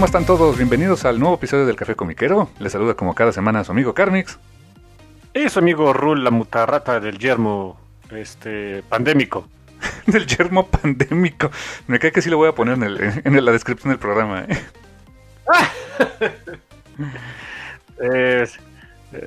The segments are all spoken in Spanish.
¿Cómo están todos? Bienvenidos al nuevo episodio del Café Comiquero. Les saluda como cada semana su amigo Carmix. Y su amigo Rul, la mutarrata del yermo este, pandémico. del yermo pandémico. Me cae que sí lo voy a poner en, el- en la descripción del programa. ¿eh? Es- eh,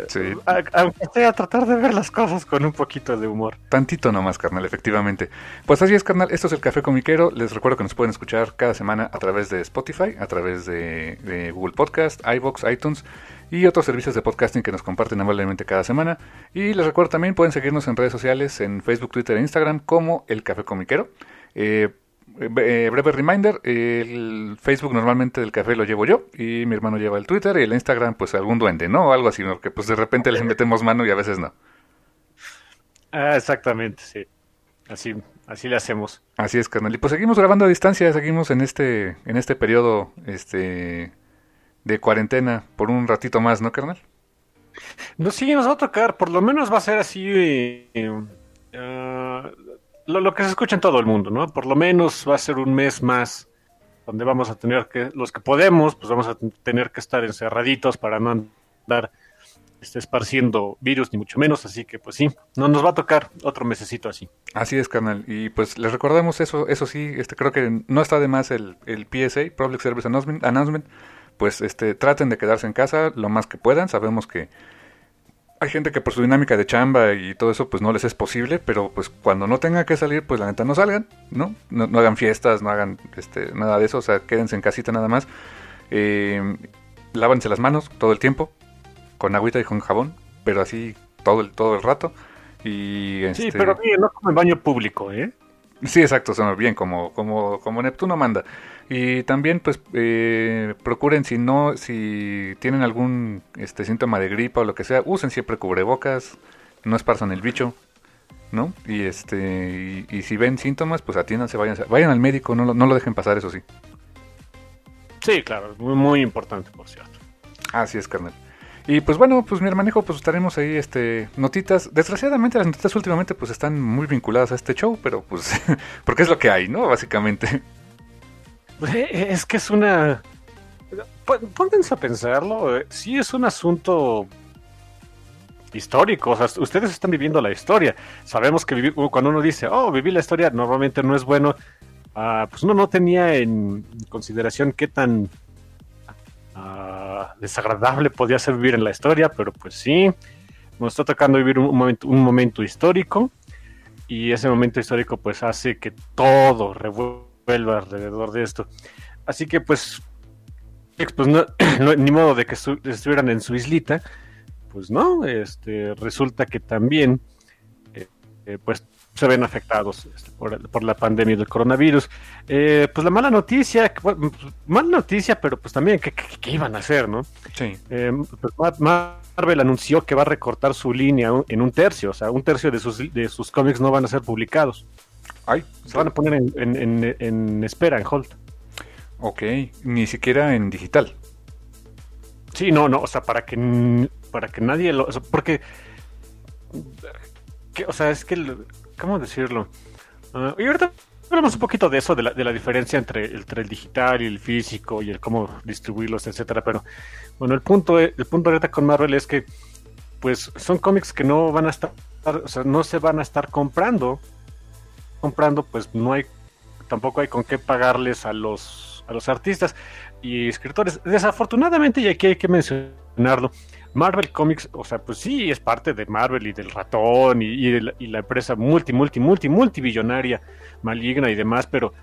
Sí. a- aunque sea tratar de ver las cosas con un poquito de humor. Tantito nomás, carnal, efectivamente. Pues así es, carnal. Esto es el Café Comiquero. Les recuerdo que nos pueden escuchar cada semana a través de Spotify, a través de, de Google Podcast, iBox, iTunes y otros servicios de podcasting que nos comparten amablemente cada semana. Y les recuerdo también pueden seguirnos en redes sociales, en Facebook, Twitter e Instagram como el Café Comiquero. Eh, eh, breve reminder, el Facebook normalmente del café lo llevo yo y mi hermano lleva el Twitter y el Instagram pues algún duende, ¿no? O algo así, porque pues de repente les metemos mano y a veces no. Ah, exactamente, sí. Así, así le hacemos. Así es, carnal. Y pues seguimos grabando a distancia, seguimos en este, en este periodo este, de cuarentena por un ratito más, ¿no, carnal? No, sí, nos va a tocar, por lo menos va a ser así eh, ah, lo, lo que se escucha en todo el mundo, ¿no? Por lo menos va a ser un mes más donde vamos a tener que, los que podemos, pues vamos a ten- tener que estar encerraditos para no andar este, esparciendo virus, ni mucho menos, así que pues sí, no nos va a tocar otro mesecito así. Así es, carnal. Y pues les recordamos eso, eso sí, este creo que no está de más el, el PSA, Public Service Announcement, Announcement. Pues este, traten de quedarse en casa lo más que puedan. Sabemos que hay gente que por su dinámica de chamba y todo eso, pues no les es posible, pero pues cuando no tengan que salir, pues la neta no salgan, ¿no? No, no hagan fiestas, no hagan este, nada de eso, o sea, quédense en casita nada más. Eh, lávanse las manos todo el tiempo, con agüita y con jabón, pero así todo el, todo el rato. Y, Sí, este, pero mire, no como en baño público, ¿eh? Sí, exacto, son bien como, como, como Neptuno manda. Y también, pues, eh, procuren si no, si tienen algún este síntoma de gripa o lo que sea, usen siempre cubrebocas, no esparzan el bicho, ¿no? Y este, y, y si ven síntomas, pues atiéndanse, vayan, vayan al médico, no lo, no lo dejen pasar, eso sí. Sí, claro, muy, muy importante, por cierto. Así es, carnal. Y pues bueno, pues mi hermanejo, pues estaremos ahí, este, notitas. Desgraciadamente las notitas últimamente pues están muy vinculadas a este show, pero pues, porque es lo que hay, ¿no? Básicamente. Pues, eh, Es que es una... Pó- Pónganse a pensarlo, eh, sí es un asunto histórico, ustedes están viviendo la historia. Sabemos que vivi- cuando uno dice, oh, viví la historia, normalmente no es bueno. Ah, pues uno no tenía en consideración qué tan ah, desagradable podía ser vivir en la historia, pero pues sí, nos está tocando vivir un momento, un momento histórico y ese momento histórico pues hace que todo revuelva alrededor de esto. Así que pues, pues no, no- ni modo de que estu- estuvieran en su islita, pues no, este, resulta que también eh, eh, pues se ven afectados este, por, la pandemia del coronavirus. Eh, pues la mala noticia, pues, mala noticia, pero pues también, ¿qué, iban a hacer, no? Sí. Pues, Marvel anunció que va a recortar su línea en un tercio, o sea, un tercio de sus, de sus cómics no van a ser publicados. Ay, se van a poner en, en espera, en hold. Ok, ni siquiera en digital. Sí, no, no, o sea, para que, para que nadie lo... porque... o sea, es que... ¿Cómo decirlo? Ah, y ahorita hablamos un poquito de eso, de la, de la diferencia entre, entre, el digital y el físico y el cómo distribuirlos, etcétera. Pero bueno, el punto, el punto ahorita con Marvel es que pues son cómics que no van a estar, o sea, no se van a estar comprando. Comprando, pues no hay, tampoco hay con qué pagarles a los, a los artistas y escritores. Desafortunadamente, y aquí hay que mencionarlo, Marvel Comics, o sea, pues sí, es parte de Marvel y del ratón y, la, empresa multi, multi, multi, multibillonaria, maligna y demás, pero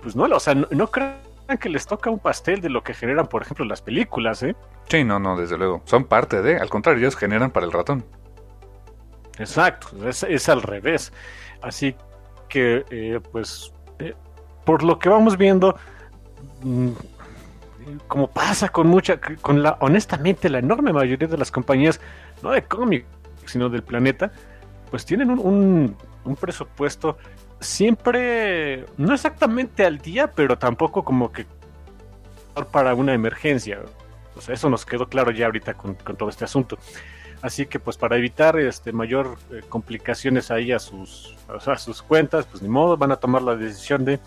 pues no, o sea, no, crean que les toca un pastel de lo que generan, por ejemplo, las películas, ¿eh? Sí, no, no, desde luego. Son parte de, al contrario, ellos generan para el ratón. Exacto, es, al revés. Así que, eh, pues, eh, por lo que vamos viendo, mm, como pasa con mucha, con la, honestamente, la enorme mayoría de las compañías, no de cómics, sino del planeta, pues tienen un, un, presupuesto siempre, no exactamente al día, pero tampoco como que para una emergencia. O sea, eso nos quedó claro ya ahorita con, todo este asunto. Así que pues para evitar este mayor eh, complicaciones ahí a sus, a sus cuentas, pues ni modo, van a tomar la decisión de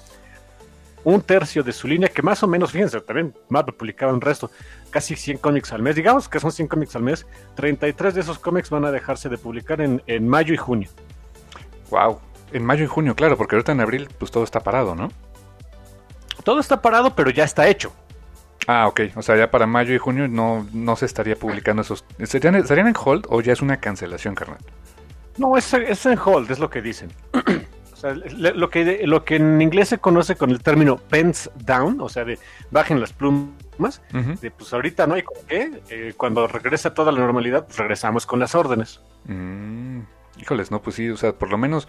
un tercio de su línea, que más o menos, fíjense, también Marvel publicaba un resto, casi 100 cómics al mes, digamos que son 100 cómics al mes, 33 de esos cómics van a dejarse de publicar en, mayo y junio. Wow, en mayo y junio, claro, porque ahorita en abril pues todo está parado, ¿no? Todo está parado, pero ya está hecho. Ah, ok. O sea, ya para mayo y junio no, no se estaría publicando esos. ¿Serían, ¿Estarían en hold o ya es una cancelación, carnal? No, es, es en hold, es lo que dicen. lo que, lo que en inglés se conoce con el término pens down, o sea, de bajen las plumas, de pues ahorita no hay con qué, eh, cuando regresa toda la normalidad, pues regresamos con las órdenes. Mm, híjoles, no, pues sí, o sea, por lo menos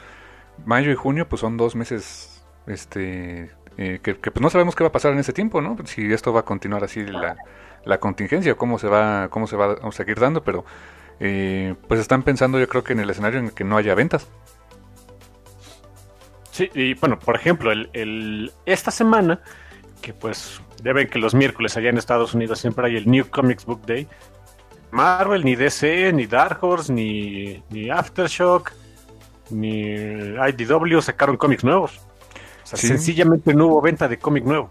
mayo y junio, pues son dos meses, este, eh, que, pues no sabemos qué va a pasar en ese tiempo, ¿no? Si esto va a continuar así la, la contingencia, cómo se va, cómo se va a seguir dando, pero eh, pues están pensando yo creo que en el escenario en el que no haya ventas. Sí, y bueno, por ejemplo, el, esta semana, que pues deben que los miércoles allá en Estados Unidos siempre hay el New Comics Book Day, Marvel, ni DC, ni Dark Horse, ni, ni Aftershock, ni IDW sacaron cómics nuevos. O sea, sencillamente no hubo venta de cómic nuevo.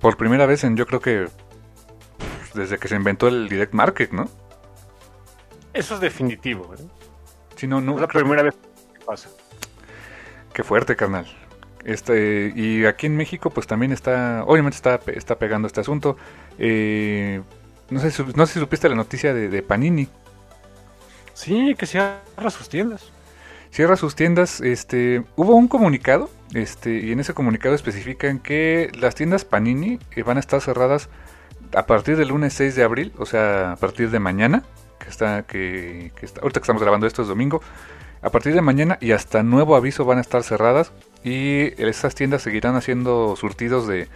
Por primera vez en, yo creo que desde que se inventó el Direct Market, ¿no? Eso es definitivo. ¿eh? Sí, no, no, es la primera vez que pasa. Qué fuerte, carnal. Este, y aquí en México, pues también está, obviamente está, está pegando este asunto. Eh, no, sé, no sé si supiste la noticia de, Panini. Sí, que cierra sus tiendas. Cierra sus tiendas. Este, hubo un comunicado, este, y en ese comunicado especifican que las tiendas Panini eh, van a estar cerradas a partir del lunes 6 de abril, o sea, a partir de mañana, que está, que, está, ahorita que estamos grabando esto es domingo. A partir de mañana y hasta nuevo aviso van a estar cerradas y esas tiendas seguirán haciendo surtidos de,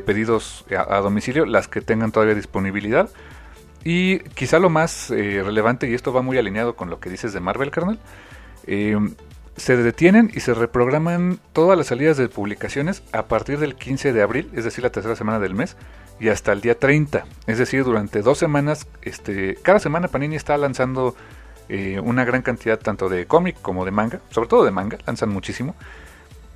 pedidos a, domicilio, las que tengan todavía disponibilidad. Y quizá lo más eh, relevante, y esto va muy alineado con lo que dices de Marvel, carnal, eh, se detienen y se reprograman todas las salidas de publicaciones a partir del 15 de abril, es decir, la tercera semana del mes, y hasta el día 30. Es decir, durante dos semanas, este, cada semana Panini está lanzando eh, una gran cantidad tanto de cómic como de manga, sobre todo de manga, lanzan muchísimo.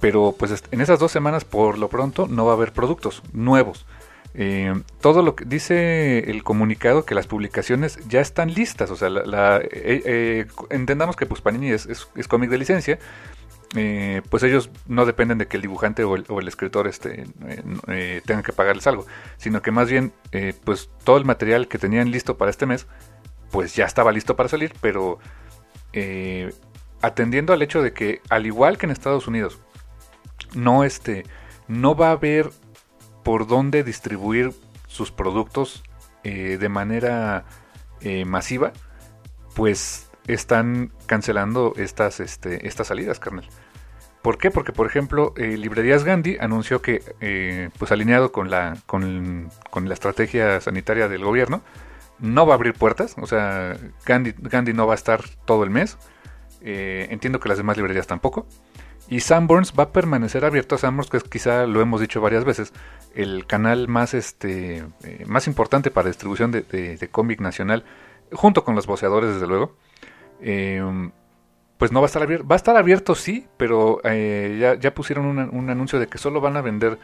Pero pues en esas dos semanas por lo pronto no va a haber productos nuevos. Eh, todo lo que dice el comunicado que las publicaciones ya están listas, o sea, la, eh, entendamos que pues Panini es, es, cómic de licencia, pues ellos no dependen de que el dibujante o el, escritor este, tengan que pagarles algo, sino que más bien pues todo el material que tenían listo para este mes pues ya estaba listo para salir, pero eh, atendiendo al hecho de que al igual que en Estados Unidos, no este, no va a haber por dónde distribuir sus productos eh, de manera eh, masiva, pues están cancelando estas, este, estas salidas, carnal. ¿Por qué? Porque, por ejemplo, eh, Librerías Gandhi anunció que, pues alineado con la, con, la estrategia sanitaria del gobierno, no va a abrir puertas. O sea, Gandhi, Gandhi no va a estar todo el mes. Entiendo que las demás librerías tampoco. Y Sanborns va a permanecer abierto. Sanborns, que es, quizá lo hemos dicho varias veces, el canal más, este, más importante para distribución de, de cómic nacional, junto con los boceadores, desde luego. Eh, pues no va a estar abierto. Va a estar abierto, sí, pero eh, ya, pusieron un, anuncio de que solo van a vender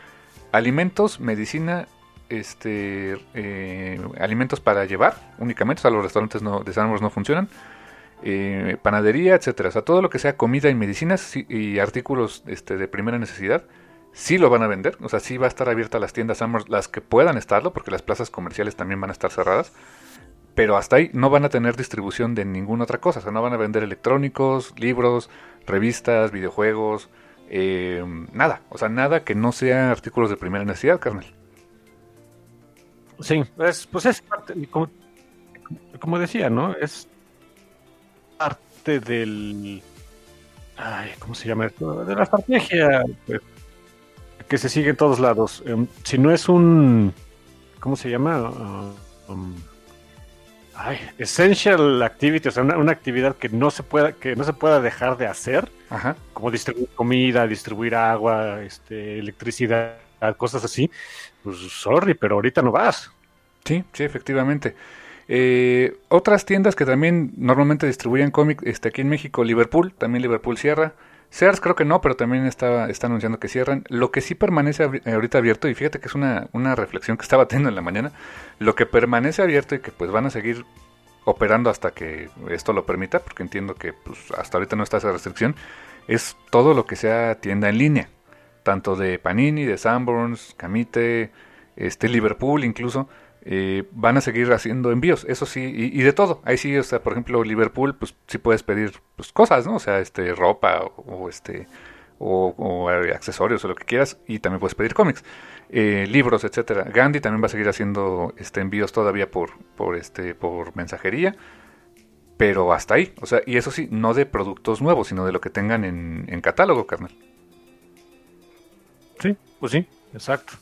alimentos, medicina, este, eh, alimentos para llevar únicamente. O sea, los restaurantes no, de San no funcionan. Eh, panadería, etcétera. O sea, todo lo que sea comida y medicinas y artículos este, de primera necesidad, sí lo van a vender. O sea, sí va a estar abierta las tiendas las que puedan estarlo, porque las plazas comerciales también van a estar cerradas pero hasta ahí no van a tener distribución de ninguna otra cosa. O sea, no van a vender electrónicos, libros, revistas, videojuegos, eh, nada. O sea, nada que no sea artículos de primera necesidad, carnal. Sí, pues, pues es parte, como, decía, ¿no? Es parte del... Ay, ¿cómo se llama esto? De la estrategia pues, que se sigue en todos lados. Em, si no es un... ¿Cómo se llama? Ah, um, Ay, essential activity, o sea, una, actividad que no se pueda, que no se pueda dejar de hacer, como distribuir comida, distribuir agua, este, electricidad, cosas así. Pues sorry, pero ahorita no vas. Sí, sí, efectivamente. Eh, otras tiendas que también normalmente distribuyen cómics, este, aquí en México, Liverpool, también Liverpool cierra. Sears creo que no, pero también está, está anunciando que cierran. Lo que sí permanece ahorita abierto, y fíjate que es una, una reflexión que estaba teniendo en la mañana, lo que permanece abierto y que pues van a seguir operando hasta que esto lo permita, porque entiendo que pues, hasta ahorita no está esa restricción, es todo lo que sea tienda en línea, tanto de Panini, de Sanborns, Camite, este Liverpool incluso. Eh, van a seguir haciendo envíos, eso sí, y, de todo. Ahí sí, o sea, por ejemplo, Liverpool, pues sí puedes pedir pues, cosas, ¿no? O sea, este, ropa o, este, o, accesorios o lo que quieras, y también puedes pedir cómics, eh, libros, etcétera. Gandhi también va a seguir haciendo este envíos todavía por, por este, por mensajería, pero hasta ahí. O sea, y eso sí, no de productos nuevos, sino de lo que tengan en, en catálogo, carnal. Sí, pues sí, exacto.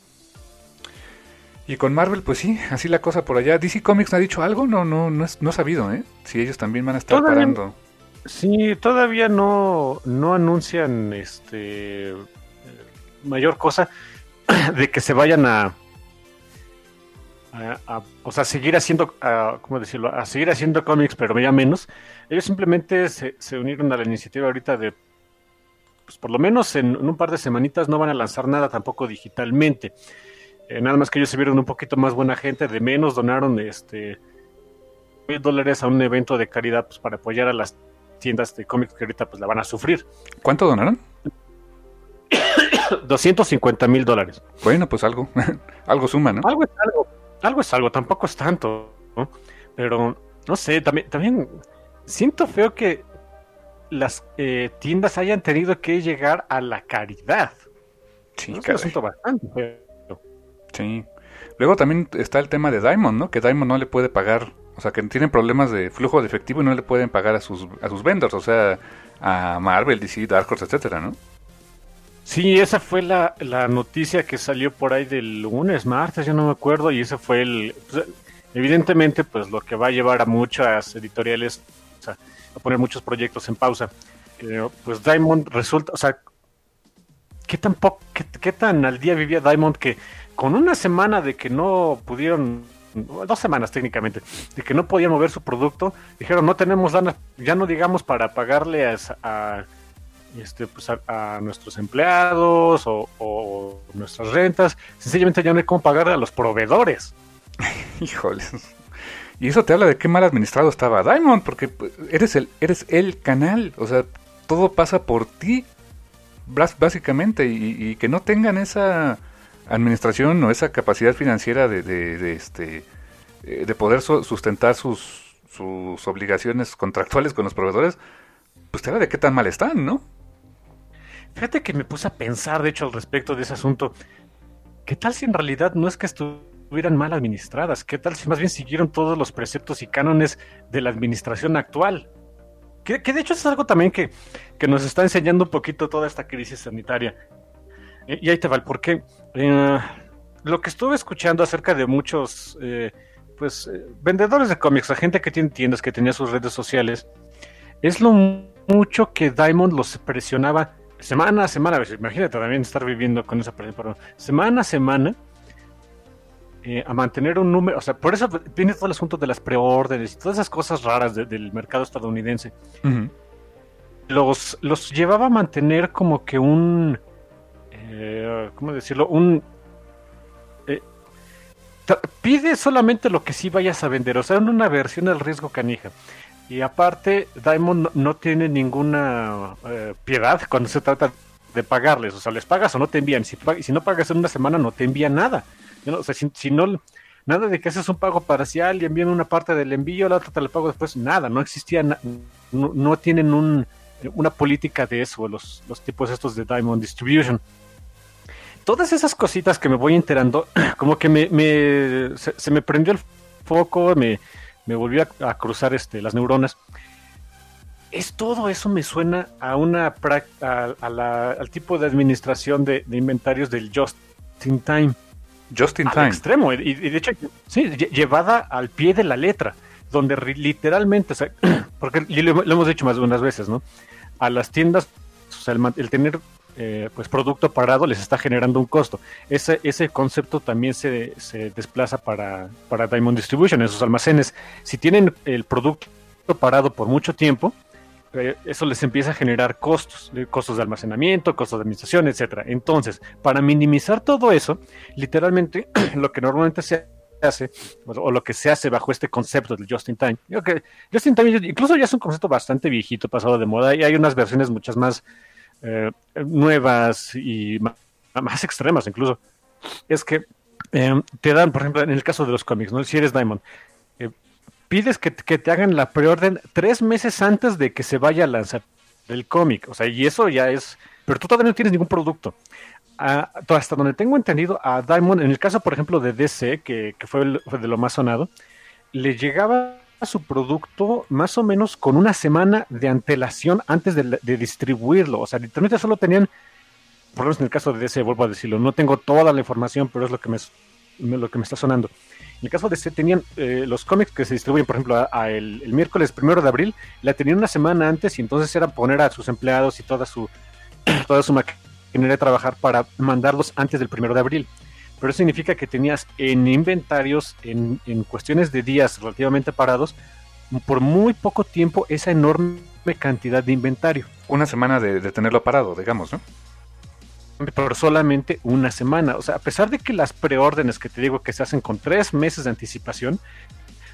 Y con Marvel, pues sí, así la cosa por allá. DC Comics no ha dicho algo, no, no, no, es, no sabido, ¿eh? Si ellos también van a estar parando. Sí, todavía no, no anuncian este mayor cosa de que se vayan a, a, o sea, seguir haciendo, ¿cómo decirlo? A seguir haciendo cómics, pero ya menos. Ellos simplemente se, se unieron a la iniciativa ahorita de, pues por lo menos en un par de semanitas no van a lanzar nada tampoco digitalmente. Eh, nada más que ellos se vieron un poquito más buena gente, de menos donaron este mil dólares a un evento de caridad pues, para apoyar a las tiendas de cómics que ahorita pues la van a sufrir. ¿Cuánto donaron? 250 mil dólares. Bueno, pues algo, algo suma, ¿no? Algo es algo, algo es algo, tampoco es tanto, ¿no? Pero, no sé, también, también siento feo que las eh, tiendas hayan tenido que llegar a la caridad. Sí, es un asunto bastante feo. Sí. Luego también está el tema de Diamond, ¿no? Que Diamond no le puede pagar, o sea, que tienen problemas de flujo de efectivo y no le pueden pagar a sus, a sus vendors, o sea, a Marvel, DC, Dark Horse, etcétera, ¿no? Sí, esa fue la, noticia que salió por ahí del lunes, martes, yo no me acuerdo, y ese fue el... Evidentemente, pues lo que va a llevar a muchas editoriales o sea, a poner muchos proyectos en pausa. Pues Diamond resulta, o sea, ¿qué tan, qué, qué tan al día vivía Diamond que con una semana de que no pudieron, dos semanas técnicamente, de que no podían mover su producto, dijeron no tenemos lana, ya no digamos para pagarle a, este, pues a, nuestros empleados o, nuestras rentas, sencillamente ya no hay cómo pagarle a los proveedores. Híjoles. Y eso te habla de qué mal administrado estaba Diamond, porque pues, eres el, eres el canal, o sea, todo pasa por ti, básicamente, y que no tengan esa administración o esa capacidad financiera de, de, este, eh, de poder sustentar sus, sus obligaciones contractuales con los proveedores, pues te de qué tan mal están, ¿no? Fíjate que me puse a pensar, de hecho, al respecto de ese asunto. ¿Qué tal si en realidad no es que estuviera estuvieran mal administradas? ¿Qué tal si más bien siguieron todos los preceptos y cánones de la administración actual? Que, de hecho es algo también que, que, nos está enseñando un poquito toda esta crisis sanitaria. Eh, y ahí te va el porqué. Eh, lo que estuve escuchando acerca de muchos eh, pues, vendedores de cómics, la gente que tiene tiendas, que tenía sus redes sociales, es lo mucho que Diamond los presionaba semana a semana. Imagínate también estar viviendo con esa presión, semana a semana eh, a mantener un número, o sea, por eso viene todo el asunto de las preórdenes y todas esas cosas raras del mercado estadounidense. los, los llevaba a mantener como que un, eh, ¿cómo decirlo? Un... Eh, pide solamente lo que sí vayas a vender, o sea, una versión del riesgo canija. Y aparte, Diamond no, tiene ninguna piedad cuando se trata de pagarles. O sea, les pagas o no te envían. Si, no pagas en una semana, no te envían nada. O sea, si, no, nada de que haces un pago parcial y envían una parte del envío, la otra te la pago después, nada, no existía, no, tienen un, una política de eso, los tipos estos de Diamond Distribution. Todas esas cositas que me voy enterando, como que me, me se, me prendió el foco, me, me volvió a, cruzar este, las neuronas. Es todo eso me suena a una a, al tipo de administración de, de inventarios del just in time. Just in al extremo. Y, de hecho, sí, llevada al pie de la letra, donde literalmente, o sea, porque lo, hemos dicho más de unas veces, ¿no? A las tiendas, o sea, el, tener eh, pues producto parado les está generando un costo. Ese, ese concepto también se, se desplaza para, para Diamond Distribution, esos almacenes. Si tienen el producto parado por mucho tiempo, eh, eso les empieza a generar costos, costos de almacenamiento, costos de administración, etcétera. Entonces, para minimizar todo eso, literalmente lo que normalmente se hace, o lo que se hace bajo este concepto del just in time, que just in time incluso ya es un concepto bastante viejito, pasado de moda, y hay unas versiones muchas más eh, nuevas y más, extremas incluso. Es que eh, te dan, por ejemplo, en el caso de los cómics, ¿no? si eres Diamond, pides que, te hagan la preorden tres meses antes de que se vaya a lanzar el cómic. O sea, y eso ya es. Pero tú todavía no tienes ningún producto. Hasta donde tengo entendido, a Diamond, en el caso, por ejemplo, de DC, que, fue, de lo más sonado, le llegaba su producto más o menos con una semana de antelación antes de, distribuirlo. O sea, literalmente solo tenían, por lo menos en el caso de DC, vuelvo a decirlo, no tengo toda la información, pero es lo que me, lo que me está sonando. En el caso de C, tenían eh, los cómics que se distribuyen, por ejemplo, a, el, miércoles primero de abril, la tenían una semana antes y entonces era poner a sus empleados y toda su, toda su maquinaria de trabajar para mandarlos antes del primero de abril. Pero eso significa que tenías en inventarios, en, cuestiones de días relativamente parados, por muy poco tiempo esa enorme cantidad de inventario. Una semana de, de tenerlo parado, digamos, ¿no? pero solamente una semana. O sea, a pesar de que las preórdenes que te digo que se hacen con tres meses de anticipación,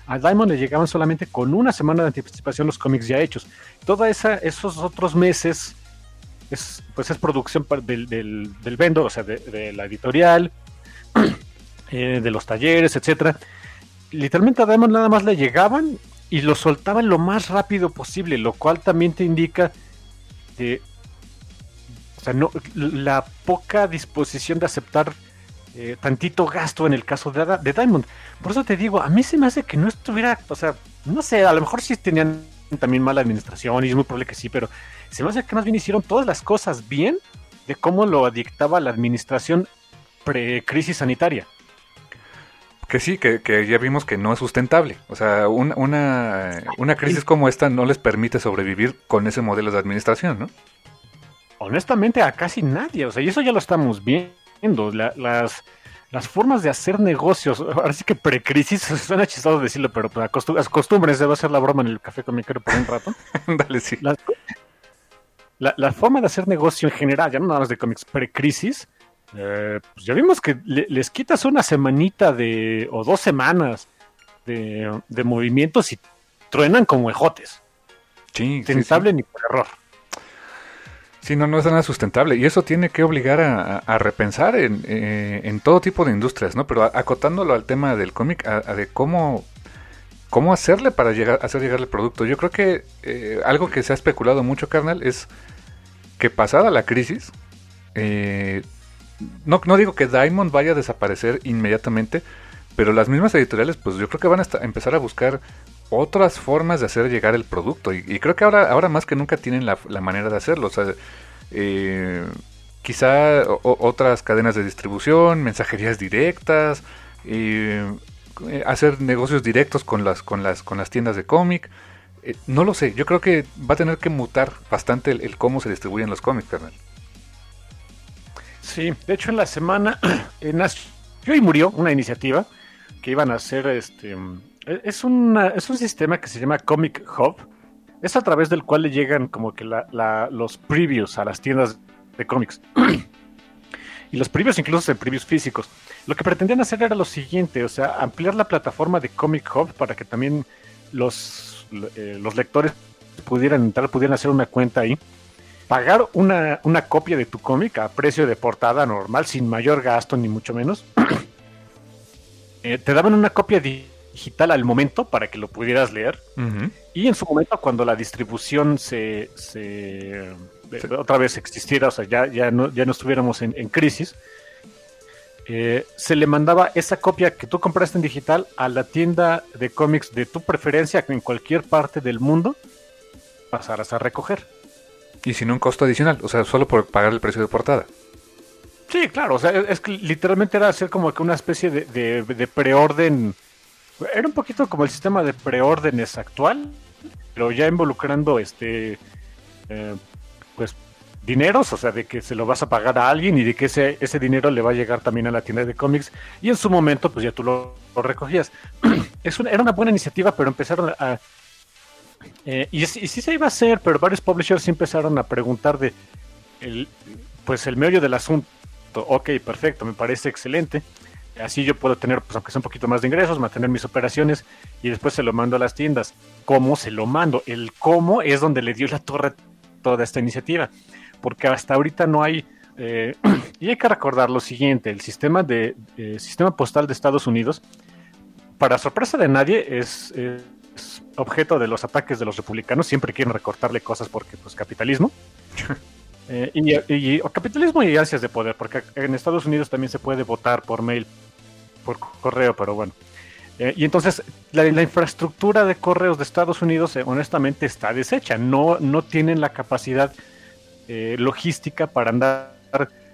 a Diamond le llegaban solamente con una semana de anticipación los cómics ya hechos. Toda esa, esos otros meses, es, pues es producción del, del, vendor, o sea, de, la editorial, eh, de los talleres, etcétera. Literalmente a Diamond nada más le llegaban y lo soltaban lo más rápido posible, lo cual también te indica o sea, no, la poca disposición de aceptar eh, tantito gasto en el caso de, de, Diamond. Por eso te digo, a mí se me hace que no estuviera, o sea, no sé, a lo mejor sí tenían también mala administración y es muy probable que sí, pero se me hace que más bien hicieron todas las cosas bien de cómo lo dictaba la administración pre-crisis sanitaria. Que sí, que, ya vimos que no es sustentable. O sea, una, una, una crisis como esta no les permite sobrevivir con ese modelo de administración, ¿no? honestamente a casi nadie. O sea, y eso ya lo estamos viendo. las, las formas de hacer negocios, ahora sí que precrisis, suena chistoso decirlo, pero pues, acostúmbrense, va a ser la broma en el café con mi por un rato. Dale, sí. La, forma de hacer negocio en general, ya no nada más de cómics, precrisis, eh, pues ya vimos que les quitas una semanita de, o dos semanas de, de movimientos y truenan como ejotes. Sí, Tentable ni por error. Sí, no, no es nada sustentable. Y eso tiene que obligar a, repensar eh, en, todo tipo de industrias, ¿no? Pero acotándolo al tema del cómic, a, de cómo, cómo hacerle para llegar, hacer llegar el producto. Yo creo que eh, algo que se ha especulado mucho, carnal, es que pasada la crisis, eh, no, no digo que Diamond vaya a desaparecer inmediatamente, pero las mismas editoriales, pues yo creo que van a empezar a buscar otras formas de hacer llegar el producto. Y, creo que ahora, ahora más que nunca tienen la, manera de hacerlo. O sea, eh, quizá otras cadenas de distribución, mensajerías directas, eh, hacer negocios directos con las, con las, con las tiendas de cómic. Eh, no lo sé, yo creo que va a tener que mutar bastante el, cómo se distribuyen los cómics, carnal. Sí, de hecho en la semana nació y murió una iniciativa que iban a hacer este e, es, una, es un sistema que se llama Comic Hub. Es a través del cual le llegan como que los previews a las tiendas de cómics. y los previews incluso en previews físicos. Lo que pretendían hacer era lo siguiente, o sea, ampliar la plataforma de Comic Hub para que también los, eh, los lectores pudieran entrar, pudieran hacer una cuenta ahí, pagar una, una copia de tu cómic a precio de portada normal, sin mayor gasto ni mucho menos. Eh, te daban una copia digital al momento para que lo pudieras leer. Y en su momento, cuando la distribución se, se, otra vez existiera, o sea, ya, ya, no, ya no estuviéramos en, crisis, eh, se le mandaba esa copia que tú compraste en digital a la tienda de cómics de tu preferencia en cualquier parte del mundo, pasarás a recoger. Y sin un costo adicional, o sea, solo por pagar el precio de portada. Sí, claro, o sea, es que literalmente era hacer como que una especie de, de, de preorden era un poquito como el sistema de preórdenes actual, pero ya involucrando este eh, pues dineros, o sea, de que se lo vas a pagar a alguien y de que ese, ese dinero le va a llegar también a la tienda de cómics y en su momento pues ya tú lo, recogías. es era una buena iniciativa, pero empezaron a... Eh, y, sí se iba a hacer, pero varios publishers empezaron a preguntar de el, pues el medio del asunto. Ok, perfecto, me parece excelente. Así yo puedo tener, pues aunque sea un poquito más de ingresos, mantener mis operaciones y después se lo mando a las tiendas. ¿Cómo se lo mando? El cómo es donde le dio la torre toda esta iniciativa. Porque hasta ahorita no hay... Eh, y hay que recordar lo siguiente, el sistema, de, eh, sistema postal de Estados Unidos, para sorpresa de nadie, es, objeto de los ataques de los republicanos. Siempre quieren recortarle cosas porque, pues, capitalismo. Eh, y, capitalismo y ansias de poder, porque en Estados Unidos también se puede votar por mail por correo, pero bueno. Eh, y entonces la, infraestructura de correos de Estados Unidos eh, honestamente está deshecha. No, no tienen la capacidad logística para andar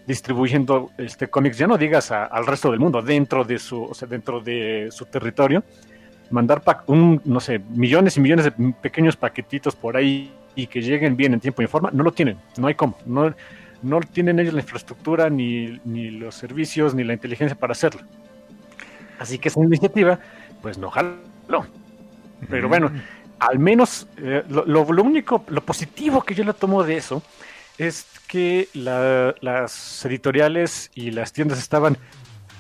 distribuyendo este cómics, ya no digas al resto del mundo, dentro de su, o sea, dentro de su territorio, mandar un, no sé, millones y millones de pequeños paquetitos por ahí y que lleguen bien en tiempo y forma, no lo tienen, no hay cómo, no, no tienen ellos la infraestructura, ni, ni los servicios, ni la inteligencia para hacerlo. Así que esa iniciativa, pues no jaló. Pero bueno, al menos eh, lo, único, lo positivo que yo le tomo de eso es que las editoriales y las tiendas estaban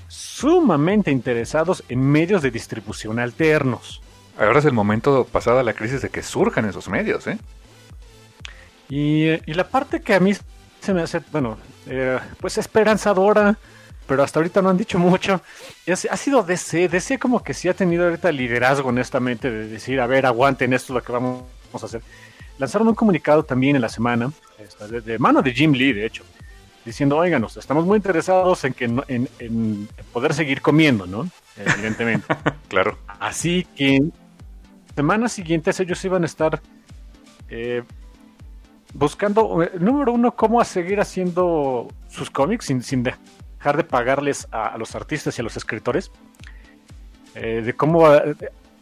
sumamente interesados en medios de distribución alternos. Ahora es el momento, pasada la crisis, de que surjan esos medios, ¿eh? Y, y la parte que a mí se me hace, bueno, eh, pues esperanzadora pero hasta ahorita no han dicho mucho. Ha sido DC. DC como que sí ha tenido ahorita liderazgo, honestamente, de decir, a ver, aguanten, esto es lo que vamos a hacer. Lanzaron un comunicado también en la semana, de, mano de Jim Lee, de hecho, diciendo, oiganos, estamos muy interesados en, que, en, poder seguir comiendo, ¿no? Evidentemente. claro. Así que semanas siguientes ellos iban a estar eh, buscando, eh, número uno, cómo a seguir haciendo sus cómics sin, sin, dejar de pagarles a, los artistas y a los escritores, eh, de cómo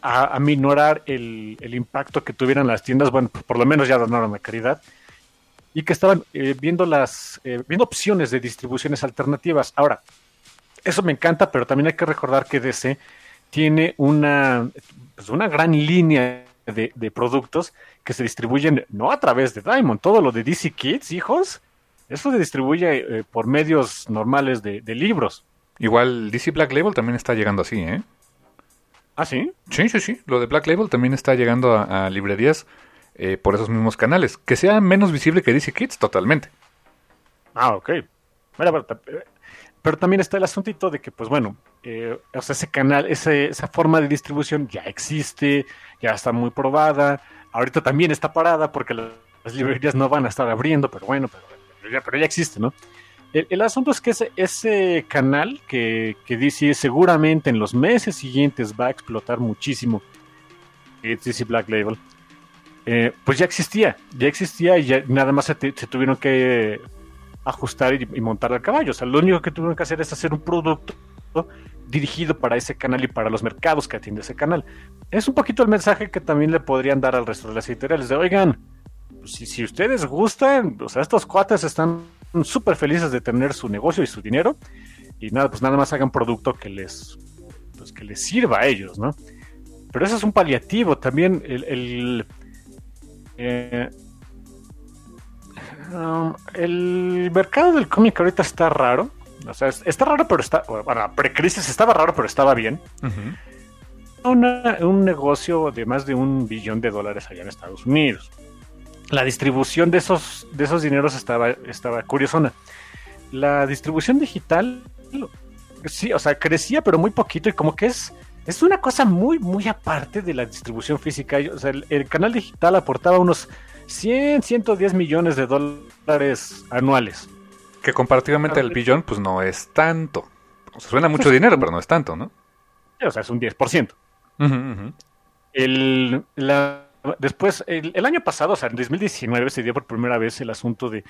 aminorar el, impacto que tuvieran las tiendas, bueno, por lo menos ya donaron la caridad, y que estaban eh, viendo las eh, viendo opciones de distribuciones alternativas. Ahora, eso me encanta, pero también hay que recordar que DC tiene una, pues una gran línea de, de, productos que se distribuyen no a través de Diamond, todo lo de DC Kids, hijos, eso se distribuye eh, por medios normales de, libros. Igual DC Black Label también está llegando así, ¿eh? ¿Ah, sí? Sí, sí, sí. Lo de Black Label también está llegando a, librerías eh, por esos mismos canales. Que sea menos visible que DC Kids, totalmente. Ah, ok. pero, también está el asuntito de que, pues bueno, eh, o sea, ese canal, esa forma de distribución ya existe, ya está muy probada. Ahorita también está parada porque las librerías no van a estar abriendo, pero bueno, pero pero ya, existe, ¿no? El, asunto es que ese, ese canal que, que, DC seguramente en los meses siguientes va a explotar muchísimo, DC Black Label, eh, pues ya existía, ya existía y ya nada más se, tuvieron que ajustar y, montar al caballo. O sea, lo único que tuvieron que hacer es hacer un producto dirigido para ese canal y para los mercados que atiende ese canal. Es un poquito el mensaje que también le podrían dar al resto de las editoriales de, oigan, pues, si, ustedes gustan, o sea, estos cuates están súper felices de tener su negocio y su dinero y nada, pues nada más hagan producto que les, pues que les sirva a ellos, ¿no? Pero eso es un paliativo, también el eh, el mercado del cómic ahorita está raro. O sea, está raro, pero está. Bueno, pre-crisis estaba raro, pero estaba bien. un negocio de más de un billón de dólares allá en Estados Unidos. La distribución de esos, de esos dineros estaba, estaba curiosona. La distribución digital, sí, o sea, crecía, pero muy poquito y como que es es una cosa muy, muy aparte de la distribución física. O sea, el, canal digital aportaba unos 100, 110 millones de dólares anuales. Que comparativamente el billón, pues no es tanto. O sea, suena mucho dinero, pero no es tanto, ¿no? O sea, es un 10%. El, la, después, el, año pasado, o sea, en 2019 se dio por primera vez el asunto de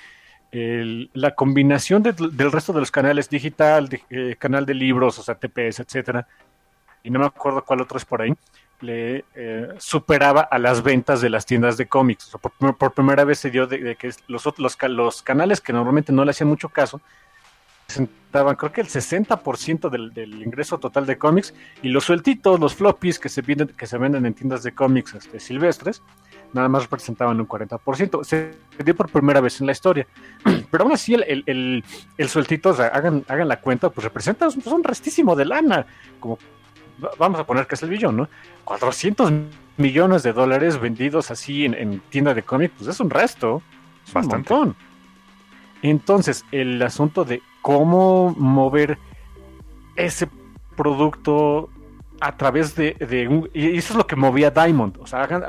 la combinación del resto de los canales digital, eh, canal de libros, o sea, TPS, etcétera, y no me acuerdo cuál otro es por ahí, le eh, superaba a las ventas de las tiendas de cómics. por, primera vez se dio de, que los, los, los, canales que normalmente no le hacían mucho caso, presentaban creo que el 60% del, del, ingreso total de cómics y los sueltitos, los floppies que se venden, que se venden en tiendas de cómics este, silvestres, nada más representaban un 40%. Se dio por primera vez en la historia. Pero aún así, el, el, el, sueltito, hagan, hagan la cuenta, pues representa un, un restísimo de lana, como vamos a poner que es el billón, ¿no? 400 millones de dólares vendidos así en, en tienda de cómics, pues es un resto, es Bastante. un montón. Entonces, el asunto de cómo mover ese producto a través de, un... Y eso es lo que movía Diamond. O sea, hagan,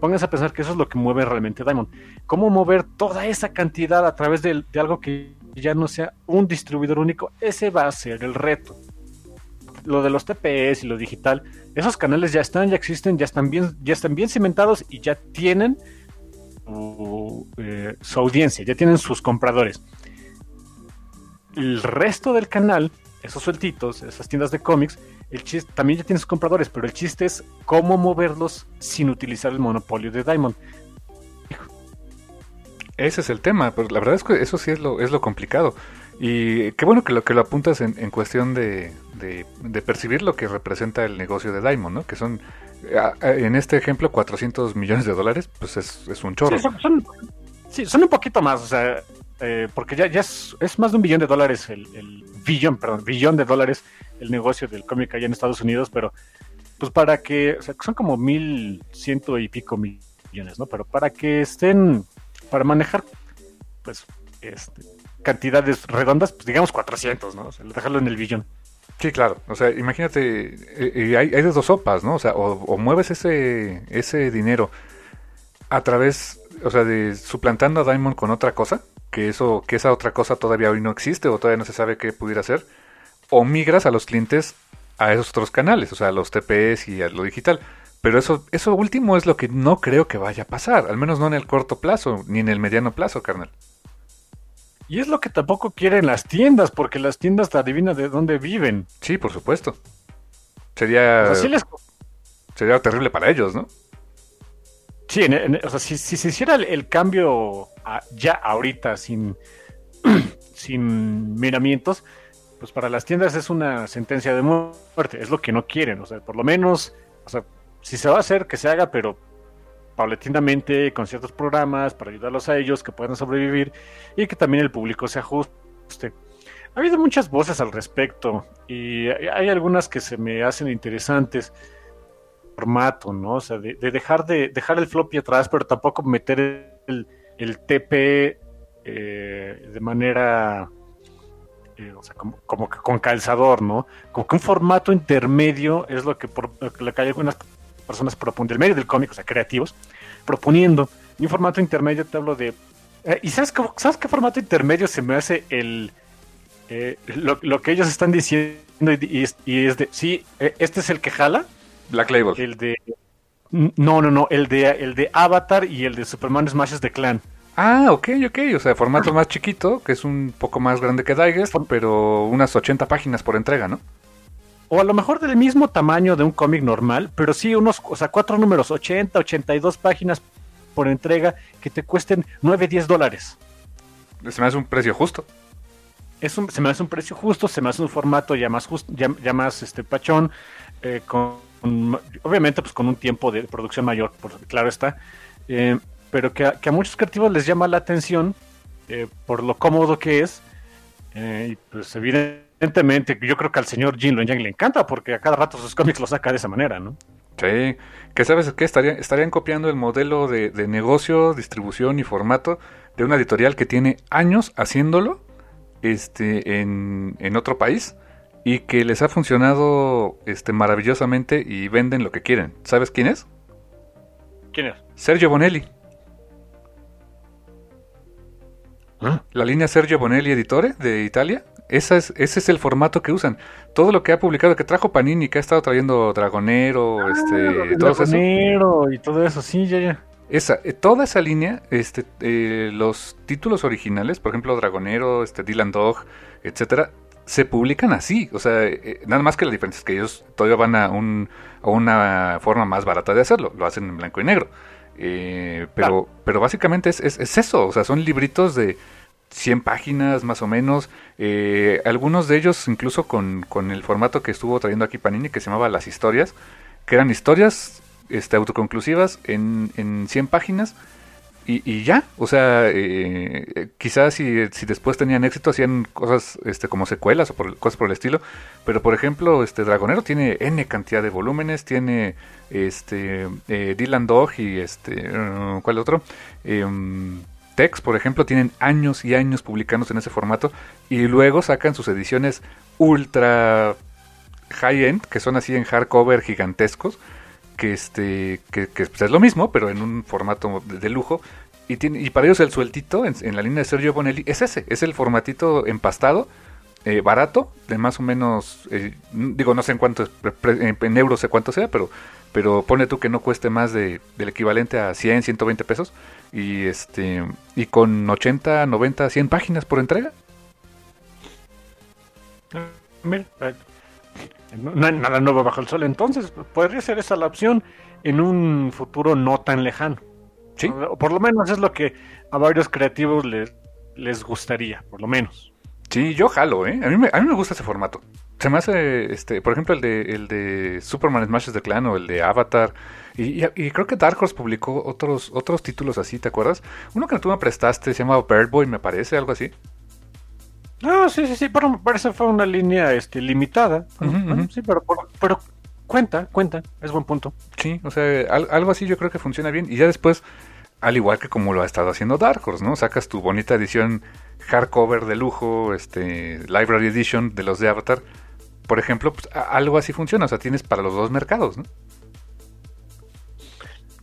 pónganse a pensar que eso es lo que mueve realmente Diamond. ¿Cómo mover toda esa cantidad a través de algo que ya no sea un distribuidor único? Ese va a ser el reto lo de los TPS y lo digital, esos canales ya están, ya existen, ya están bien, ya están bien cimentados y ya tienen eh, su, audiencia, ya tienen sus compradores. El resto del canal, esos sueltitos, esas tiendas de cómics, el chiste también ya tiene sus compradores, pero el chiste es cómo moverlos sin utilizar el monopolio de Diamond. Ese es el tema, pero la verdad es que eso sí es lo, es lo complicado. Y qué bueno que lo que lo apuntas en, en cuestión de, de, percibir lo que representa el negocio de Diamond, ¿no? Que son, en este ejemplo, 400 millones de dólares, pues es, es un chorro. Sí son, un poquito más, o sea, eh, porque ya, ya es, es, más de un billón de dólares, el, el billón, perdón, billón de dólares el negocio del cómic allá en Estados Unidos, pero pues para que, o sea, son como mil ciento y pico millones, ¿no? Pero para que estén, para manejar, pues, este, cantidades redondas, pues digamos 400, ¿no? O sea, dejarlo en el billón. Sí, claro. O sea, imagínate, eh, eh, hay, hay, de dos sopas, ¿no? O sea, o, mueves ese, ese dinero a través, o sea, de suplantando a Diamond con otra cosa, que eso, que esa otra cosa todavía hoy no existe o todavía no se sabe qué pudiera ser, o migras a los clientes a esos otros canales, o sea, a los TPS y a lo digital. Pero eso, eso último es lo que no creo que vaya a pasar, al menos no en el corto plazo, ni en el mediano plazo, carnal. Y es lo que tampoco quieren las tiendas, porque las tiendas te adivinan de dónde viven. Sí, por supuesto. Sería. Sería terrible para ellos, ¿no? Sí, o sea, si, se hiciera el, cambio ya ahorita, sin, sin miramientos, pues para las tiendas es una sentencia de muerte. Es lo que no quieren. O sea, por lo menos, o sea, si se va a hacer, que se haga, pero paulatinamente con ciertos programas para ayudarlos a ellos que puedan sobrevivir y que también el público se ajuste. Ha habido muchas voces al respecto y hay algunas que se me hacen interesantes. Formato, ¿no? O sea, de, dejar de dejar el floppy atrás, pero tampoco meter el, TP eh, de manera eh, o sea, como, que con calzador, ¿no? Como que un formato intermedio es lo que, por, lo que hay algunas personas proponen, del medio del cómic, o sea, creativos, proponiendo. Y un formato intermedio te hablo de... Eh, ¿Y sabes, sabes qué formato intermedio se me hace el, eh, lo, lo, que ellos están diciendo y, y, es de, sí, eh, este es el que jala. Black Label. El de... No, no, no, el de, el de Avatar y el de Superman Smashes de Clan. Ah, ok, ok, o sea, formato más chiquito, que es un poco más grande que Digest, pero unas 80 páginas por entrega, ¿no? O a lo mejor del mismo tamaño de un cómic normal, pero sí unos, o sea, cuatro números, 80, 82 páginas por entrega que te cuesten 9, 10 dólares. Se me hace un precio justo es un, se me hace un precio justo, se me hace un formato ya más justo, ya, más este pachón, eh, con, obviamente pues con un tiempo de producción mayor, por, claro está, eh, pero que a, muchos creativos les llama la atención eh, por lo cómodo que es, y pues evidentemente yo creo que al señor Jin Yang le encanta porque a cada rato sus cómics los saca de esa manera, ¿no? Sí, que sabes que estarían, estarían copiando el modelo de, de negocio, distribución y formato de una editorial que tiene años haciéndolo este, en, en otro país y que les ha funcionado este, maravillosamente y venden lo que quieren. ¿Sabes quién es? ¿Quién es? Sergio Bonelli. ¿Ah? La línea Sergio Bonelli Editore de Italia. Esa es, ese es el formato que usan. Todo lo que ha publicado, que trajo Panini, que ha estado trayendo Dragonero, ah, este, todo Dragonero y todo eso, sí, ya, ya. Esa, eh, toda esa línea, este, eh, los títulos originales, por ejemplo, Dragonero, este, Dylan Dog, etcétera, se publican así. O sea, eh, nada más que la diferencia es que ellos todavía van a, un, a una forma más barata de hacerlo. Lo hacen en blanco y negro. pero, pero básicamente es, es, eso. O sea, son libritos de 100 páginas más o menos. algunos de ellos incluso con, con el formato que estuvo trayendo aquí Panini, que se llamaba Las Historias, que eran historias este, autoconclusivas en, en 100 páginas y, ya. O sea, eh, quizás si, si, después tenían éxito hacían cosas este, como secuelas o cosas por el estilo. Pero por ejemplo, este Dragonero tiene N cantidad de volúmenes, tiene este eh, Dylan Dog y este uh, ¿cuál otro? Tex, por ejemplo, tienen años y años publicándose en ese formato y luego sacan sus ediciones ultra high-end, que son así en hardcover gigantescos, que este que, pues, es lo mismo, pero en un formato de, lujo. Y, tiene, y para ellos el sueltito en, la línea de Sergio Bonelli es ese, es el formatito empastado, eh, barato, de más o menos, eh, digo, no sé en cuánto, en, euros sé cuánto sea, pero, pero pone tú que no cueste más de, del equivalente a 100, 120 pesos. Y, este, y con 80, 90, 100 páginas por entrega. Mira, no hay nada nuevo bajo el sol. Entonces, podría ser esa la opción en un futuro no tan lejano. Sí. O por lo menos es lo que a varios creativos les, les gustaría, por lo menos. Sí, yo jalo, ¿eh? A mí me, a mí me gusta ese formato. Se me hace, este, por ejemplo, el de, el de Superman Smashes de Clan o el de Avatar. Y, y, creo que Dark Horse publicó otros, otros títulos así, ¿te acuerdas? Uno que tú me prestaste se llama Bird Boy, me parece, algo así. No, sí, sí, sí, pero parece fue una línea este, limitada. Sí, pero, pero, cuenta, cuenta, es buen punto. Sí, o sea, algo así yo creo que funciona bien. Y ya después, al igual que como lo ha estado haciendo Dark Horse, ¿no? Sacas tu bonita edición hardcover de lujo, este, Library Edition de los de Avatar. Por ejemplo, pues, algo así funciona, o sea, tienes para los dos mercados, ¿no?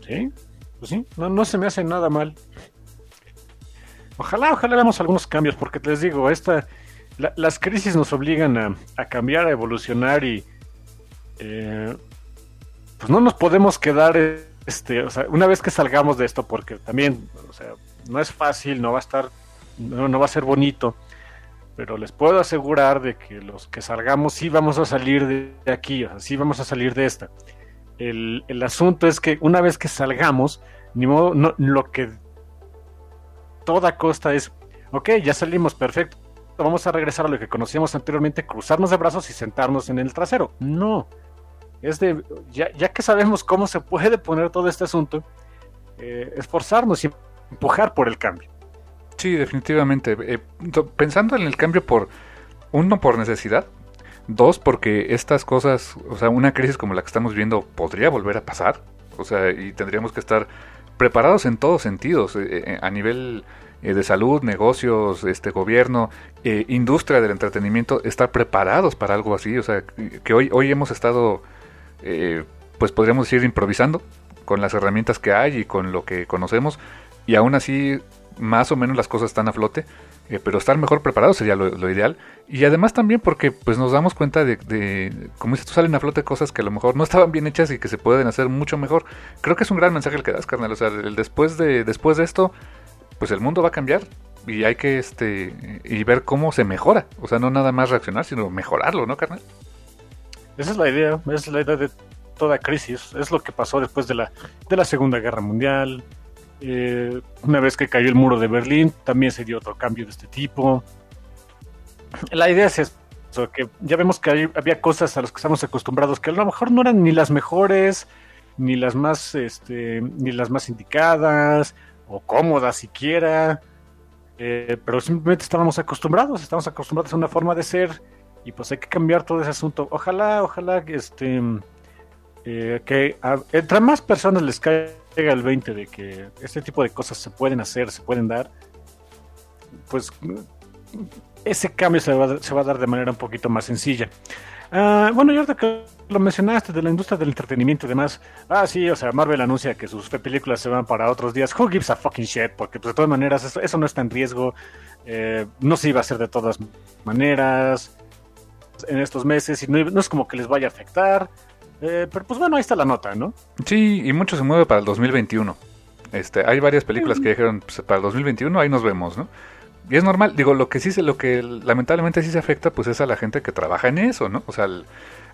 Sí, pues sí, no, no se me hace nada mal. Ojalá, ojalá veamos algunos cambios, porque les digo, esta, las crisis nos obligan a, cambiar, a evolucionar y eh, pues no nos podemos quedar, este, o sea, una vez que salgamos de esto, porque también, o sea, no es fácil, no va a estar, no, va a ser bonito, pero les puedo asegurar de que los que salgamos sí vamos a salir de aquí, o sea, sí vamos a salir de esta. El, el asunto es que una vez que salgamos, ni modo, no, lo que toda costa es, ok, ya salimos, perfecto, vamos a regresar a lo que conocíamos anteriormente, cruzarnos de brazos y sentarnos en el trasero. No, es de, ya, ya que sabemos cómo se puede poner todo este asunto, eh, esforzarnos y empujar por el cambio. Sí, definitivamente. Eh, pensando en el cambio por, uno, por necesidad, dos, porque estas cosas, o sea, una crisis como la que estamos viendo podría volver a pasar, o sea, y tendríamos que estar preparados en todos sentidos, eh, eh, a nivel eh, de salud, negocios, este gobierno, industria del entretenimiento, estar preparados para algo así. O sea, que hoy, hoy hemos estado, pues podríamos decir, improvisando con las herramientas que hay y con lo que conocemos, y aún así más o menos las cosas están a flote, eh, pero estar mejor preparado sería lo, ideal. Y además también porque pues nos damos cuenta de, como dices tú, salen a flote cosas que a lo mejor no estaban bien hechas y que se pueden hacer mucho mejor. Creo que es un gran mensaje el que das, carnal. O sea, el después de, después de esto, pues el mundo va a cambiar y hay que este y ver cómo se mejora. O sea, no nada más reaccionar, sino mejorarlo, ¿no, carnal? Esa es la idea, es la idea de toda crisis. Es lo que pasó después de la, de la Segunda Guerra Mundial. Eh, una vez que cayó el muro de Berlín, también se dio otro cambio de este tipo. La idea es eso, que ya vemos que había cosas a las que estamos acostumbrados que a lo mejor no eran ni las mejores, ni las más, este, ni las más indicadas, o cómodas siquiera. Eh, pero simplemente estábamos acostumbrados, estamos acostumbrados a una forma de ser y pues hay que cambiar todo ese asunto. Ojalá, ojalá este eh, que entre más personas les caiga el 20 de que este tipo de cosas se pueden hacer, se pueden dar, pues ese cambio se va, se va a dar de manera un poquito más sencilla. Ah, bueno, y ahorita que lo mencionaste de la industria del entretenimiento y demás, ah, sí, o sea, Marvel anuncia que sus películas se van para otros días. Who gives a fucking shit? Porque, pues, de todas maneras, eso, no está en riesgo. Eh, no se iba a hacer de todas maneras en estos meses y no, es como que les vaya a afectar. Eh, pero, pues, bueno, ahí está la nota, ¿no? Sí, y mucho se mueve para el 2021. Este, hay varias películas que dijeron pues, para el 2021, ahí nos vemos, ¿no? Y es normal, digo, lo que sí se, lo que lamentablemente sí se afecta, pues es a la gente que trabaja en eso, ¿no? O sea,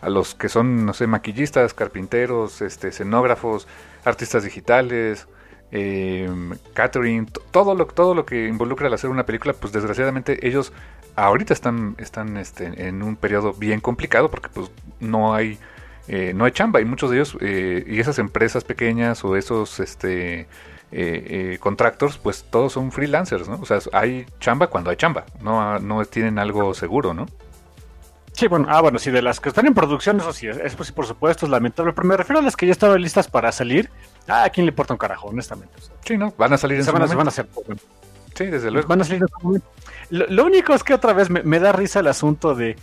a los que son, no sé, maquillistas, carpinteros, este, escenógrafos, artistas digitales, eh, catering, todo lo, todo lo que involucra al hacer una película, pues desgraciadamente ellos ahorita están, están este, en un periodo bien complicado porque pues no hay, eh, no hay chamba y muchos de ellos eh, y esas empresas pequeñas o esos, este, eh, eh, contractors, pues todos son freelancers, ¿no? O sea, hay chamba cuando hay chamba, no, no tienen algo seguro, ¿no? Sí, bueno, ah, bueno, sí, de las que están en producción, eso sí, es, pues, por supuesto, es lamentable, pero me refiero a las que ya estaban listas para salir. Ah, ¿a quién le importa un carajo, honestamente? sí, ¿no? Van a salir en se van, a hacer. Sí, desde luego. Van a salir en lo, único es que otra vez me, da risa el asunto de.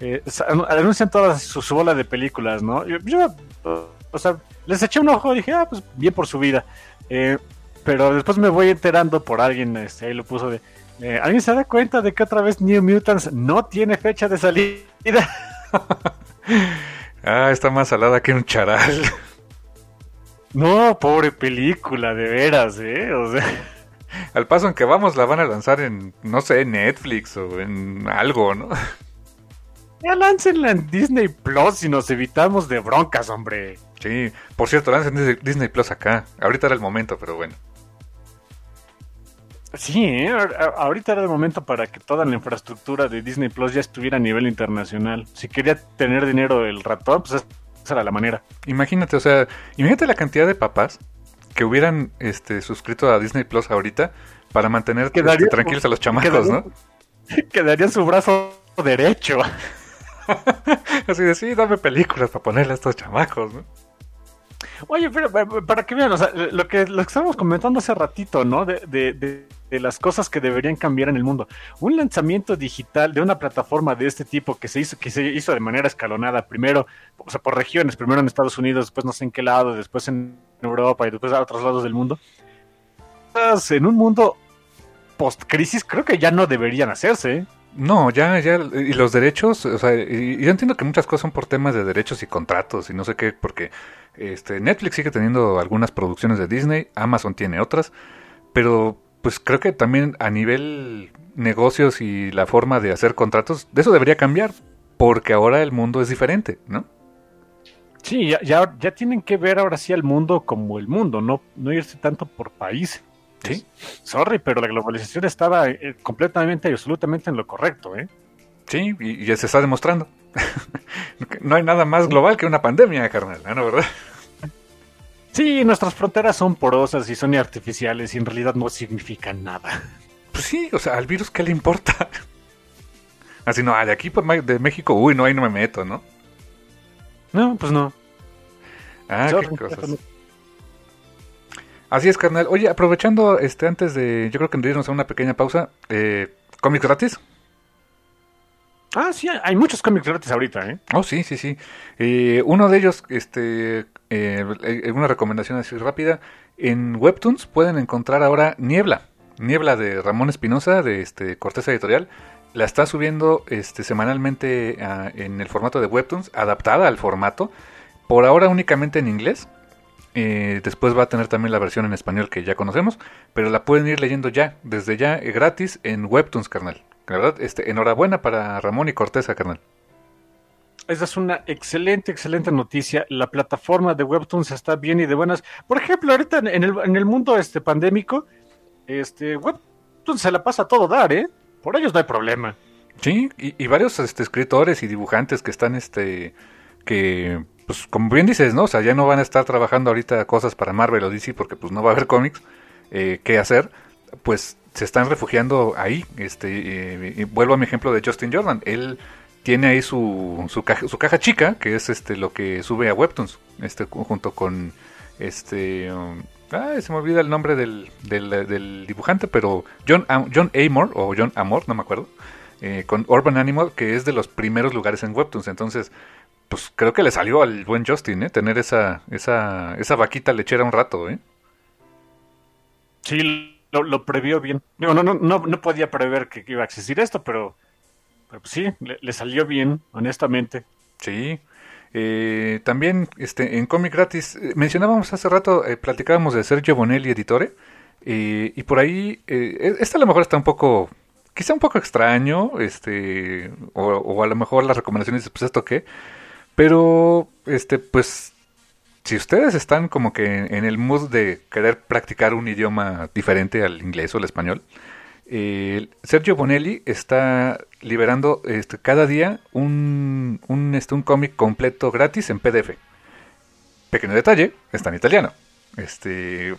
Eh, anuncian todas su, bola de películas, ¿no? Yo, o sea, les eché un ojo y dije, ah, pues bien por su vida. Eh, pero después me voy enterando por alguien, este, ahí lo puso de... Eh, ¿Alguien se da cuenta de que otra vez New Mutants no tiene fecha de salida? ah, está más salada que un charal. No, pobre película, de veras, ¿eh? O sea... Al paso en que vamos, la van a lanzar en, no sé, Netflix o en algo, ¿no? Ya láncenla en Disney Plus y nos evitamos de broncas, hombre. Sí, por cierto, lancen Disney Plus acá. Ahorita era el momento, pero bueno. Sí, ¿eh? ahorita era el momento para que toda la infraestructura de Disney Plus ya estuviera a nivel internacional. Si quería tener dinero el ratón, pues esa era la manera. Imagínate, o sea, imagínate la cantidad de papás que hubieran este, suscrito a Disney Plus ahorita para mantener este, tranquilos a los chamacos, ¿no? Quedaría su brazo derecho. Así de, sí, dame películas para ponerle a estos chamacos, ¿no? Oye, pero para que vean, lo que, lo que estábamos comentando hace ratito, ¿no? De, de, de, las cosas que deberían cambiar en el mundo. Un lanzamiento digital de una plataforma de este tipo que se hizo, que se hizo de manera escalonada, primero, o sea, por regiones, primero en Estados Unidos, después no sé en qué lado, después en Europa y después a otros lados del mundo. En un mundo post-crisis, creo que ya no deberían hacerse. No, ya, ya, y los derechos, o sea, y, yo entiendo que muchas cosas son por temas de derechos y contratos y no sé qué, porque este Netflix sigue teniendo algunas producciones de Disney, Amazon tiene otras, pero pues creo que también a nivel negocios y la forma de hacer contratos, de eso debería cambiar, porque ahora el mundo es diferente, ¿no? Sí, ya, ya, tienen que ver ahora sí al mundo como el mundo, no, no irse tanto por país. Sí. Sorry, pero la globalización estaba eh, completamente y absolutamente en lo correcto, ¿eh? Sí, y, ya se está demostrando. no hay nada más global que una pandemia, carnal, ¿no? ¿Verdad? Sí, nuestras fronteras son porosas y son artificiales y en realidad no significan nada. Pues sí, o sea, al virus, ¿qué le importa? Así no, de aquí por de México, uy, no, ahí no me meto, ¿no? No, pues no. Ah, qué cosas. Así es, carnal. Oye, aprovechando, este, antes de, yo creo que irnos a una pequeña pausa, eh, ¿cómics gratis? Ah, sí, hay muchos cómics gratis ahorita, ¿eh? Oh, sí, sí, sí. Eh, uno de ellos, este, eh, una recomendación así rápida, en Webtoons pueden encontrar ahora Niebla, Niebla de Ramón Espinosa de este Corteza Editorial la está subiendo este semanalmente ah, en el formato de Webtoons, adaptada al formato, por ahora únicamente en inglés. Eh, después va a tener también la versión en español que ya conocemos, pero la pueden ir leyendo ya, desde ya, eh, gratis en Webtoons, carnal. La verdad, este, enhorabuena para Ramón y Corteza, carnal. Esa es una excelente, excelente noticia. La plataforma de Webtoons está bien y de buenas. Por ejemplo, ahorita en el, en el mundo este pandémico, este Webtoons se la pasa a todo dar, ¿eh? Por ellos no hay problema. Sí, y, varios este, escritores y dibujantes que están, este, que, pues, como bien dices, ¿no? O sea, ya no van a estar trabajando ahorita cosas para Marvel o DC porque, pues, no va a haber cómics eh, hacer. Pues, se están refugiando ahí. Este, eh, y vuelvo a mi ejemplo de Justin Jordan. Él tiene ahí su, su, caja, su caja chica, que es este lo que sube a Webtoons, este, junto con este... Um, se me olvida el nombre del, del, dibujante, pero John, John Amor, o John Amor, no me acuerdo, eh, con Urban Animal, que es de los primeros lugares en Webtoons. Entonces, pues creo que le salió al buen Justin, ¿eh? Tener esa, esa, esa vaquita lechera un rato, ¿eh? Sí, lo, previó bien. no, no, no, no podía prever que iba a existir esto, pero pues sí, le, salió bien, honestamente. Sí. Eh, también este, en cómic gratis, eh, mencionábamos hace rato, eh, platicábamos de Sergio Bonelli, editore, y por ahí, e, este a lo mejor está un poco, quizá un poco extraño, este, o, a lo mejor las recomendaciones, pues esto qué, pero, este, pues, si ustedes están como que en el mood de querer practicar un idioma diferente al inglés o al español, Sergio Bonelli está liberando este, cada día un, un, este, un cómic completo gratis en PDF. Pequeño detalle, está en italiano. Este,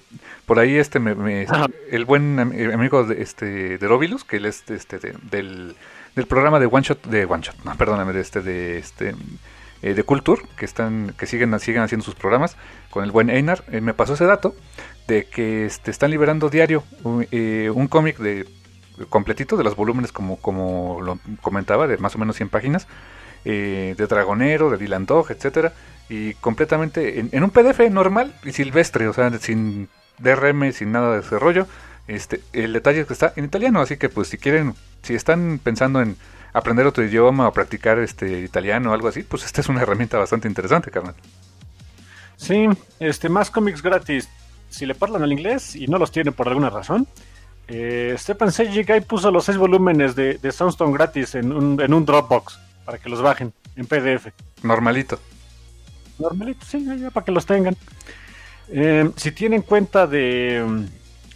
por ahí este me, el buen amigo de este de Robilus, que él es este del, del programa de One Shot de One Shot, no, perdóname, de este de este eh, de Culture, que están que siguen siguen haciendo sus programas con el buen Einar, eh, me pasó ese dato de que este, están liberando diario un, eh, un cómic de completito de los volúmenes como, como lo comentaba, de más o menos 100 páginas, de Dragonero, de Dylan Dog, etcétera, y completamente en, un PDF normal y silvestre, o sea, sin DRM, sin nada de ese rollo. Este, el detalle es que está en italiano, así que pues si quieren, si están pensando en aprender otro idioma o practicar este italiano o algo así, pues esta es una herramienta bastante interesante, carnal. Sí, este más cómics gratis. Si le parlan al inglés y no los tiene por alguna razón, eh, Stepan Sejic puso los seis volúmenes de, de Soundstone gratis en un, en un Dropbox para que los bajen en PDF. Normalito. Normalito, sí, ya para que los tengan. Eh, si tienen cuenta de,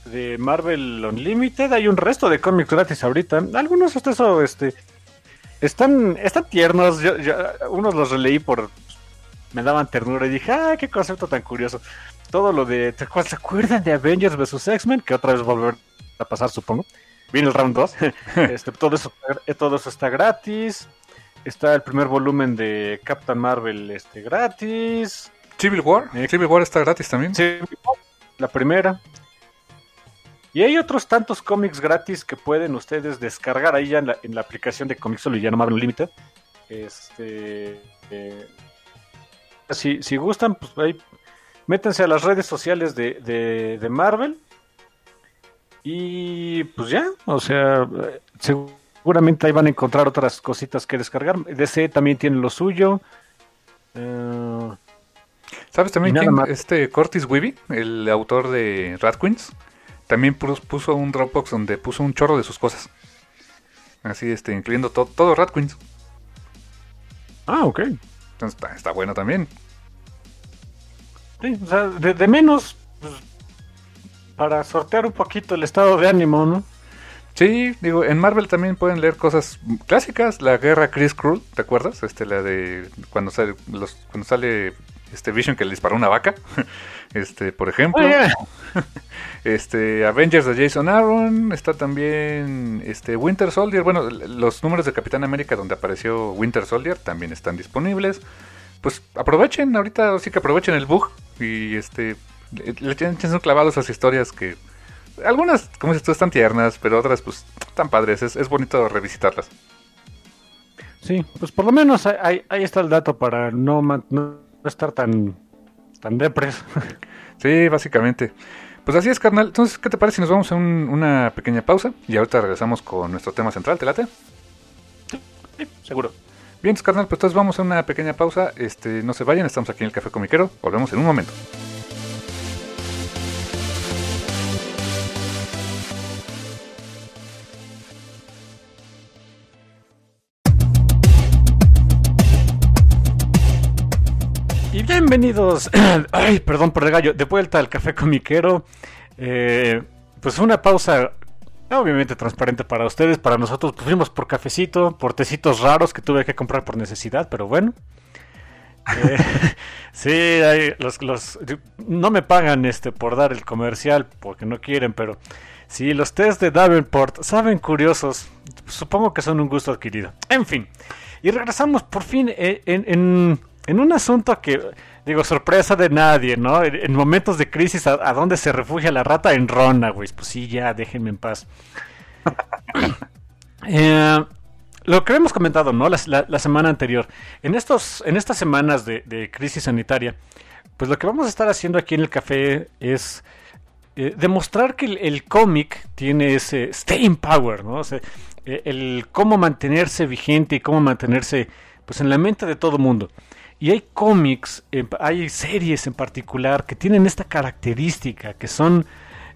de Marvel Unlimited, hay un resto de cómics gratis ahorita. Algunos hasta eso, este, están, están tiernos. Yo, unos los releí por, me daban ternura y dije, ah, qué concepto tan curioso. Todo lo de, ¿se acuerdan de Avengers vs. X-Men? Que otra vez volver a pasar, supongo. Viene el round 2. este, todo, eso, todo eso está gratis. Está el primer volumen de Captain Marvel este, gratis. Civil War. Eh, Civil War está gratis también. la primera. Y hay otros tantos cómics gratis que pueden ustedes descargar ahí ya en la, en la aplicación de Solo y ya no Marvel Limited. Este, eh, si, si gustan, pues ahí métanse a las redes sociales de, de, de Marvel y pues ya, o sea, seguramente ahí van a encontrar otras cositas que descargar. DC también tiene lo suyo. Eh, ¿Sabes también quién? Este Curtis Weeby, el autor de Rat Queens, también puso un Dropbox donde puso un chorro de sus cosas. Así, este, incluyendo todo Rat Queens. Ah, ok. Entonces está, bueno también. Sí, o sea, de, menos, pues, para sortear un poquito el estado de ánimo, ¿no? Sí, digo, en Marvel también pueden leer cosas clásicas, la guerra Chris Krull, ¿te acuerdas? Este, la de cuando sale, los, cuando sale este Vision que le disparó una vaca, este, por ejemplo. Oh, este, Avengers de Jason Aaron, está también este Winter Soldier, bueno, los números de Capitán América donde apareció Winter Soldier también están disponibles. Pues aprovechen, ahorita sí que aprovechen el bug y este le tienen un clavado esas historias que algunas, como si tú, están tiernas, pero otras pues están padres, es, bonito revisitarlas. Sí, pues por lo menos ahí, ahí está el dato para no, no estar tan, tan depres. Sí, básicamente. Pues así es, carnal. Entonces, ¿qué te parece si nos vamos a un- una pequeña pausa? Y ahorita regresamos con nuestro tema central, ¿te late? Sí, seguro. Bien, entonces, carnal, pues entonces vamos a una pequeña pausa. Este, no se vayan, estamos aquí en el Café Comiquero. Volvemos en un momento. Bienvenidos, ay, perdón por el gallo, de vuelta al Café Comiquero. Eh, pues una pausa obviamente transparente para ustedes, para nosotros. Pues fuimos por cafecito, por tecitos raros que tuve que comprar por necesidad, pero bueno. Eh, sí, los, no me pagan este por dar el comercial porque no quieren, pero sí, los test de Davenport saben curiosos. Supongo que son un gusto adquirido. En fin, y regresamos por fin eh, en un asunto que, digo, sorpresa de nadie, ¿no? En, en momentos de crisis, ¿a, ¿a, dónde se refugia la rata? En Rona, güey. Pues sí, ya, déjenme en paz. eh, lo que hemos comentado, ¿no? La, semana anterior. En, estos, en estas semanas de, de, crisis sanitaria, pues lo que vamos a estar haciendo aquí en el café es eh, demostrar que el, el cómic tiene ese staying power, ¿no? O sea, eh, el cómo mantenerse vigente y cómo mantenerse pues en la mente de todo mundo. Y hay cómics, eh, hay series en particular que tienen esta característica, que son,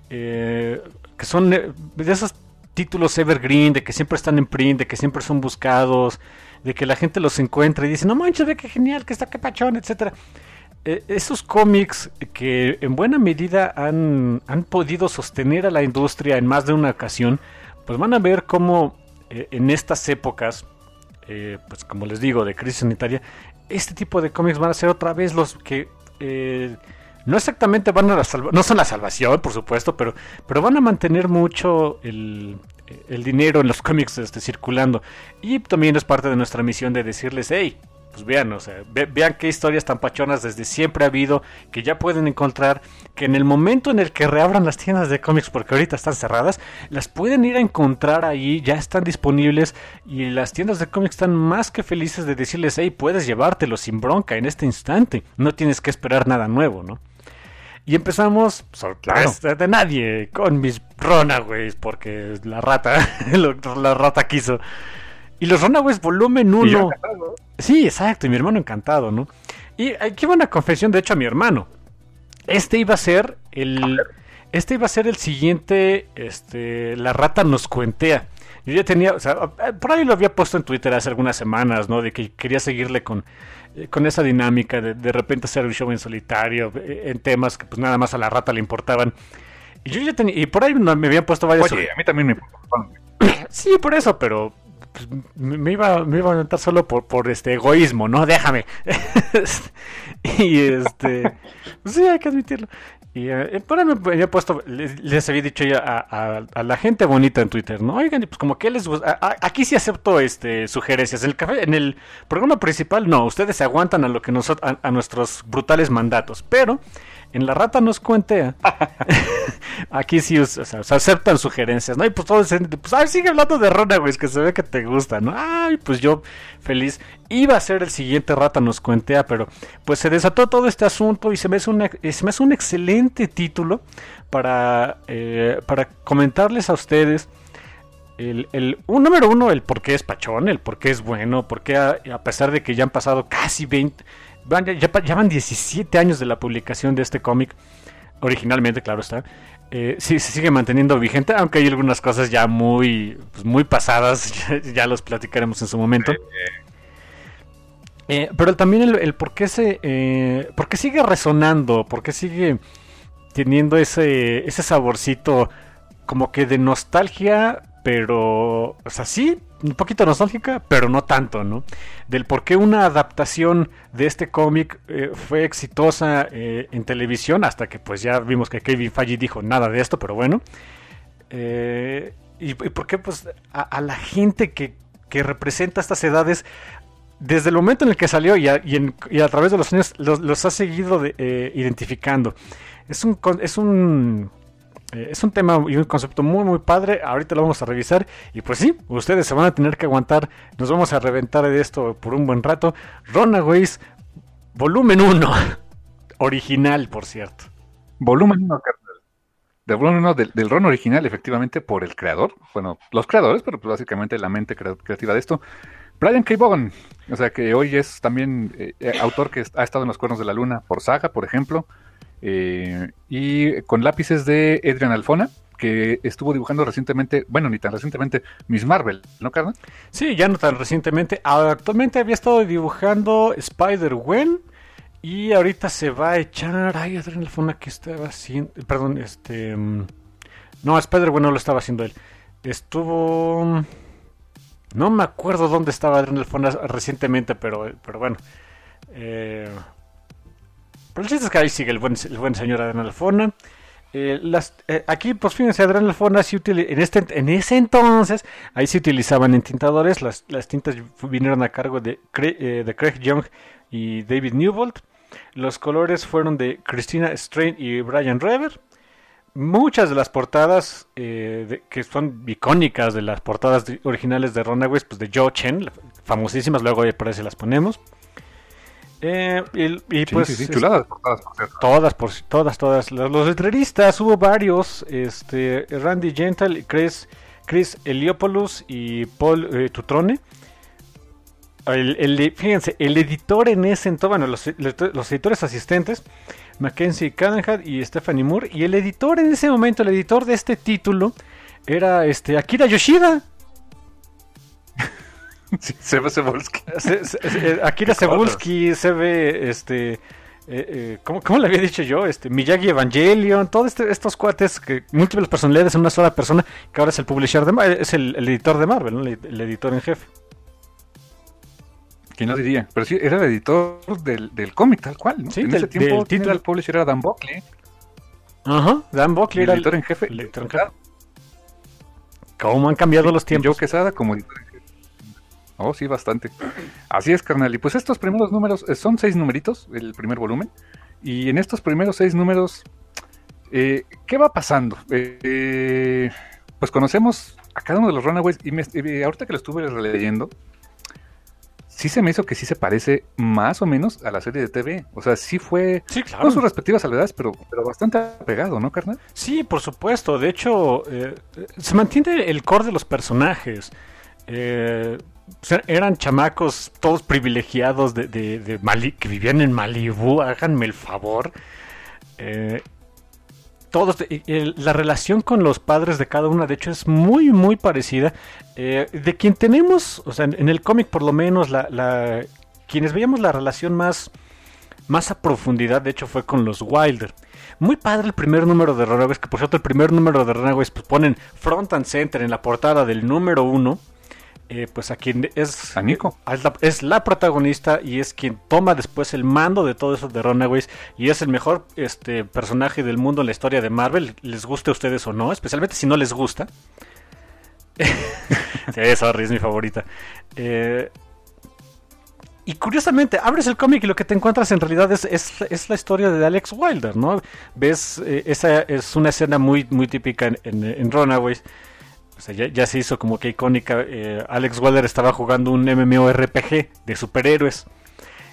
eh, que son de esos títulos evergreen, de que siempre están en print, de que siempre son buscados, de que la gente los encuentra y dice, no manches, ve qué genial, que está, qué pachón, etcétera. Eh, esos cómics que en buena medida han, han, podido sostener a la industria en más de una ocasión, pues van a ver cómo eh, en estas épocas, eh, pues como les digo, de crisis sanitaria, este tipo de cómics van a ser otra vez los que eh, no exactamente van a la no son la salvación, por supuesto, pero, pero van a mantener mucho el, el dinero en los cómics este, circulando. Y también es parte de nuestra misión de decirles, hey, pues vean, o sea, ve, vean qué historias tan pachonas desde siempre ha habido, que ya pueden encontrar, que en el momento en el que reabran las tiendas de cómics, porque ahorita están cerradas, las pueden ir a encontrar ahí, ya están disponibles y las tiendas de cómics están más que felices de decirles, hey, puedes llevártelo sin bronca en este instante, no tienes que esperar nada nuevo, ¿no? Y empezamos, sorpresa claro. de nadie, con mis Runaways, porque la rata, la rata quiso. Y los Runaways volumen 1. Sí, exacto, y mi hermano encantado, ¿no? Y aquí va una confesión, de hecho, a mi hermano. Este iba a ser el. Este iba a ser el siguiente. Este. La rata nos cuentea. Yo ya tenía. O sea, por ahí lo había puesto en Twitter hace algunas semanas, ¿no? De que quería seguirle con. Con esa dinámica de de repente hacer un show en solitario, en temas que pues nada más a la rata le importaban. Y yo ya tenía. Y por ahí me habían puesto varios. Oye, a mí también me importaban. Sí, por eso, pero pues, me iba me iba a aventar solo por, por este egoísmo, ¿no? Déjame. y este pues, sí, hay que admitirlo. Y eh, por me había puesto, les, había dicho ya a, la gente bonita en Twitter, ¿no? Oigan, pues como que les gusta. Aquí sí acepto este sugerencias. En el café, en el programa principal, no, ustedes se aguantan a lo que nosotros, a nuestros brutales mandatos. Pero en la rata nos cuentea. Aquí sí o sea, se aceptan sugerencias, ¿no? Y pues todos dicen, pues ay, sigue hablando de Runaways, que se ve que te gusta, ¿no? Ay, pues yo feliz. Iba a ser el siguiente rata nos cuentea, pero pues se desató todo este asunto y se me hace, una, se me hace un excelente título para, eh, para comentarles a ustedes. El, el un número uno, el por qué es pachón, el por qué es bueno, por qué a, a pesar de que ya han pasado casi 20, van, ya, ya, van 17 años de la publicación de este cómic, originalmente, claro está, eh, sí, se sigue manteniendo vigente, aunque hay algunas cosas ya muy, pues, muy pasadas, ya, ya, los platicaremos en su momento. Eh, pero también el, el, por qué se, eh, por qué sigue resonando, por qué sigue teniendo ese, ese saborcito como que de nostalgia, pero, o sea, sí, un poquito nostálgica, pero no tanto, ¿no? Del por qué una adaptación de este cómic eh, fue exitosa eh, en televisión, hasta que pues ya vimos que Kevin Feige dijo nada de esto, pero bueno. Eh, y, por qué pues a, la gente que, que, representa estas edades, desde el momento en el que salió y a, través de los años los, ha seguido de, identificando. Es un, es un es un tema y un concepto muy muy padre. Ahorita lo vamos a revisar. Y pues sí, ustedes se van a tener que aguantar. Nos vamos a reventar de esto por un buen rato. Runaways, volumen 1. Original, por cierto. Volumen 1, carnal. del run 1 del, del run original, efectivamente, por el creador. Bueno, los creadores, pero pues básicamente la mente crea- creativa de esto. Brian K. Vaughan, o sea que hoy es también eh, eh, autor que ha estado en los cuernos de la luna por Saga, por ejemplo, eh, y con lápices de Adrian Alfona, que estuvo dibujando recientemente, bueno, ni tan recientemente, Miss Marvel, ¿no, carnal? Sí, ya no tan recientemente. Actualmente había estado dibujando Spider-Gwen. Y ahorita se va a echar. Ay, Adrián Alfona, que estaba haciendo? Perdón, este. mm, No, Spider-Gwen no lo estaba haciendo él. Estuvo. mm, No me acuerdo dónde estaba Adrián Alfona recientemente, pero, pero bueno. Eh, Pero el chiste es que ahí sigue el buen, el buen señor Adrián Alfona. Eh, las, eh, aquí, pues fíjense, Adrián Alfona en, este, en ese entonces, ahí se utilizaban entintadores. Las, las tintas vinieron a cargo de, Craig- eh, Craig Young y David Newbold. Los colores fueron de Christina Strain y Brian Rever. Muchas de las portadas eh, que son icónicas de las portadas originales de Runaways, pues de Joe Chen, famosísimas, luego por ahí se las ponemos. Eh, y, y Sí, pues sí, sí, es- chuladas portadas, por cierto. Todas, por, todas, todas. Los, los letreristas, hubo varios. Este, Randy Gentle, Chris, Chris Eliopoulos y Paul eh, Tutrone. El, el- fíjense, el editor en ese entonces, bueno, los, los editores asistentes, Mackenzie Cadenhead y Stephanie Moore. Y el editor en ese momento, el editor de este título, era este Akira Yoshida. Sí, Seba Cebulski. Se- se- se- cosas. Cebulski, se ve, este, eh, eh, ¿cómo, cómo le había dicho yo? Este, Miyagi Evangelion, todos este- estos cuates que múltiples personalidades en una sola persona, que ahora es el publisher de es el, el editor de Marvel, ¿no? el, el editor en jefe. ¿Quién no diría? Pero sí, era el editor del, del cómic, tal cual, ¿no? Sí, en del- ese tiempo, del ¿quién título. era el publisher era Dan Buckley, Ajá, Dan Buckley el era el editor en jefe. el editor en jefe. ¿Cómo han cambiado los tiempos? Joe Quesada como editor. Oh, sí, bastante. Así es, carnal. Y pues estos primeros números, eh, son seis numeritos, el primer volumen. Y en estos primeros seis números, eh, ¿qué va pasando? Eh, eh, pues conocemos a cada uno de los Runaways. Y me- ahorita que lo estuve releyendo, sí se me hizo que sí se parece más o menos a la serie de TV. O sea, sí fue Sí, claro. con sus respectivas salvedades, pero, pero bastante apegado, ¿no, carnal? Sí, por supuesto. De hecho, eh, se mantiene el core de los personajes. Eh, eran chamacos todos privilegiados de, de- de que vivían en Malibú, háganme el favor. Eh, todos, la relación con los padres de cada una, de hecho, es muy, muy parecida. Eh, de quien tenemos, o sea, en el cómic por lo menos, la- quienes veíamos la relación más, más a profundidad, de hecho, fue con los Wilder. Muy padre el primer número de Runaways, que por cierto, el primer número de Runaways pues ponen front and center en la portada del número uno. Eh, pues a quien es, A Nico. es la, es la protagonista y es quien toma después el mando de todo eso de Runaways y es el mejor este, personaje del mundo en la historia de Marvel, les guste a ustedes o no, especialmente si no les gusta. sí, sorry, es mi favorita. Eh, y curiosamente, abres el cómic y lo que te encuentras en realidad es, es, es la historia de Alex Wilder, ¿no? Ves, eh, esa es una escena muy, muy típica en, en, en Runaways. O sea, ya, ya se hizo como que icónica. eh, Alex Wilder estaba jugando un MMORPG de superhéroes.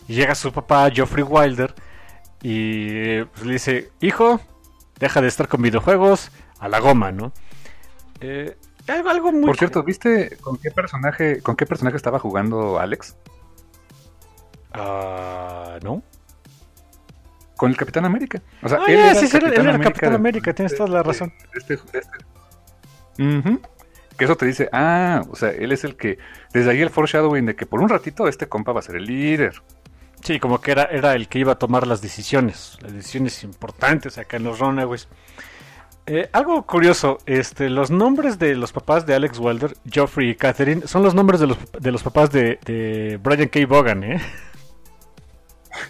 Y llega su papá, Geoffrey Wilder, y eh, pues, le dice, hijo, deja de estar con videojuegos a la goma, ¿no? Eh, algo, algo muy... Por cierto, ¿viste con qué personaje, con qué personaje estaba jugando Alex? Ah, ¿No? Con el Capitán América. O sea, Ah, él ya, era sí, el sí, él era el Capitán de- América, tienes toda la de- razón. este- este- Que eso te dice, ah, o sea, él es el que, desde ahí el foreshadowing de que por un ratito este compa va a ser el líder. Sí, como que era, era el que iba a tomar las decisiones, las decisiones importantes acá en los Runaways. Eh, algo curioso, este, los nombres de los papás de Alex Wilder, Geoffrey y Catherine, son los nombres de los, de los papás de, de Brian K. Vaughan, ¿eh?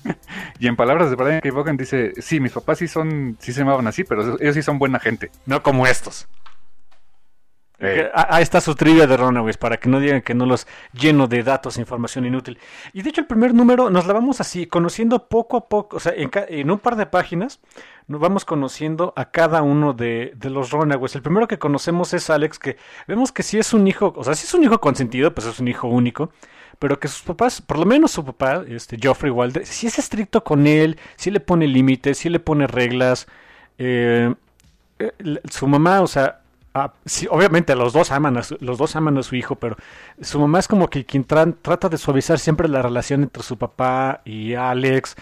Y en palabras de Brian K. Vaughan dice, sí, mis papás sí son, sí se llamaban así, pero ellos sí son buena gente. No como estos. Eh, ah, Ahí está su trivia de Runaways, para que no digan que no los lleno de datos información inútil. Y de hecho el primer número nos la vamos así, conociendo poco a poco, o sea, en, un par de páginas nos vamos conociendo a cada uno de, los Runaways. El primero que conocemos es Alex, que vemos que sí es un hijo, o sea, sí es un hijo consentido, pues es un hijo único, pero que sus papás, por lo menos su papá, este Geoffrey Wilder, sí es estricto con él, sí le pone límites, sí le pone reglas. eh, eh, su mamá, o sea, ah, sí, obviamente los dos aman a su, los dos aman a su hijo, pero su mamá es como que quien trata de suavizar siempre la relación entre su papá y Alex.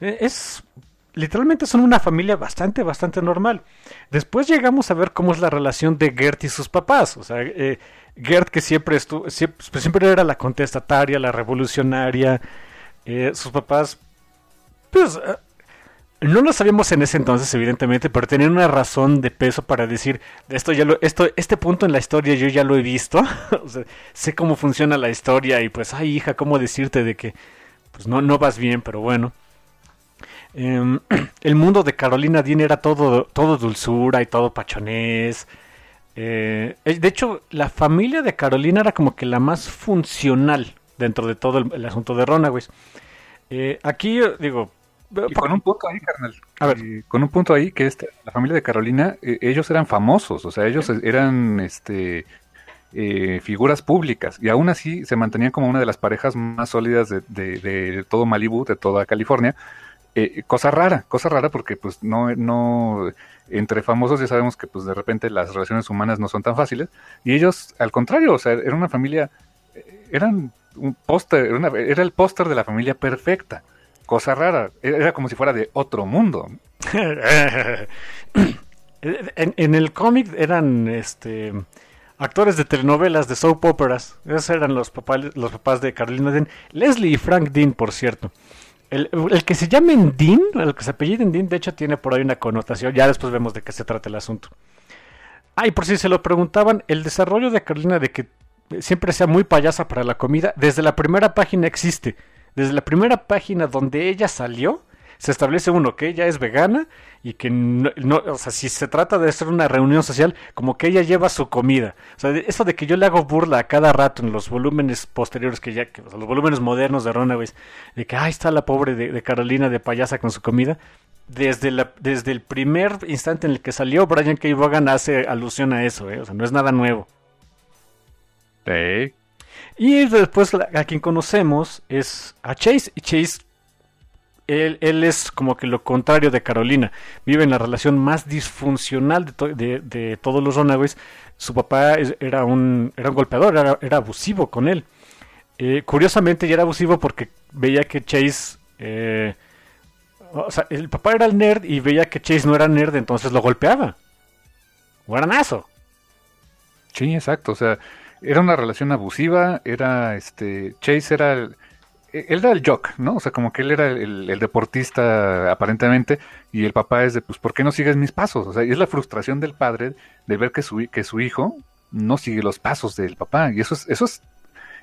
Eh, es literalmente son una familia bastante, bastante normal. Después llegamos a ver cómo es la relación de Gert y sus papás. O sea, eh, Gert que siempre estuvo, siempre, pues, siempre, era la contestataria, la revolucionaria. Eh, sus papás, pues, eh, no lo sabíamos en ese entonces, evidentemente, pero tenían una razón de peso para decir, esto ya lo, esto, este punto en la historia yo ya lo he visto. o sea, sé cómo funciona la historia y pues, ay hija, cómo decirte de que, pues no, no vas bien, pero bueno. Em, el mundo de Carolina Dean era todo, todo dulzura y todo pachonés. Eh, eh, de hecho, la familia de Carolina era como que la más funcional dentro de todo el, asunto de Runaways. Eh, aquí, digo... Y con un punto ahí, carnal. A ver. con un punto ahí que este, la familia de Carolina, ellos eran famosos, o sea, ellos eran este figuras públicas. Y aún así se mantenían como una de las parejas más sólidas de, de todo Malibu, de toda California, eh, cosa rara, cosa rara porque pues no, no, entre famosos ya sabemos que pues de repente las relaciones humanas no son tan fáciles. Y ellos al contrario, o sea, era una familia, eh, eran un póster, era, el póster de la familia perfecta, cosa rara, era como si fuera de otro mundo. en, el cómic eran este actores de telenovelas, de soap operas, esos eran los los papás de Carolina Dean, Leslie y Frank Dean, por cierto. El, que se llame Dean, el que se apellide Dean, de hecho tiene por ahí una connotación. Ya después vemos de qué se trata el asunto. Ah, y por si se lo preguntaban, el desarrollo de Carolina de que siempre sea muy payasa para la comida, desde la primera página existe. Desde la primera página donde ella salió, se establece uno que ella es vegana y que no, o sea, si se trata de hacer una reunión social, como que ella lleva su comida. O sea, eso de que yo le hago burla a cada rato en los volúmenes posteriores que ya, que, los volúmenes modernos de Runaways, de que ahí está la pobre de, Carolina de payasa con su comida. Desde, la, desde el primer instante en el que salió, Brian K. Vaughan hace alusión a eso, ¿eh? o sea, no es nada nuevo. Y después a quien conocemos es a Chase. Y Chase él, es como que lo contrario de Carolina. Vive en la relación más disfuncional de, todos los Runaways. Su papá era un, era un golpeador, era, abusivo con él. Eh, curiosamente, ya era abusivo porque veía que Chase. Eh, o sea, el papá era el nerd y veía que Chase no era nerd, entonces lo golpeaba. Guaranazo. Sí, exacto. O sea, era una relación abusiva. Era este. Chase era. El, él era el jock, ¿no? O sea, como que él era el, deportista aparentemente y el papá es de, pues, ¿por qué no sigues mis pasos? O sea, y es la frustración del padre de ver que su, que su hijo no sigue los pasos del papá y eso es, eso es,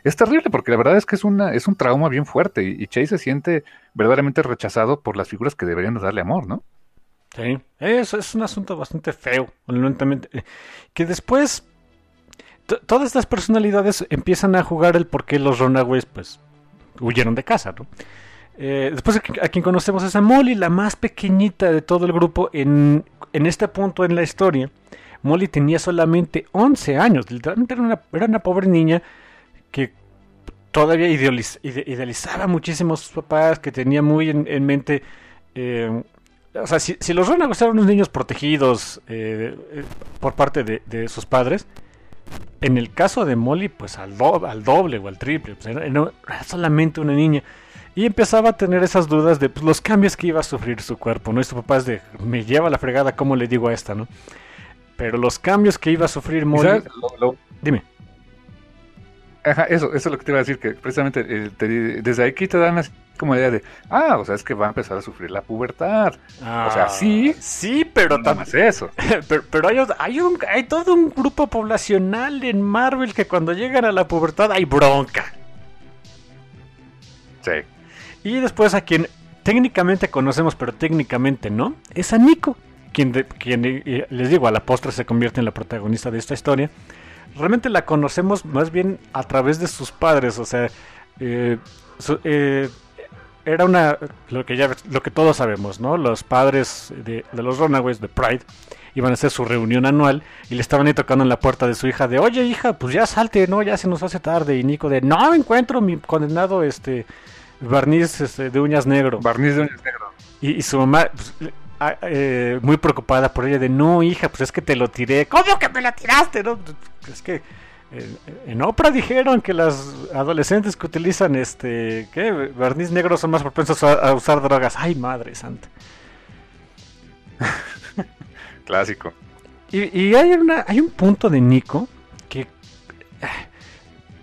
es terrible porque la verdad es que es, una, es un trauma bien fuerte y, Chase se siente verdaderamente rechazado por las figuras que deberían darle amor, ¿no? Sí, eso es un asunto bastante feo, eh, que después todas estas personalidades empiezan a jugar el por qué los Runaways, pues, huyeron de casa, ¿no? Eh, después a quien conocemos es a Molly, la más pequeñita de todo el grupo en, este punto en la historia. Molly tenía solamente 11 años, literalmente era una, era una pobre niña que todavía idealizaba muchísimo a sus papás, que tenía muy en, mente... Eh, o sea, si, los Runaways eran unos niños protegidos eh, por parte de sus padres, en el caso de Molly, pues al, al doble o al triple, pues era, solamente una niña. Y empezaba a tener esas dudas de pues, los cambios que iba a sufrir su cuerpo, ¿no? Y su papá es de, me lleva la fregada, ¿cómo le digo a esta, no? Pero los cambios que iba a sufrir Molly... Dime. Ajá, eso, eso es lo que te iba a decir, que precisamente eh, desde aquí te dan así como idea de, ah, o sea, es que va a empezar a sufrir la pubertad. o sea, sí, ah, sí, pero nada más eso. pero, hay, hay, un, hay todo un grupo poblacional en Marvel que cuando llegan a la pubertad hay bronca. Sí. Y después a quien técnicamente conocemos, pero técnicamente no, es a Nico, quien, quien eh, les digo, a la postre se convierte en la protagonista de esta historia. Realmente la conocemos más bien a través de sus padres, o sea, eh, eh era una lo que ya lo que todos sabemos, ¿no? Los padres de, los Runaways de Pride iban a hacer su reunión anual y le estaban ahí tocando en la puerta de su hija de, "Oye, hija, pues ya salte, no, ya se nos hace tarde." Y Nico de, "No encuentro mi condenado este barniz este, de uñas negro." Barniz de uñas negro. Y, su mamá pues, eh, muy preocupada por ella de, no, hija, pues es que te lo tiré. ¿Cómo que me la tiraste? No, es que eh, en Oprah dijeron que las adolescentes que utilizan este, ¿qué? Barniz negro son más propensos a, usar drogas. Ay, madre santa. Clásico. Y, y, hay, una, hay un punto de Nico que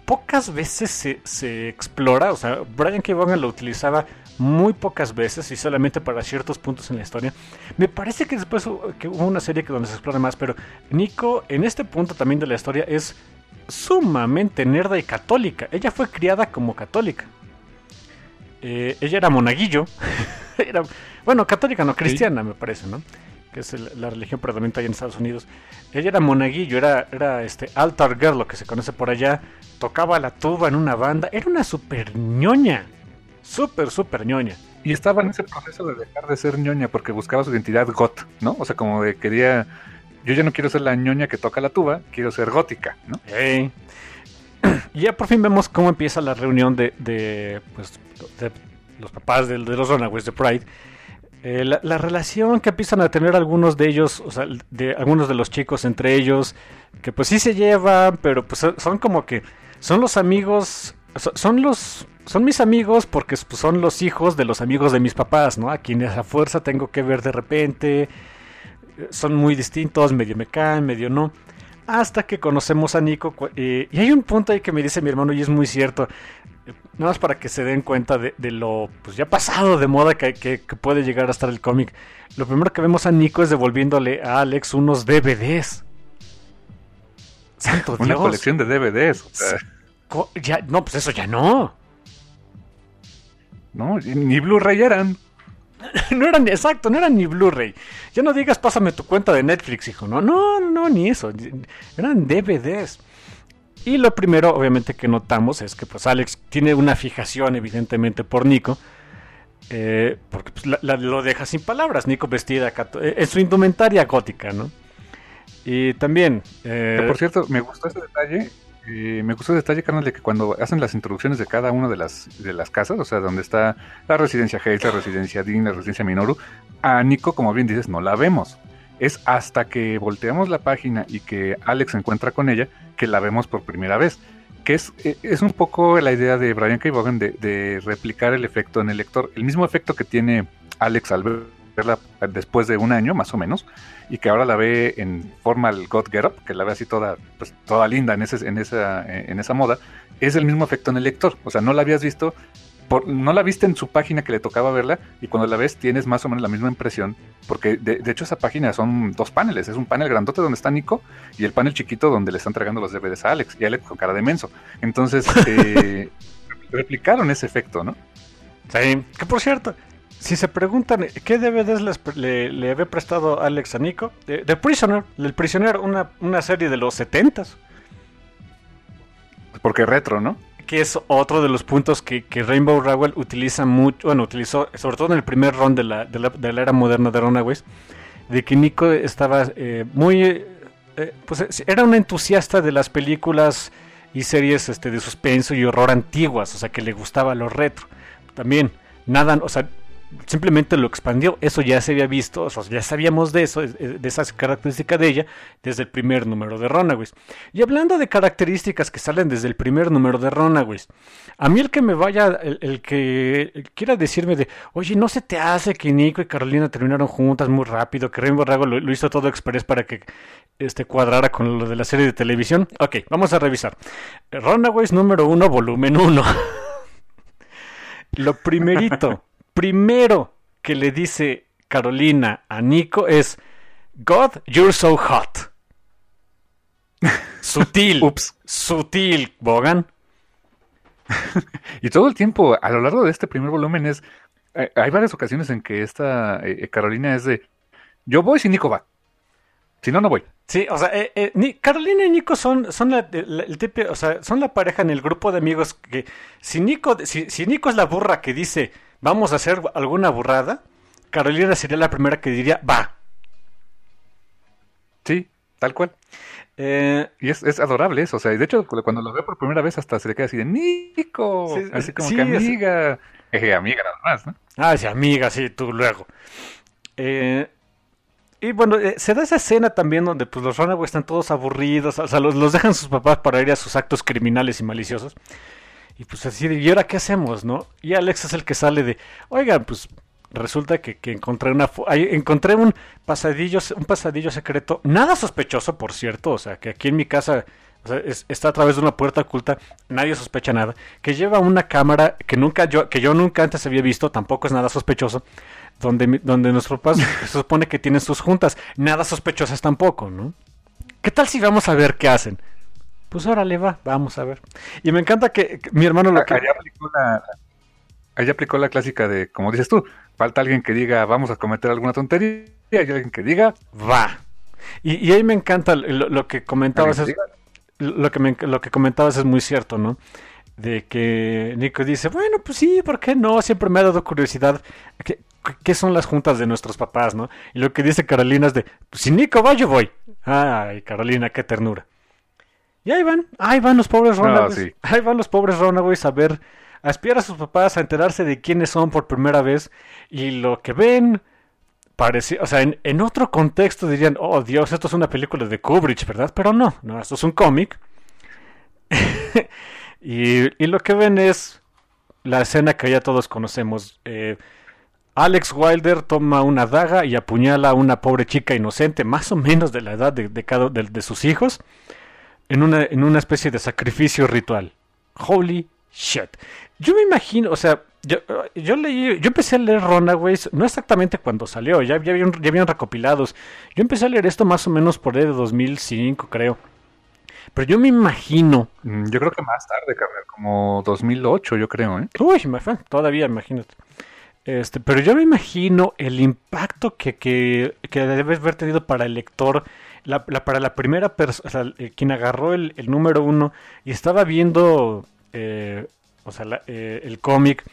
pocas veces se, se, explora. O sea, Brian K. Vaughan lo utilizaba muy pocas veces y solamente para ciertos puntos en la historia. Me parece que después que hubo una serie que donde se explora más, pero Nico en este punto también de la historia es sumamente nerda y católica. Ella fue criada como católica. Eh, ella era monaguillo. era, bueno, católica no, cristiana me parece, ¿no? Que es la religión predominante ahí en Estados Unidos. Ella era monaguillo, era, era este altar girl, lo que se conoce por allá. Tocaba la tuba en una banda. Era una super ñoña. Súper, súper ñoña. Y estaba en ese proceso de dejar de ser ñoña porque buscaba su identidad got, ¿no? O sea, como de quería yo ya no quiero ser la ñoña que toca la tuba, quiero ser gótica, ¿no? Y ya por fin vemos cómo empieza la reunión de, de, pues, de los papás de, los Runaways de Pride. Eh, la, relación que empiezan a tener algunos de ellos, o sea, de algunos de los chicos entre ellos, que pues sí se llevan, pero pues son como que son los amigos, son los son mis amigos porque pues, son los hijos de los amigos de mis papás, ¿no? A quienes a fuerza tengo que ver de repente son muy distintos, medio me caen, medio no. Hasta que conocemos a Nico. y hay un punto ahí que me dice mi hermano y es muy cierto. Nada más para que se den cuenta de, lo pues ya pasado de moda que, que, puede llegar a estar el cómic. Lo primero que vemos a Nico es devolviéndole a Alex unos DVDs. Santo Una colección de DVDs. Ya, no, pues eso ya no. No, ni Blu-ray eran. no eran, exacto, no eran ni Blu-ray. Ya no digas, pásame tu cuenta de Netflix, hijo. No, no, no, ni eso. Eran DVDs. Y lo primero, obviamente, que notamos es que pues Alex tiene una fijación, evidentemente, por Nico. Eh, porque pues, lo deja sin palabras. Nico vestida eh, en su indumentaria gótica, ¿no? Y también... Eh, por cierto, me gustó ese detalle eh, me gustó el detalle, carnal, de que cuando hacen las introducciones de cada una de las, de las casas, o sea, donde está la residencia Hayes, la residencia Dean, la residencia Minoru, a Nico, como bien dices, no la vemos. Es hasta que volteamos la página y que Alex se encuentra con ella que la vemos por primera vez. Que es, eh, es un poco la idea de Brian K. Vaughan de, de replicar el efecto en el lector. El mismo efecto que tiene Alex al verla después de un año, más o menos, y que ahora la ve en formal God Get Up, que la ve así toda, pues, toda linda en, ese, en, esa, en esa moda, es el mismo efecto en el lector. O sea, no la habías visto, por, no la viste en su página que le tocaba verla, y cuando la ves tienes más o menos la misma impresión, porque de, hecho esa página son dos paneles, es un panel grandote donde está Nico y el panel chiquito donde le están entregando los DVDs a Alex, y Alex con cara de menso. Entonces, eh, replicaron ese efecto, ¿no? Sí, que por cierto, si se preguntan qué DVDs le, le, había prestado Alex a Nico, The, Prisoner, El Prisionero, una, una serie de los 70 Porque retro, ¿no? Que es otro de los puntos que, Rainbow Rowell utiliza mucho, bueno, utilizó sobre todo en el primer round de la, de la, era moderna de Runaways, de que Nico estaba eh, muy, eh, pues era un entusiasta de las películas y series este, de suspenso y horror antiguas, o sea, que le gustaba lo retro. También, nada, o sea, simplemente lo expandió. Eso ya se había visto, o ya sabíamos de eso, de esas características de ella, desde el primer número de Runaways. Y hablando de características que salen desde el primer número de Runaways, a mí el que me vaya, el, que quiera decirme de, oye, ¿no se te hace que Nico y Carolina terminaron juntas muy rápido, que Rainbow Rago lo, hizo todo express para que este, cuadrara con lo de la serie de televisión? Ok, vamos a revisar. Runaways número 1, volumen 1. lo primerito primero que le dice Carolina a Nico es, God, you're so hot. Sutil. Ups. Sutil, Bogan. y todo el tiempo, a lo largo de este primer volumen, es. Eh, hay varias ocasiones en que esta eh, eh, Carolina es de. Yo voy si Nico va. Si no, no voy. Sí, o sea, Carolina y Nico son, son la, el tipo, o sea, son la pareja en el grupo de amigos que si Nico, si, si Nico es la burra que dice vamos a hacer alguna burrada, Carolina sería la primera que diría, va. Sí, tal cual. Eh, y es, es, adorable eso, o sea, de hecho cuando lo veo por primera vez hasta se le queda así de Nico, así como que amiga, amiga nada más, ¿no? Ah, sí, amiga, sí, tú luego. Eh, y bueno, eh, se da esa escena también donde pues, los Runaways están todos aburridos, o sea, los, los, dejan sus papás para ir a sus actos criminales y maliciosos. Y pues así de, ¿y ahora qué hacemos, no? Y Alex es el que sale de, oigan, pues resulta que, encontré una encontré un pasadillo, un pasadillo secreto, nada sospechoso, por cierto, o sea, que aquí en mi casa o sea, está a través de una puerta oculta, nadie sospecha nada, que lleva una cámara que nunca yo, que yo nunca antes había visto, tampoco es nada sospechoso, donde, donde nuestros papás se supone que tienen sus juntas, nada sospechosas tampoco, ¿no? ¿Qué tal si vamos a ver qué hacen? Pues órale, va, vamos a ver. Y me encanta que, mi hermano lo que... Allá aplicó, la, allá aplicó la clásica de, como dices tú, falta alguien que diga vamos a cometer alguna tontería y alguien que diga va. Y, ahí me encanta lo, que comentabas. Es, lo, que lo que comentabas es muy cierto, ¿no? De que Nico dice, bueno, pues sí, ¿por qué no? Siempre me ha dado curiosidad. ¿Qué, qué son las juntas de nuestros papás, no? Y lo que dice Carolina es de, pues si Nico va, yo voy. Ay, Carolina, qué ternura. Y ahí van, ahí van los pobres Runaways. Ahí van los pobres Runaways a ver, a espiar a sus papás, a enterarse de quiénes son por primera vez. Y lo que ven, parece, o sea, en, en, otro contexto dirían, oh Dios, esto es una película de Kubrick, ¿verdad? Pero no, no, esto es un cómic. y, y, lo que ven es la escena que ya todos conocemos. Eh, Alex Wilder toma una daga y apuñala a una pobre chica inocente, más o menos de la edad de, de cada de, de, sus hijos, en una, en una especie de sacrificio ritual. Holy shit. Yo me imagino, o sea, yo, yo leí, yo empecé a leer Runaways, no exactamente cuando salió, ya, ya, habían, ya habían recopilados. Yo empecé a leer esto más o menos por ahí de 2005, creo. Pero yo me imagino. Mm, yo creo que más tarde, como 2008, yo creo, ¿eh? Uy, todavía, imagínate. Este, pero yo me imagino el impacto que, que, que debes haber tenido para el lector, la, la, para la primera persona, quien agarró el, número uno y estaba viendo, eh, o sea, eh, el cómic.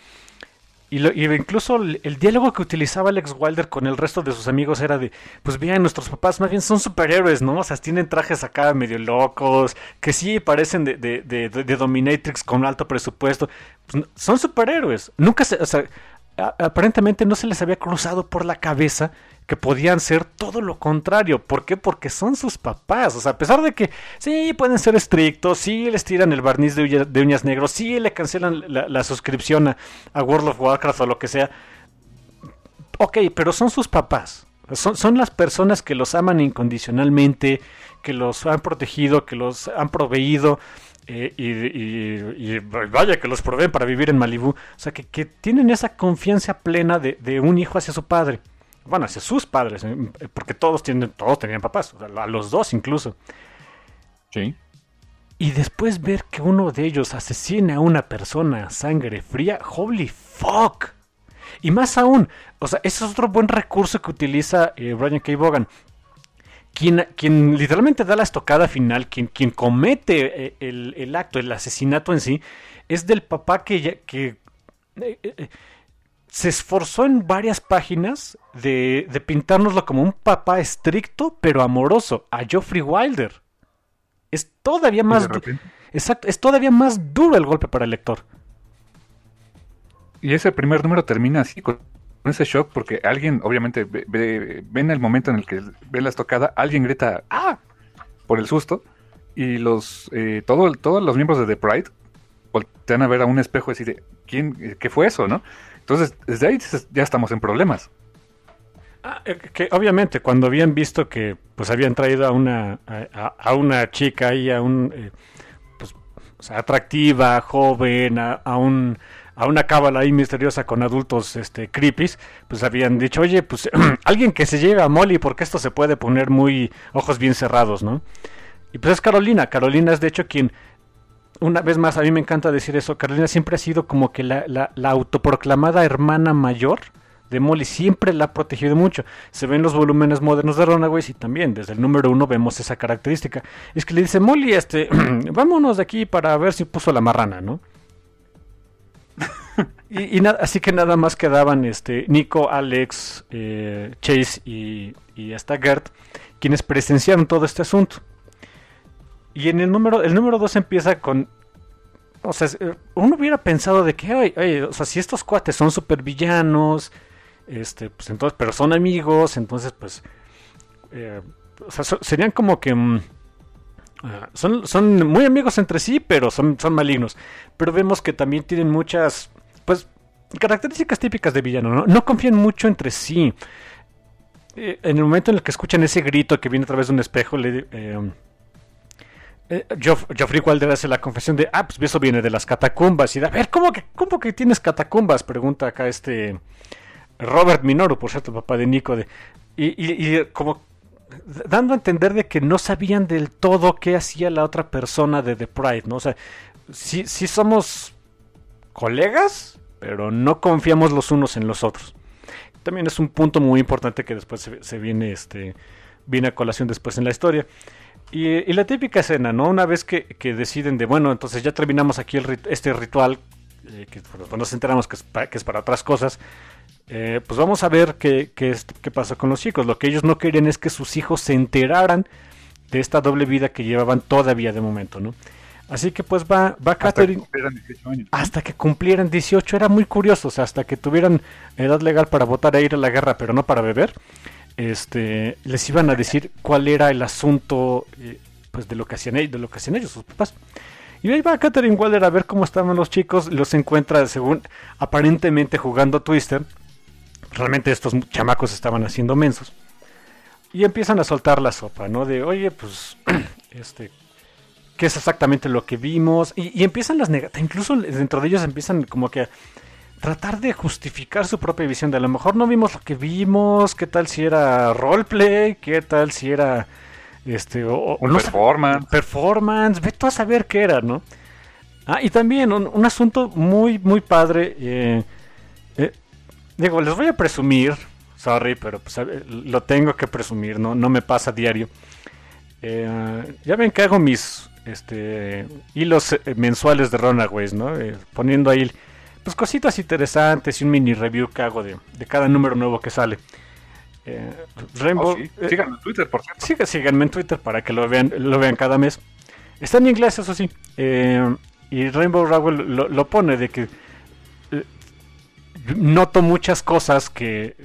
Y, incluso el, el, diálogo que utilizaba Alex Wilder con el resto de sus amigos era de, pues bien, nuestros papás más bien son superhéroes, ¿no? O sea, tienen trajes acá medio locos, que sí parecen de, de, de, de Dominatrix con alto presupuesto. Pues, son superhéroes. Nunca se, o sea, aparentemente no se les había cruzado por la cabeza que podían ser todo lo contrario. ¿Por qué? Porque son sus papás. O sea, a pesar de que sí pueden ser estrictos, sí les tiran el barniz de, uñas, de negros, sí le cancelan la, suscripción a, World of Warcraft o lo que sea. Ok, pero son sus papás. Son, las personas que los aman incondicionalmente, que los han protegido, que los han proveído. Eh, y, vaya que los proveen para vivir en Malibú. O sea, que, que tienen esa confianza plena de, de, un hijo hacia su padre. Bueno, hacia sus padres, eh, porque todos, tienen, todos tenían papás, o sea, a los dos incluso. Sí. Y después ver que uno de ellos asesina a una persona a sangre fría, holy fuck. Y más aún, o sea, ese es otro buen recurso que utiliza eh, Brian K. Vaughan quien, quien, literalmente da la estocada final, quien, quien comete eh, el, el, acto, el asesinato en sí, es del papá que, que eh, eh, se esforzó en varias páginas de, de pintárnoslo como un papá estricto pero amoroso, a Geoffrey Wilder. Es todavía más... Exacto, es todavía más duro el golpe para el lector. Y ese primer número termina así, con ese shock porque alguien, obviamente, ve, ve, ven el momento en el que ve la estocada, alguien grita ¡Ah! por el susto y los eh, todo, todos los miembros de The Pride voltean a ver a un espejo y decir, ¿quién, ¿qué fue eso, no? Entonces, desde ahí ya estamos en problemas. Ah, eh, que obviamente cuando habían visto que pues habían traído a una a, una chica ahí a un eh, pues atractiva joven a, a un a una cábala ahí misteriosa con adultos este creepies, pues habían dicho, oye, pues alguien que se lleve a Molly porque esto se puede poner muy ojos bien cerrados, ¿no? Y pues es Carolina, Carolina es de hecho quien, una vez más, a mí me encanta decir eso, Carolina siempre ha sido como que la, la, la autoproclamada hermana mayor de Molly, siempre la ha protegido mucho. Se ven los volúmenes modernos de Runaways y también desde el número uno vemos esa característica. Es que le dice, Molly, este, vámonos de aquí para ver si puso la marrana, ¿no? y, y así que nada más quedaban este Nico, Alex, eh, Chase y, y, hasta Gert, quienes presenciaron todo este asunto. Y en el número, el número 2 empieza con. O sea, uno hubiera pensado de que, oye, oye, o sea, si estos cuates son super villanos, Este, pues entonces, pero son amigos, entonces, pues, eh, o sea, serían como que mm, ah, son, son muy amigos entre sí, pero son, son malignos. Pero vemos que también tienen muchas, pues, características típicas de villano, ¿no? No confían mucho entre sí. Eh, en el momento en el que escuchan ese grito que viene a través de un espejo, le, eh, eh, Joff- Joffrey Wilder hace la confesión de, ah, pues eso viene de las catacumbas. Y de, a ver, ¿cómo que, cómo que tienes catacumbas? Pregunta acá este Robert Minoru, por cierto, papá de Nico. De, y, y- y como dando a entender de que no sabían del todo qué hacía la otra persona de The Pride, ¿no? O sea, sí, sí somos colegas, pero no confiamos los unos en los otros. También es un punto muy importante que después se, se viene, este, viene a colación después en la historia. Y, y la típica escena, ¿no? Una vez que, que deciden de, bueno, entonces ya terminamos aquí el este ritual, eh, que pues, nos enteramos que es, pa- que es para otras cosas, eh, pues vamos a ver qué, qué, es- qué pasa con los chicos. Lo que ellos no querían es que sus hijos se enteraran de esta doble vida que llevaban todavía de momento, ¿no? Así que pues va, va Hasta que Catherine cumplieran 18 años. hasta que cumplieran 18. Era muy curioso, o sea, hasta que tuvieran edad legal para votar e ir a la guerra, pero no para beber. Este, les iban a decir cuál era el asunto eh, pues de lo que hacían ellos, de lo que hacían ellos, sus papás. Y ahí va Catherine Waller a ver cómo estaban los chicos, los encuentra según aparentemente jugando Twister. Realmente estos chamacos estaban haciendo mensos. Y empiezan a soltar la sopa, ¿no? De, oye, pues, este, qué es exactamente lo que vimos. Y, y empiezan las negativas, incluso dentro de ellos empiezan como que a tratar de justificar su propia visión. De a lo mejor no vimos lo que vimos, qué tal si era roleplay, qué tal si era este o, Un no performance. performance, ve tú a saber qué era, ¿no? Ah, y también un, un asunto muy, muy padre. eh, eh, digo, les voy a presumir, sorry, pero pues, lo tengo que presumir, ¿no? No me pasa a diario. Eh, ya ven que hago mis este, hilos mensuales de Runaways, ¿no? Poniendo ahí pues cositas interesantes y un mini review que hago de, de cada número nuevo que sale. Eh, Rainbow, Oh, sí. eh, Síganme en Twitter, por cierto. Síganme en Twitter para que lo vean, lo vean cada mes. Está en inglés, eso sí. Eh, y Rainbow Rowell lo, lo pone de que eh, noto muchas cosas que,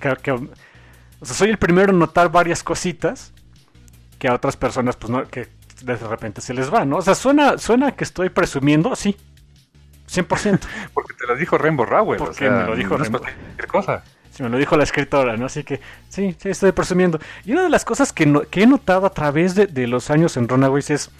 que- que- o sea, soy el primero en notar varias cositas que a otras personas pues no que de repente se les va, ¿no? O sea, suena suena que estoy presumiendo, sí. 100%. Porque te lo dijo Rainbow Rowell. Porque o sea, me lo dijo no Rainbow. cualquier cosa. Sí, me lo dijo la escritora, ¿no? Así que sí, sí, estoy presumiendo. Y una de las cosas que, no- que he notado a través de, de los años en Runaways es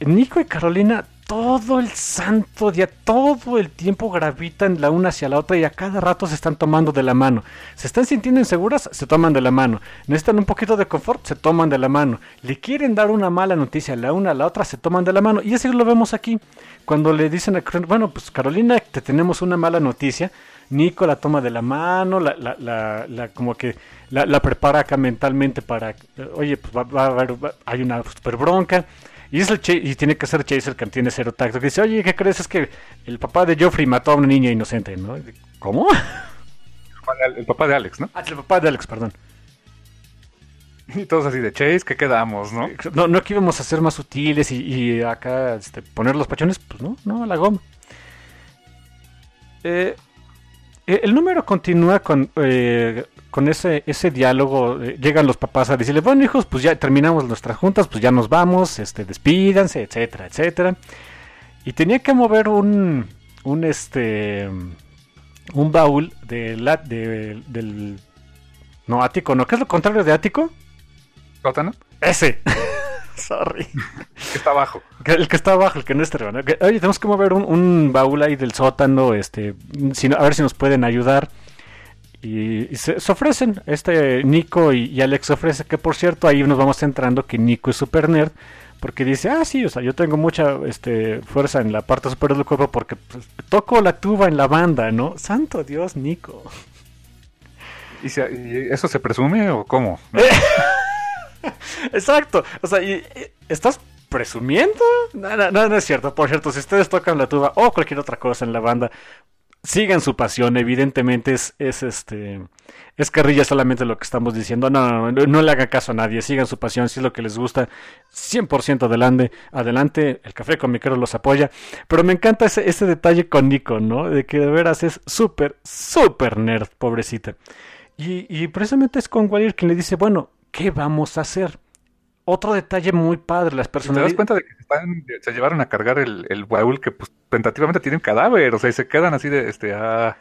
Nico y Carolina todo el santo día, todo el tiempo gravitan la una hacia la otra y a cada rato se están tomando de la mano. Se están sintiendo inseguras, se toman de la mano. Necesitan un poquito de confort, se toman de la mano. Le quieren dar una mala noticia la una a la otra, se toman de la mano. Y eso lo vemos aquí. Cuando le dicen a bueno, pues Carolina, te tenemos una mala noticia. Nico la toma de la mano, la, la, la, la- como que la, prepara acá mentalmente para, oye, pues va, va va- hay una super bronca. Y, es el y tiene que ser Chase el que tiene cero tacto. Que dice, oye, ¿qué crees? Es que el papá de Joffrey mató a una niña inocente, ¿no? ¿Cómo? El, el papá de Alex, ¿no? Ah, el papá de Alex, perdón. Y todos así de Chase, ¿qué quedamos, no? No, no que íbamos a ser más sutiles y, y acá este, poner los pachones, pues no, no, a la goma. Eh, eh, el número continúa con, eh, con ese, ese diálogo. eh, llegan los papás a decirle, bueno hijos, pues ya terminamos nuestras juntas, pues ya nos vamos, este, despídanse, etcétera, etcétera. Y tenía que mover un, un este, un baúl de la, de- del, no, ático, no, ¿qué es lo contrario de ático? ¿Sótano? Ese. Sorry. Que está abajo. El que está abajo, el que no es arriba, Oye, tenemos que mover un, un baúl ahí del sótano, este, si a ver si nos pueden ayudar. Y, y se, se ofrecen, este Nico y, y Alex se ofrecen, que por cierto ahí nos vamos centrando que Nico es super nerd, porque dice, ah, sí, o sea, yo tengo mucha este, fuerza en la parte superior del cuerpo porque pues, toco la tuba en la banda, ¿no? Santo Dios, Nico. ¿Y, se- y eso se presume o cómo? Exacto. O sea, y- y- ¿estás presumiendo? No, no, no, no es cierto. Por cierto, si ustedes tocan la tuba o cualquier otra cosa en la banda, sigan su pasión, evidentemente es, es este es carrilla solamente lo que estamos diciendo. No, no, no, le hagan caso a nadie, sigan su pasión, si es lo que les gusta, 100% adelante, adelante, el café con miquero los apoya. Pero me encanta ese, ese detalle con Nico, ¿no? De que de veras es súper, súper nerd, pobrecita. Y, y precisamente es con Walir quien le dice, bueno, ¿qué vamos a hacer? Otro detalle muy padre, las personas. ¿Te das cuenta de que se, están, se llevaron a cargar el, el baúl que pues, tentativamente tiene un cadáver? O sea, y se quedan así de, este, ah,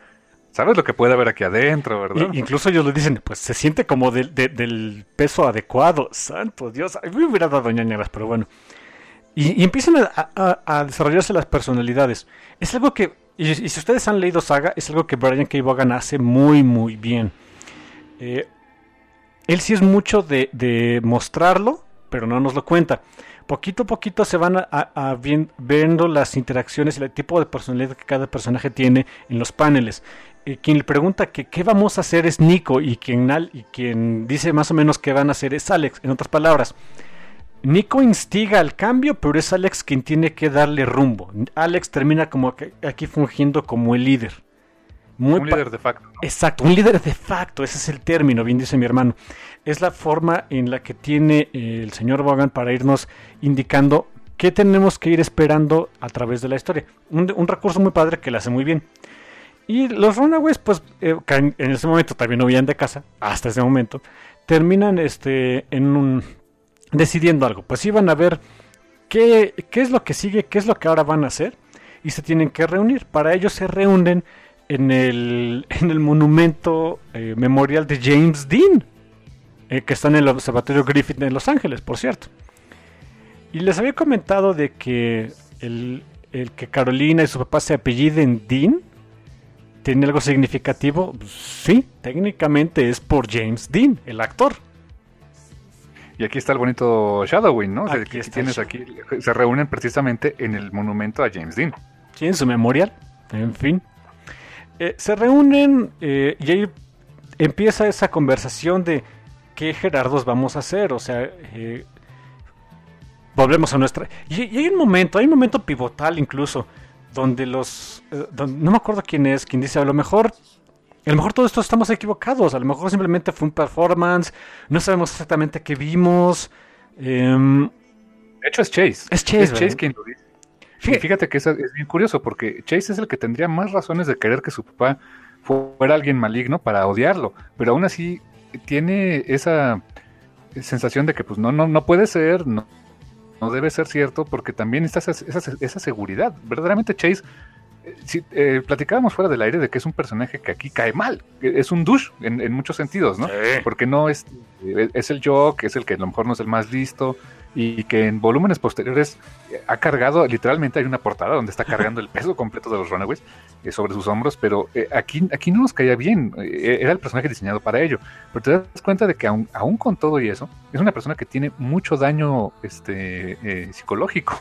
¿sabes lo que puede haber aquí adentro, verdad? Y, incluso ellos le dicen, pues se siente como de, de, del peso adecuado. Santo Dios, a mí me hubiera dado ñañeras, pero bueno. Y, y empiezan a, a, a, desarrollarse las personalidades. Es algo que, y, y, si ustedes han leído Saga, es algo que Brian K. Vaughan hace muy, muy bien. Eh, él sí es mucho de, de mostrarlo pero no nos lo cuenta. Poquito a poquito se van a, a, a viendo las interacciones y el tipo de personalidad que cada personaje tiene en los paneles. Eh, quien le pregunta que qué vamos a hacer es Nico y quien, y quien dice más o menos qué van a hacer es Alex. En otras palabras, Nico instiga al cambio, pero es Alex quien tiene que darle rumbo. Alex termina como aquí fungiendo como el líder. Muy un líder de facto. ¿no? Exacto, un líder de facto, ese es el término, bien dice mi hermano. Es la forma en la que tiene eh, el señor Bogan para irnos indicando qué tenemos que ir esperando a través de la historia. Un, recurso muy padre que le hace muy bien. Y los Runaways, pues, eh, en ese momento también no de casa, hasta ese momento, terminan este, en un, decidiendo algo. Pues iban a ver qué, qué es lo que sigue, qué es lo que ahora van a hacer, y se tienen que reunir. Para ello se reúnen en el, en el monumento eh, memorial de James Dean, eh, que está en el Observatorio Griffith en Los Ángeles, por cierto. Y les había comentado de que el, el que Carolina y su papá se apelliden Dean tiene algo significativo. Sí, técnicamente es por James Dean, el actor. Y aquí está el bonito Shadowing, ¿no? Aquí, aquí tienes aquí, se reúnen precisamente en el monumento a James Dean. Sí, en su memorial. En fin. Eh, se reúnen eh, y ahí empieza esa conversación de qué Gerardos vamos a hacer. O sea, eh, volvemos a nuestra. Y, y, hay un momento, hay un momento pivotal incluso, donde los. Eh, donde, no me acuerdo quién es, quien dice a lo mejor. A lo mejor todo esto estamos equivocados, a lo mejor simplemente fue un performance, no sabemos exactamente qué vimos. Eh, de hecho es Chase. Es Chase, es Chase quien lo dice. Fíjate, fíjate que es, es, bien curioso porque Chase es el que tendría más razones de querer que su papá fuera alguien maligno para odiarlo, pero aún así tiene esa sensación de que pues no, no, no puede ser, no, no debe ser cierto, porque también está esa, esa, esa seguridad. Verdaderamente Chase, eh, si, eh, platicábamos fuera del aire de que es un personaje que aquí cae mal, es un douche en, en muchos sentidos, ¿no? Sí. Porque no es, es el que es el que a lo mejor no es el más listo, y que en volúmenes posteriores ha cargado, literalmente hay una portada donde está cargando el peso completo de los Runaways eh, sobre sus hombros, pero eh, aquí, aquí no nos caía bien, eh, era el personaje diseñado para ello, pero te das cuenta de que aún, aún con todo y eso, es una persona que tiene mucho daño este, eh, psicológico.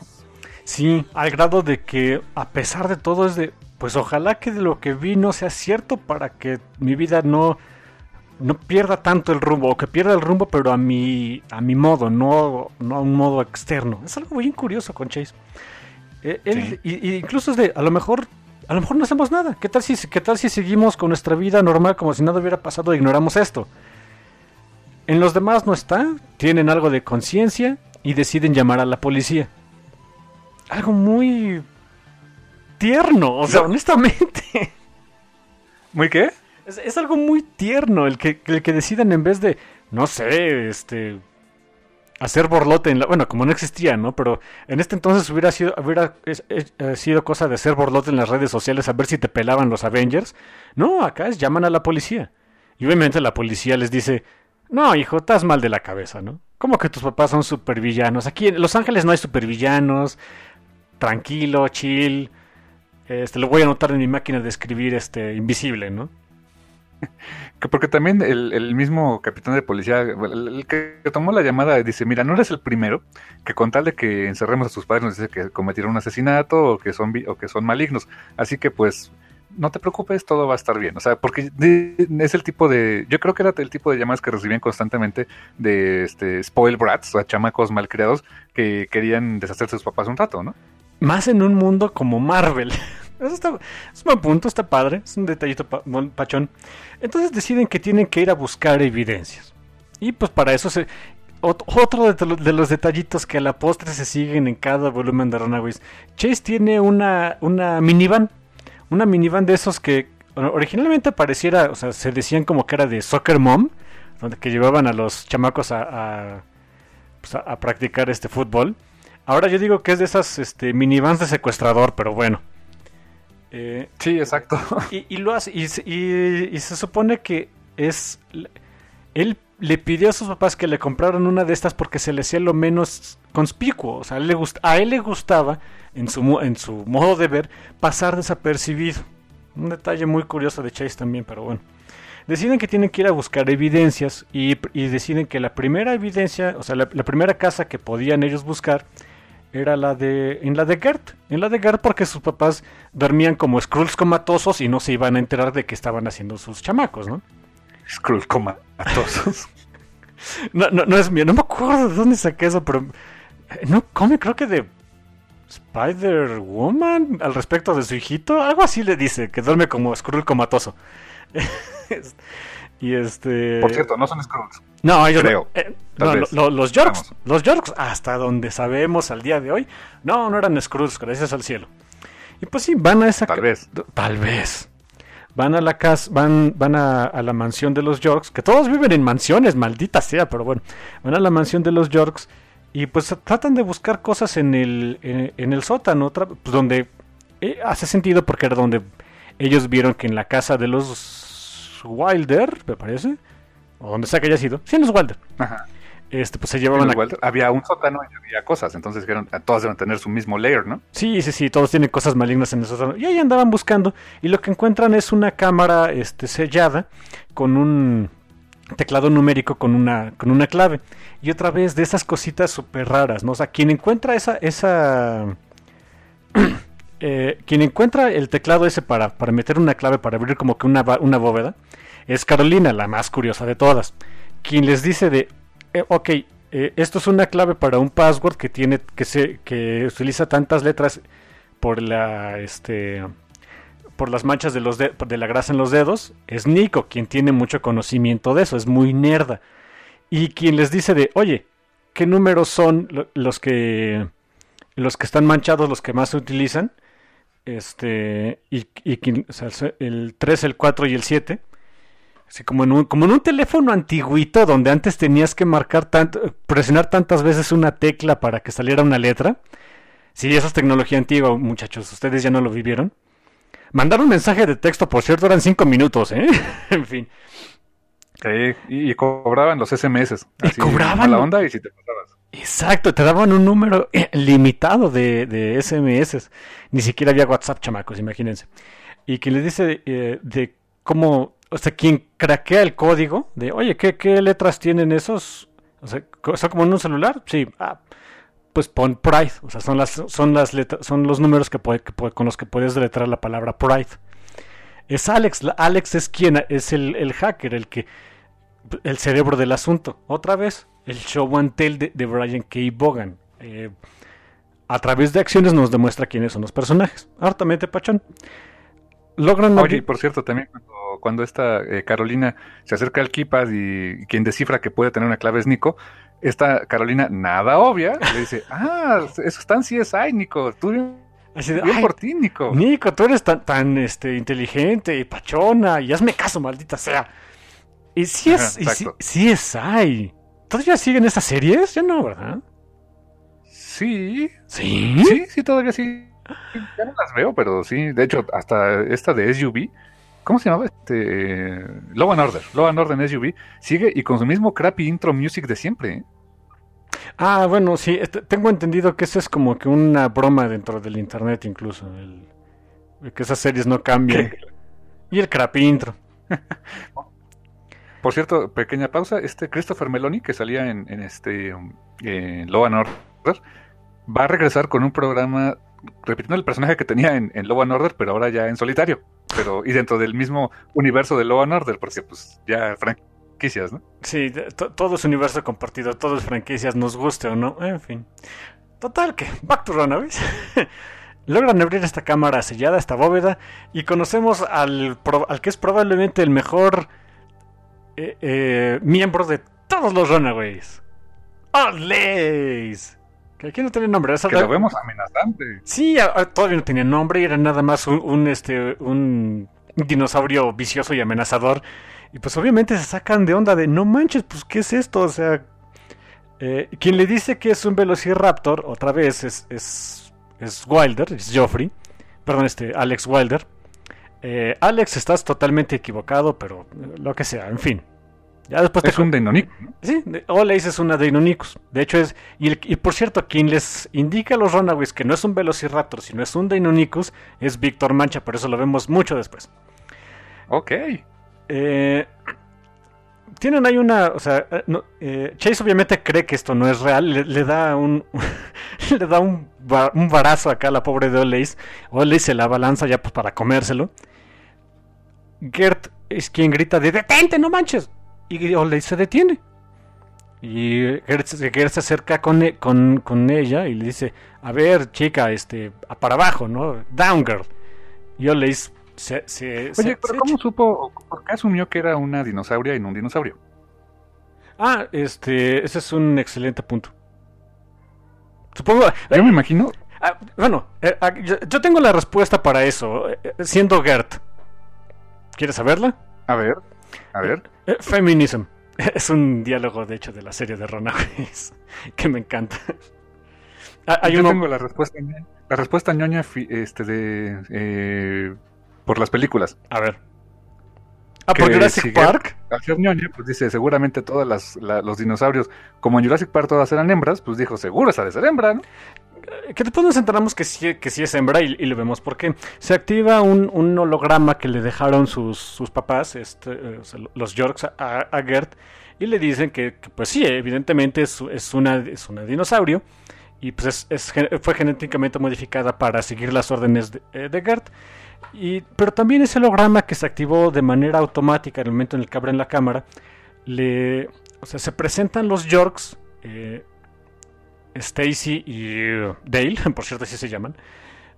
Sí, al grado de que a pesar de todo es de, pues ojalá que de lo que vi no sea cierto para que mi vida no no pierda tanto el rumbo, o que pierda el rumbo, pero a mi, a mi modo, no, no a un modo externo. Es algo bien curioso con Chase. Eh, él, sí. y, y incluso es de, a lo mejor, a lo mejor no hacemos nada. ¿Qué tal si, qué tal si seguimos con nuestra vida normal como si nada hubiera pasado e ignoramos esto? En los demás no está, tienen algo de conciencia y deciden llamar a la policía. Algo muy tierno, o sea, honestamente. ¿Muy qué? Es, algo muy tierno el que, el que decidan en vez de, no sé, este hacer borlote en la, bueno, como no existía, ¿no? Pero en este entonces hubiera sido hubiera sido cosa de hacer borlote en las redes sociales a ver si te pelaban los Avengers. No, acá es llaman a la policía. Y obviamente la policía les dice, "No, hijo, estás mal de la cabeza, ¿no? ¿Cómo que tus papás son supervillanos? Aquí en Los Ángeles no hay supervillanos. Tranquilo, chill. Este, lo voy a anotar en mi máquina de escribir este invisible, ¿no? Porque también el, mismo capitán de policía, el, el, que tomó la llamada, dice, mira, no eres el primero que con tal de que encerremos a sus padres nos dice que cometieron un asesinato o que son, o que son malignos. Así que pues no te preocupes, todo va a estar bien. O sea, porque es el tipo de, yo creo que era el tipo de llamadas que recibían constantemente de este spoil brats, o sea, chamacos malcriados que querían deshacerse de sus papás un rato, ¿no? Más en un mundo como Marvel. Es un buen punto, está padre, es un detallito pachón. Entonces deciden que tienen que ir a buscar evidencias. Y pues para eso se... Otro de, los detallitos que a la postre se siguen en cada volumen de Runaways. Chase tiene una, una minivan. Una minivan de esos que originalmente pareciera, o sea, se decían como que era de Soccer Mom, donde que llevaban a los chamacos a, pues, a, practicar este fútbol. Ahora yo digo que es de esas este, minivans de secuestrador, pero bueno. Eh, sí, exacto. Y, lo hace, y, y, se supone que es... Él le pidió a sus papás que le compraran una de estas porque se le hacía lo menos conspicuo. O sea, a él le, a él le gustaba, en su, en su modo de ver, pasar desapercibido. Un detalle muy curioso de Chase también, pero bueno. Deciden que tienen que ir a buscar evidencias y, deciden que la primera evidencia, o sea, la, primera casa que podían ellos buscar era la de en la de Gert, en la de Gert porque sus papás dormían como Skrulls comatosos y no se iban a enterar de que estaban haciendo sus chamacos, ¿no? Skrulls comatosos. no, no, no es mío, no me acuerdo de dónde saqué eso, pero eh, no come, creo que de Spider Woman al respecto de su hijito, algo así le dice, que duerme como Skrull comatoso. y este. Por cierto, no son Skrulls. No, ellos creo. Eh, no, los Yorks, los Yorks, hasta donde sabemos al día de hoy, no, no eran Skrulls, gracias al cielo. Y pues sí, van a esa. Tal vez. Tal vez. Van a la casa, van, van a, la mansión de los Yorks, que todos viven en mansiones, maldita sea, pero bueno. Van a la mansión de los Yorks y pues tratan de buscar cosas en el, en, el sótano, pues donde eh, hace sentido porque era donde ellos vieron que en la casa de los Wilder, me parece, o donde sea que haya sido, sí, en los Wilder. Ajá. Este, pues se llevaban a... Había un sótano y había cosas, entonces dijeron, todas deben tener su mismo layer, ¿no? Sí, sí, sí, todos tienen cosas malignas en el sótano. Y ahí andaban buscando, y lo que encuentran es una cámara este, sellada con un teclado numérico con una, con una clave. Y otra vez de esas cositas súper raras, ¿no? O sea, quien encuentra esa... esa eh, quien encuentra el teclado ese para, para meter una clave, para abrir como que una, una bóveda, es Carolina, la más curiosa de todas. Quien les dice de, eh, ok, eh, esto es una clave para un password que tiene que se que utiliza tantas letras por la este por las manchas de los de, la grasa en los dedos. Es Nico quien tiene mucho conocimiento de eso es muy nerda. Y quien les dice de oye qué números son los que los que están manchados los que más se utilizan este y, el 3 el 4 y el 7 Así como en, un, como en un teléfono antiguito donde antes tenías que marcar tanto, presionar tantas veces una tecla para que saliera una letra. Sí, esa es tecnología antigua, muchachos. Ustedes ya no lo vivieron. Mandar un mensaje de texto, por cierto, eran cinco minutos, ¿eh? en fin. y, cobraban los SMS. y cobraban. la onda y si te pasabas. Exacto, te daban un número eh, limitado de, de SMS. Ni siquiera había WhatsApp, chamacos, imagínense. Y que les dice eh, de cómo o sea, quien craquea el código de, oye, ¿qué, qué letras tienen esos? O sea, ¿está como en un celular? Sí. Ah, pues pon Pride. O sea, son las, son las letras, son los números que, puede, con los que puedes deletrar la palabra Pride. Es Alex. Alex es quien, es el, hacker, el que, el cerebro del asunto. Otra vez, el show and tell de, Brian K. Bogan. Eh, a través de acciones nos demuestra quiénes son los personajes. Hartamente pachón. Logran. Oye, por cierto, también cuando esta eh, Carolina se acerca al keypad y, quien descifra que puede tener una clave es Nico, esta Carolina, nada obvia, le dice, ah, eso está en CSI, Nico, tú bien, por ti, Nico. Nico, tú eres tan, tan este, inteligente y pachona, y hazme caso, maldita sea. Y si es, y CSI. ¿Todavía siguen estas series? Ya no, ¿verdad? Sí. ¿Sí? Sí, sí, todavía sí. Ya no las veo, pero sí. De hecho, hasta esta de SUV ¿Cómo se llamaba? Este, Law and Order. Law and Order en SUV sigue y con su mismo crappy intro music de siempre. ¿eh? Ah, bueno, sí, este, tengo entendido que eso es como que una broma dentro del internet incluso, que esas series no cambian. Y el crappy intro. Por cierto, pequeña pausa, este Christopher Meloni que salía en, este Law and Order va a regresar con un programa repitiendo el personaje que tenía en, en Law and Order, pero ahora ya en solitario pero y dentro del mismo universo de Law and Order, porque pues ya franquicias, ¿no? Sí, todo es universo compartido, todo es franquicias, nos guste o no, en fin. Total, que Back to Runaways. logran abrir esta cámara sellada, esta bóveda, y conocemos al, al que es probablemente el mejor eh, eh, miembro de todos los Runaways. ¡Olays! Que aquí no tiene nombre. que lo vemos amenazante. Sí, todavía no tenía nombre, era nada más un, este, un dinosaurio vicioso y amenazador. Y pues obviamente se sacan de onda de, no manches, pues ¿qué es esto? O sea, eh, quien le dice que es un Velociraptor, otra vez, es, es, es Wilder, es Joffrey. Perdón, este, Alex Wilder. Eh, Alex, estás totalmente equivocado, pero lo que sea, en fin. Ya después es un Deinonychus. Sí, Oleis es una Deinonychus. De hecho es... Y, por cierto, quien les indica a los Runaways que no es un Velociraptor, sino es un Deinonychus, es Víctor Mancha, por eso lo vemos mucho después. Ok. Eh, tienen ahí una... O sea, eh, eh, Chase obviamente cree que esto no es real. Le, da un... le da un, un barazo acá a la pobre de Oleis. Oleis se la balanza ya pues para comérselo. Gert es quien grita de detente, no manches. Y Olay se detiene. Y Gert, se acerca e, con, con, ella y le dice, a ver, chica, este, para abajo, ¿no? Down girl. Y Olay se, se, Oye, pero ¿cómo supo, por qué asumió que era una dinosauria y no un dinosaurio? Ah, este, ese es un excelente punto. Supongo... Yo me imagino... Ah, bueno, eh, ah, yo, tengo la respuesta para eso, eh, siendo Gert. ¿Quieres saberla? A ver, a ver. Eh, feminism. Es un diálogo, de hecho, de la serie de Runaways que me encanta. Ah, Yo tengo la respuesta, la respuesta ñoña este, de, eh, por las películas. A ver. Ah, por Jurassic Park. Al ser ñoña, pues dice, seguramente todos los dinosaurios, como en Jurassic Park todas eran hembras, pues dijo, seguro esa de ser hembra, ¿no? Que después nos enteramos que sí, que sí es hembra y, lo vemos porque se activa un, holograma que le dejaron sus, sus papás, este, eh, los Yorks, a, Gert, y le dicen que, pues sí, evidentemente es, es, una, es una dinosaurio y pues es, fue genéticamente modificada para seguir las órdenes de, eh, de, Gert. Y, pero también ese holograma que se activó de manera automática en el momento en el que abren la cámara, le, o sea, se presentan los Yorks. Eh, Stacy y Dale, por cierto así se llaman,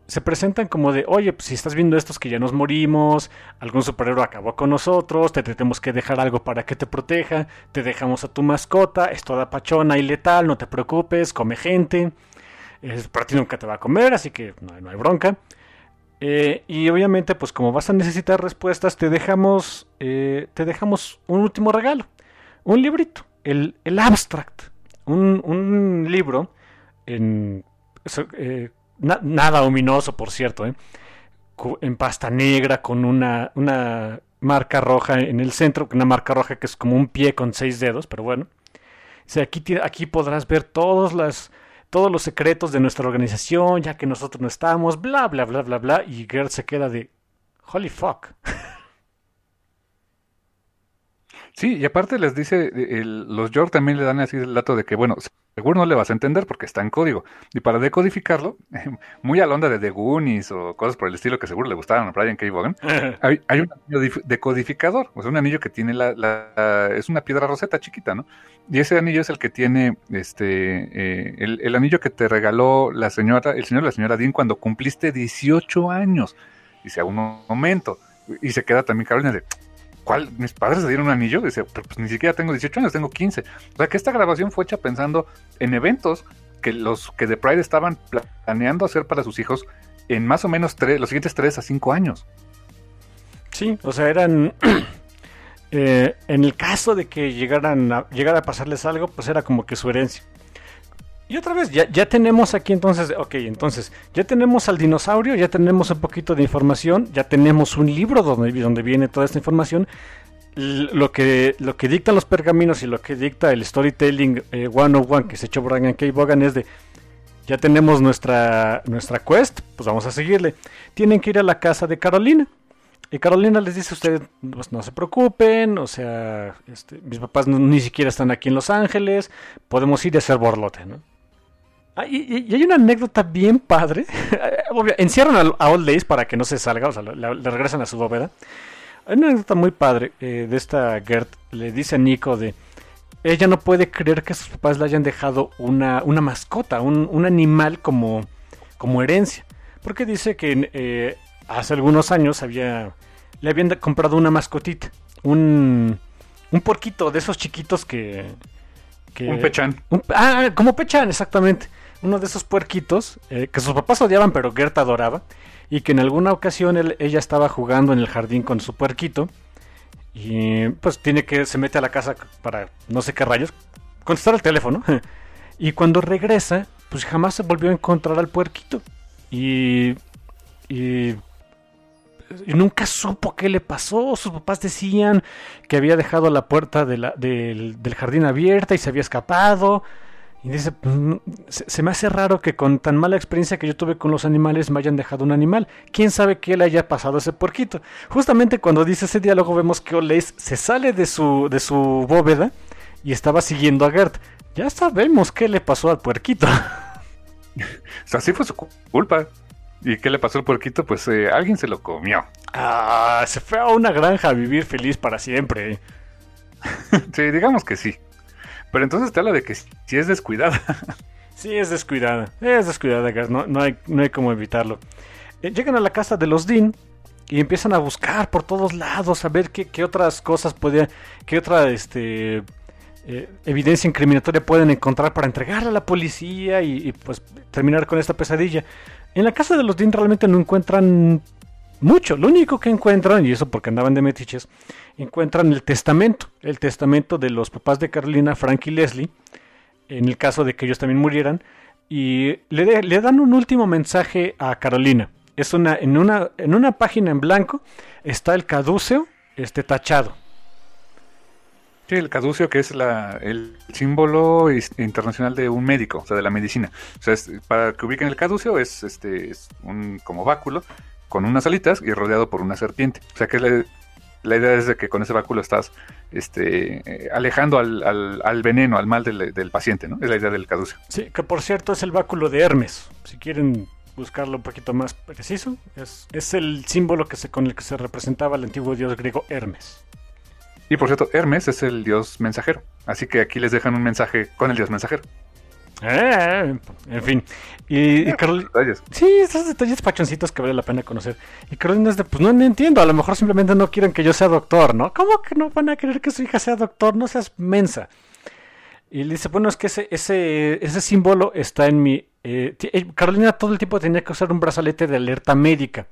se presentan como de, oye, pues si estás viendo estos que ya nos morimos, algún superhéroe acabó con nosotros, te tenemos que dejar algo para que te proteja, te dejamos a tu mascota, es toda pachona y letal, no te preocupes, come gente, es, para ti nunca te va a comer, así que no, hay bronca. Eh, y obviamente, pues como vas a necesitar respuestas, te dejamos, eh, te dejamos un último regalo, un librito, el abstract un, libro en, eh, nada ominoso, por cierto, ¿eh? en pasta negra con una, una marca roja en el centro, una marca roja que es como un pie con seis dedos, pero bueno. aquí, aquí podrás ver todos, todos los secretos de nuestra organización, ya que nosotros no estamos, bla, bla, bla, bla, bla. Y Gert se queda de, holy fuck. Sí, y aparte les dice, los York también le dan así el dato de que, bueno, seguro no le vas a entender porque está en código. Y para decodificarlo, muy a la onda de The Goonies o cosas por el estilo que seguro le gustaron a Brian K. Vaughan, hay, hay, un anillo decodificador, o sea, un anillo que tiene la, es una piedra roseta chiquita, ¿no? Y ese anillo es el que tiene, este, eh, el, anillo que te regaló la señora, el señor y la señora Dean cuando cumpliste 18 años. Dice, a un momento. Y se queda también Carolina de, ¿cuál? ¿Mis padres se dieron un anillo? Dice, pero pues ni siquiera tengo 18 años, tengo 15. O sea que esta grabación fue hecha pensando en eventos que los que The Pride estaban planeando hacer para sus hijos en más o menos los siguientes 3 a 5 años. Sí, o sea, eran... Eh, en el caso de que llegaran a, llegara a pasarles algo, pues era como que su herencia. Y otra vez, ya, ya tenemos aquí entonces, ok, entonces, ya tenemos al dinosaurio, ya tenemos un poquito de información, ya tenemos un libro donde, donde viene toda esta información. Lo que, lo que dictan los pergaminos y lo que dicta el storytelling eh, one on one que se echó Brian K. Bogan es de, ya tenemos nuestra, nuestra quest, pues vamos a seguirle. Tienen que ir a la casa de Carolina. Y Carolina les dice, ustedes pues, no se preocupen, o sea, este, mis papás ni siquiera están aquí en Los Ángeles, podemos ir a hacer borlote, ¿no? Ah, y, hay una anécdota bien padre. Encierran a, Old Days para que no se salga, o sea, le, regresan a su bóveda. Hay una anécdota muy padre eh, de esta Gert. Le dice a Nico de. Ella no puede creer que sus papás le hayan dejado una, una mascota, un, un animal como, como herencia. Porque dice que eh, hace algunos años había, le habían comprado una mascotita, un, un porquito de esos chiquitos que... que un pechán. ah, como pechán, exactamente. Uno de esos puerquitos eh, que sus papás odiaban, pero Gerta adoraba. Y que en alguna ocasión ella estaba jugando en el jardín con su puerquito. Y pues tiene que, se mete a la casa para no sé qué rayos, contestar el teléfono. y cuando regresa, pues jamás se volvió a encontrar al puerquito. Y, y, nunca supo qué le pasó. Sus papás decían que había dejado la puerta del, jardín abierta y se había escapado. Y dice, pues, se, me hace raro que con tan mala experiencia que yo tuve con los animales me hayan dejado un animal. ¿Quién sabe qué le haya pasado a ese puerquito? Justamente cuando dice ese diálogo vemos que Oleis se sale de su, de su bóveda y estaba siguiendo a Gert. Ya sabemos qué le pasó al puerquito. o sea, sí fue su culpa. ¿Y qué le pasó al puerquito? Pues eh, alguien se lo comió. Ah, se fue a una granja a vivir feliz para siempre. sí, digamos que sí. Pero entonces te habla de que sí es descuidada. sí, es descuidada. Es descuidada, no, no, hay, no hay cómo evitarlo. Eh, llegan a la casa de los Dean y empiezan a buscar por todos lados a ver qué, qué otras cosas podía, qué otra este, eh, evidencia incriminatoria pueden encontrar para entregarla a la policía y, pues terminar con esta pesadilla. En la casa de los Dean realmente no encuentran mucho. Lo único que encuentran, y eso porque andaban de metiches, encuentran el testamento. El testamento de los papás de Carolina, Frank y Leslie, en el caso de que ellos también murieran. Y le, dan un último mensaje a Carolina. Es una, en, una, en una página en blanco está el caduceo este, tachado Sí, el caducio que es la, el símbolo internacional de un médico, o sea, de la medicina. O sea, para que ubiquen el caducio es, este, es un como báculo con unas alitas y rodeado por una serpiente. O sea, que la, idea es de que con ese báculo estás este, eh, alejando al, al, veneno, al mal del, del, paciente, ¿no? Es la idea del caducio. Sí, que por cierto es el báculo de Hermes. Si quieren buscarlo un poquito más preciso, es, es el símbolo que se, con el que se representaba el antiguo dios griego Hermes. Y por cierto, Hermes es el dios mensajero. Así que aquí les dejan un mensaje con el dios mensajero. Eh, en fin. Y, ah, Carolina. Sí, esos detalles pachoncitos que vale la pena conocer. Y Carolina es de, pues no, entiendo, a lo mejor simplemente no quieren que yo sea doctor, ¿no? ¿Cómo que no van a querer que su hija sea doctor? No seas mensa. Y le dice, bueno, es que ese, ese, ese símbolo está en mi... Eh, eh, Carolina todo el tiempo tenía que usar un brazalete de alerta médica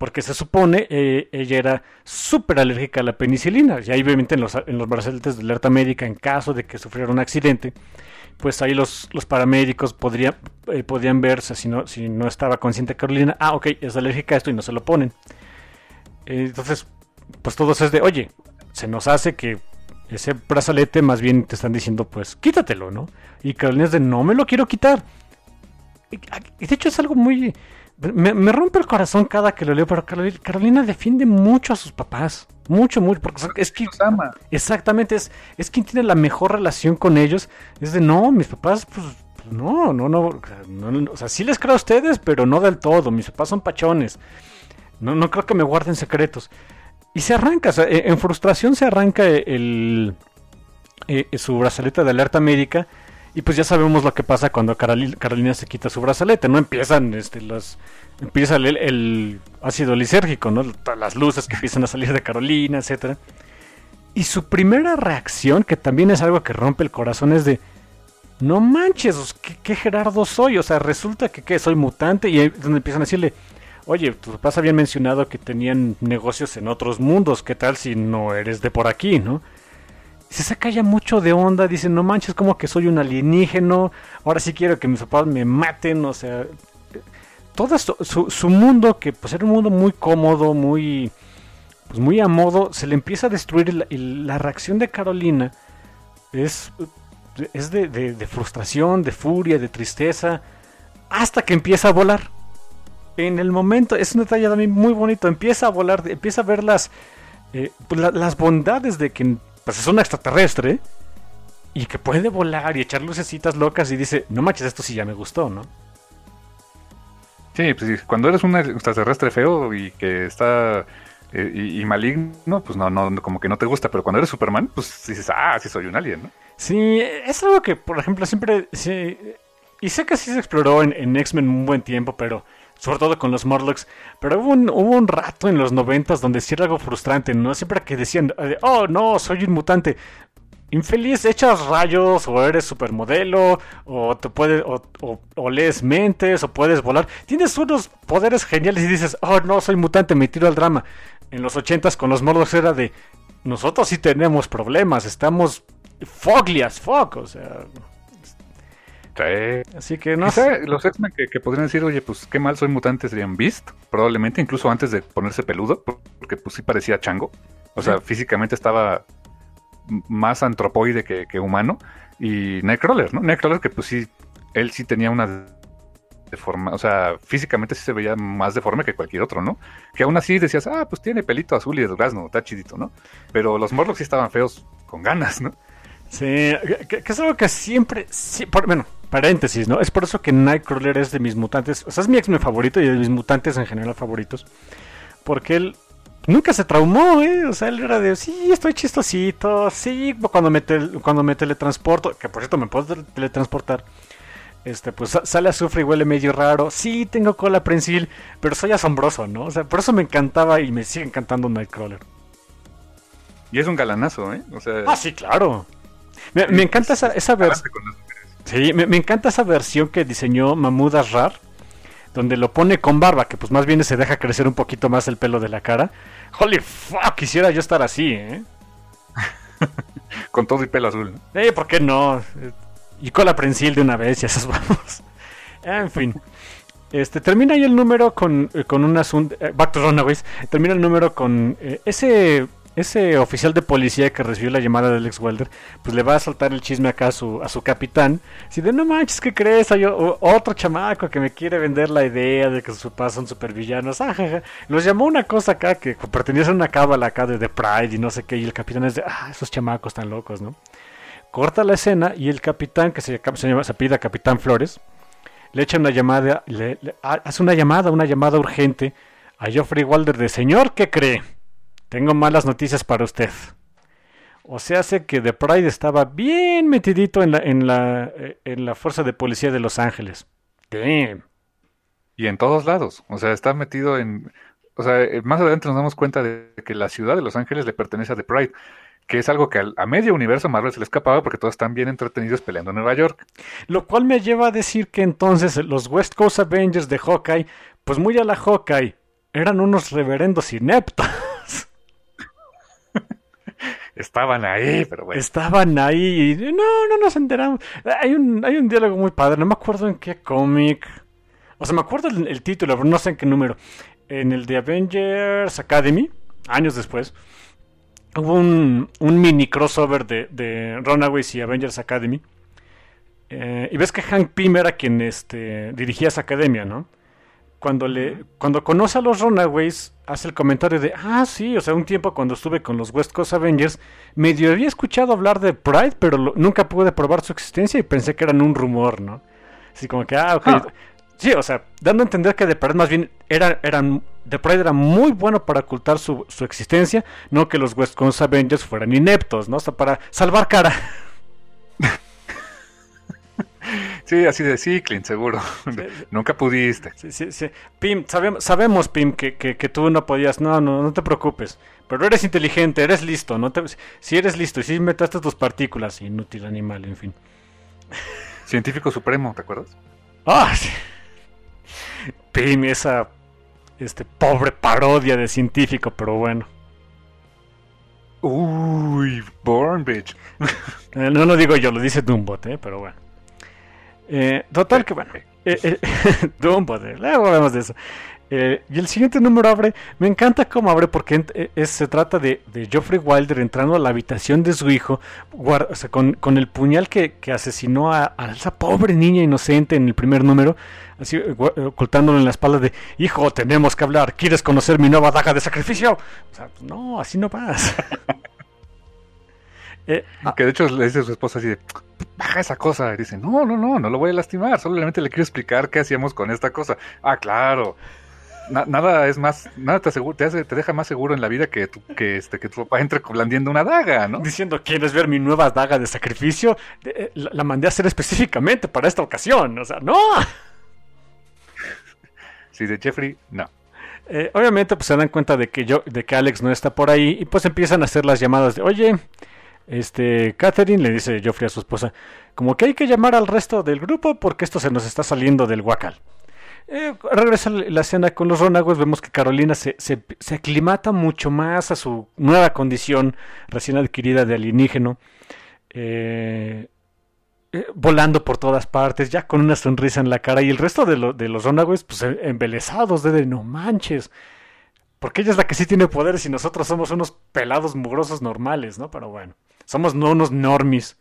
porque se supone eh, ella era súper alérgica a la penicilina. Y ahí obviamente en los, en los brazaletes de alerta médica, en caso de que sufriera un accidente, pues ahí los, los paramédicos podría, eh, verse si no, si no estaba consciente Carolina, ah, ok, es alérgica a esto y no se lo ponen. Entonces, pues todos es de, oye, se nos hace que ese brazalete más bien te están diciendo, pues quítatelo, ¿no? Y Carolina es de, no me lo quiero quitar. Y de hecho es algo muy me, rompe el corazón cada que lo leo, pero Carolina, defiende mucho a sus papás. Mucho, mucho. Porque es que. Ama. Exactamente, es, es quien tiene la mejor relación con ellos. Es de no, mis papás, pues. No, no, no, O sea, sí les creo a ustedes, pero no del todo. Mis papás son pachones. No, no creo que me guarden secretos. Y se arranca, e, en frustración se arranca el, eh, su brazaleta de alerta médica y pues ya sabemos lo que pasa cuando Carolina se quita su brazalete, ¿no? Empiezan este, las, empieza el, ácido lisérgico, ¿no? Las luces que empiezan a salir de Carolina, etcétera. Y su primera reacción, que también es algo que rompe el corazón, es de, no manches, ¿qué, Gerardo soy? O sea, resulta que ¿qué? soy mutante y ahí donde empiezan a decirle, oye, tus papás habían mencionado que tenían negocios en otros mundos, ¿qué tal si no eres de por aquí, no? Se saca ya mucho de onda, dice, no manches, como que soy un alienígeno, ahora sí quiero que mis papás me maten, o sea, todo esto, su, mundo, que pues era un mundo muy cómodo, muy, pues muy a modo, se le empieza a destruir y la, reacción de Carolina es, es de, de, frustración, de furia, de tristeza, hasta que empieza a volar. En el momento, es un detalle también muy bonito, empieza a volar, empieza a ver las, eh, pues, las bondades de que pues es un extraterrestre y que puede volar y echar lucecitas locas y dice, no manches, esto sí ya me gustó, ¿no? Sí, pues cuando eres un extraterrestre feo y que está eh, y, maligno, pues no, no, como que no te gusta, pero cuando eres Superman, pues dices, ah, sí soy un alien, ¿no? Sí, es algo que, por ejemplo, siempre, sí, y sé que sí se exploró en, en X-Men un buen tiempo, pero sobre todo con los Morlocks, pero hubo un, un rato en los noventas donde sí era algo frustrante, ¿no? Siempre que decían, eh, oh no, soy un mutante. Infeliz, echas rayos, o eres supermodelo, o te puedes, o, o, lees mentes, o puedes volar. Tienes unos poderes geniales y dices, oh no, soy mutante, me tiro al drama. En los ochentas con los Morlocks era de, nosotros sí tenemos problemas, estamos foglias, fuck, o sea. Así que no sé. Los X-Men que, podrían decir, oye, pues qué mal soy mutante serían Beast, probablemente, incluso antes de ponerse peludo, porque pues sí parecía chango. O sea, físicamente estaba más antropoide que, humano. Y Nightcrawler, ¿no? Nightcrawler que pues sí, él sí tenía una deforma, o sea, físicamente sí se veía más deforme que cualquier otro, ¿no? Que aún así decías, ah, pues tiene pelito azul y durazno, está chidito, ¿no? Pero los Morlocks sí estaban feos con ganas, ¿no? Sí, que, es algo que siempre, bueno, paréntesis, ¿no? Es por eso que Nightcrawler es de mis mutantes, o sea, es mi X-Men favorito y de mis mutantes en general favoritos, porque él nunca se traumó, ¿eh? O sea, él era de, sí, estoy chistosito, sí, cuando me, cuando me teletransporto, que por cierto me puedo teletransportar, este, pues sale azufre y huele medio raro, sí, tengo cola prensil, pero soy asombroso, ¿no? O sea, por eso me encantaba y me sigue encantando Nightcrawler. Y es un galanazo, ¿eh? O sea, ah, sí, claro. Me, encanta esa, esa versión. Sí, me, encanta esa versión que diseñó Mahmoud Asrar, donde lo pone con barba, que pues más bien se deja crecer un poquito más el pelo de la cara. Holy fuck, quisiera yo estar así, ¿eh? con todo y pelo azul. Eh, ¿por qué no? Y con la prensil de una vez, ya esas vamos. en fin. Este, termina ahí el número con, eh, con un asunto. Eh, back to Runaways. Termina el número con eh, ese ese oficial de policía que recibió la llamada del ex Welder, pues le va a soltar el chisme acá a su, a su capitán. Si de no manches, ¿qué crees? Hay otro chamaco que me quiere vender la idea de que sus papás son supervillanos. Ah, Los llamó una cosa acá que pertenece a una cábala acá de The Pride y no sé qué. Y el capitán es de, ah, esos chamacos tan locos, ¿no? Corta la escena y el capitán, que se, llama, se pide Capitán Flores, le echa una llamada, le, hace una llamada, una llamada urgente a Geoffrey Wilder de, señor, ¿qué cree? Tengo malas noticias para usted. O sea, hace que The Pride estaba bien metidito en la, en la, eh, en la fuerza de policía de Los Ángeles. Damn. Y en todos lados. O sea, está metido en. O sea, eh, más adelante nos damos cuenta de que la ciudad de Los Ángeles le pertenece a The Pride. Que es algo que a medio universo Marvel se le escapaba porque todos están bien entretenidos peleando en Nueva York. Lo cual me lleva a decir que entonces los West Coast Avengers de Hawkeye, pues muy a la Hawkeye, eran unos reverendos ineptos. Estaban ahí, pero bueno. Estaban ahí y no, no nos enteramos. Hay un, hay un diálogo muy padre, no me acuerdo en qué cómic. O sea, me acuerdo el, título, pero no sé en qué número. En el de Avengers Academy, años después, hubo un, un mini crossover de, de Runaways y Avengers Academy. Eh, y ves que Hank Pym era quien este, dirigía esa academia, ¿no? Cuando le cuando conoce a los Runaways hace el comentario de ah sí o sea un tiempo cuando estuve con los West Coast Avengers medio había escuchado hablar de Pride pero nunca pude probar su existencia y pensé que eran un rumor no así como que ah ok ah. sí o sea dando a entender que de Pride más bien era eran The Pride era muy bueno para ocultar su, su existencia no que los West Coast Avengers fueran ineptos no o sea para salvar cara Sí, así de sí, Clint, seguro. Nunca pudiste. Sí, sí, sí. Pim, sabemos, sabemos Pim, que, que, tú no podías. No, no, no te preocupes. Pero eres inteligente, eres listo. No te, si eres listo y si metaste tus partículas, inútil animal, en fin. Científico supremo, ¿te acuerdas? Ah, sí. Pim, esa este, pobre parodia de científico, pero bueno. Uy, Born Bitch. Eh, no lo digo yo, lo dice Doombot, ¿eh? pero bueno. Eh, total que bueno. Eh, eh, luego hablamos de eso. Eh, y el siguiente número abre, me encanta cómo abre porque se trata de, de, Geoffrey Wilder entrando a la habitación de su hijo con, con, el puñal que, que asesinó a, esa pobre niña inocente en el primer número, así ocultándolo en la espalda de, hijo, tenemos que hablar, ¿quieres conocer mi nueva daga de sacrificio? O sea, no, así no pasa. Eh, que de hecho le dice a su esposa así de, baja esa cosa. Y dice, no, no, no, no lo voy a lastimar. Solamente le quiero explicar qué hacíamos con esta cosa. Ah, claro. nada es más, nada te, asegura, te, hace, te deja más seguro en la vida que, tu, que, este, que tu papá entre blandiendo una daga, ¿no? Diciendo, ¿quieres ver mi nueva daga de sacrificio? Eh, la, la mandé a hacer específicamente para esta ocasión. O sea, no. Si de Jeffrey, no. Eh, obviamente, pues se dan cuenta de que yo, de que Alex no está por ahí, y pues empiezan a hacer las llamadas de, oye, este, Catherine le dice Joffrey a su esposa, como que hay que llamar al resto del grupo porque esto se nos está saliendo del guacal. Eh, regresa la escena con los Ronagos, vemos que Carolina se, se, aclimata mucho más a su nueva condición recién adquirida de alienígeno, eh, eh, volando por todas partes, ya con una sonrisa en la cara, y el resto de, de los Ronagos, pues embelesados, de, de no manches, porque ella es la que sí tiene poderes y nosotros somos unos pelados mugrosos normales, ¿no? Pero bueno, somos no unos normis.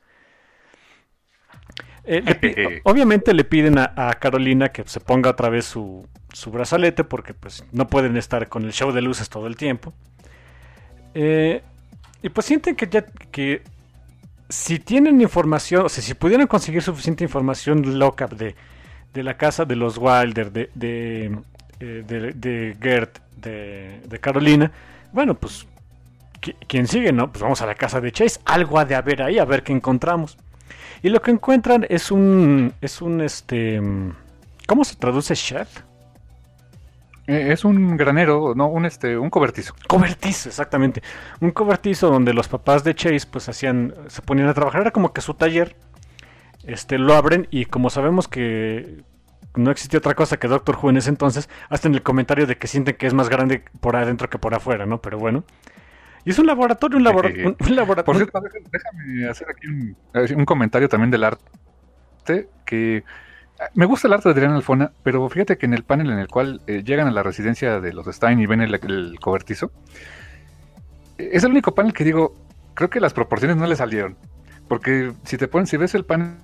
Eh, obviamente le piden a, Carolina que se ponga otra vez su, su, brazalete porque pues no pueden estar con el show de luces todo el tiempo. Eh, y pues sienten que ya que si tienen información, o sea, si pudieran conseguir suficiente información loca de, de la casa de los Wilder, de, de, eh, de, Gert, de, de Carolina, bueno, pues ¿quién sigue? No, pues vamos a la casa de Chase, algo ha de haber ahí, a ver qué encontramos. Y lo que encuentran es un. Es un este. ¿Cómo se traduce chef? Eh, es un granero, no, un este, un cobertizo. Cobertizo, exactamente. Un cobertizo donde los papás de Chase pues hacían, se ponían a trabajar, era como que su taller. Este, lo abren y como sabemos que no existía otra cosa que Doctor Who en ese entonces, hacen el comentario de que sienten que es más grande por adentro que por afuera, ¿no? Pero bueno. Y es un laboratorio, un, laboratorio. Por cierto, déjame hacer aquí un, comentario también del arte, que ah, me gusta el arte de Adrián Alfona, pero fíjate que en el panel en el cual eh, llegan a la residencia de los Stein y ven el, cobertizo, es el único panel que digo, creo que las proporciones no le salieron. Porque si te ponen, si ves el panel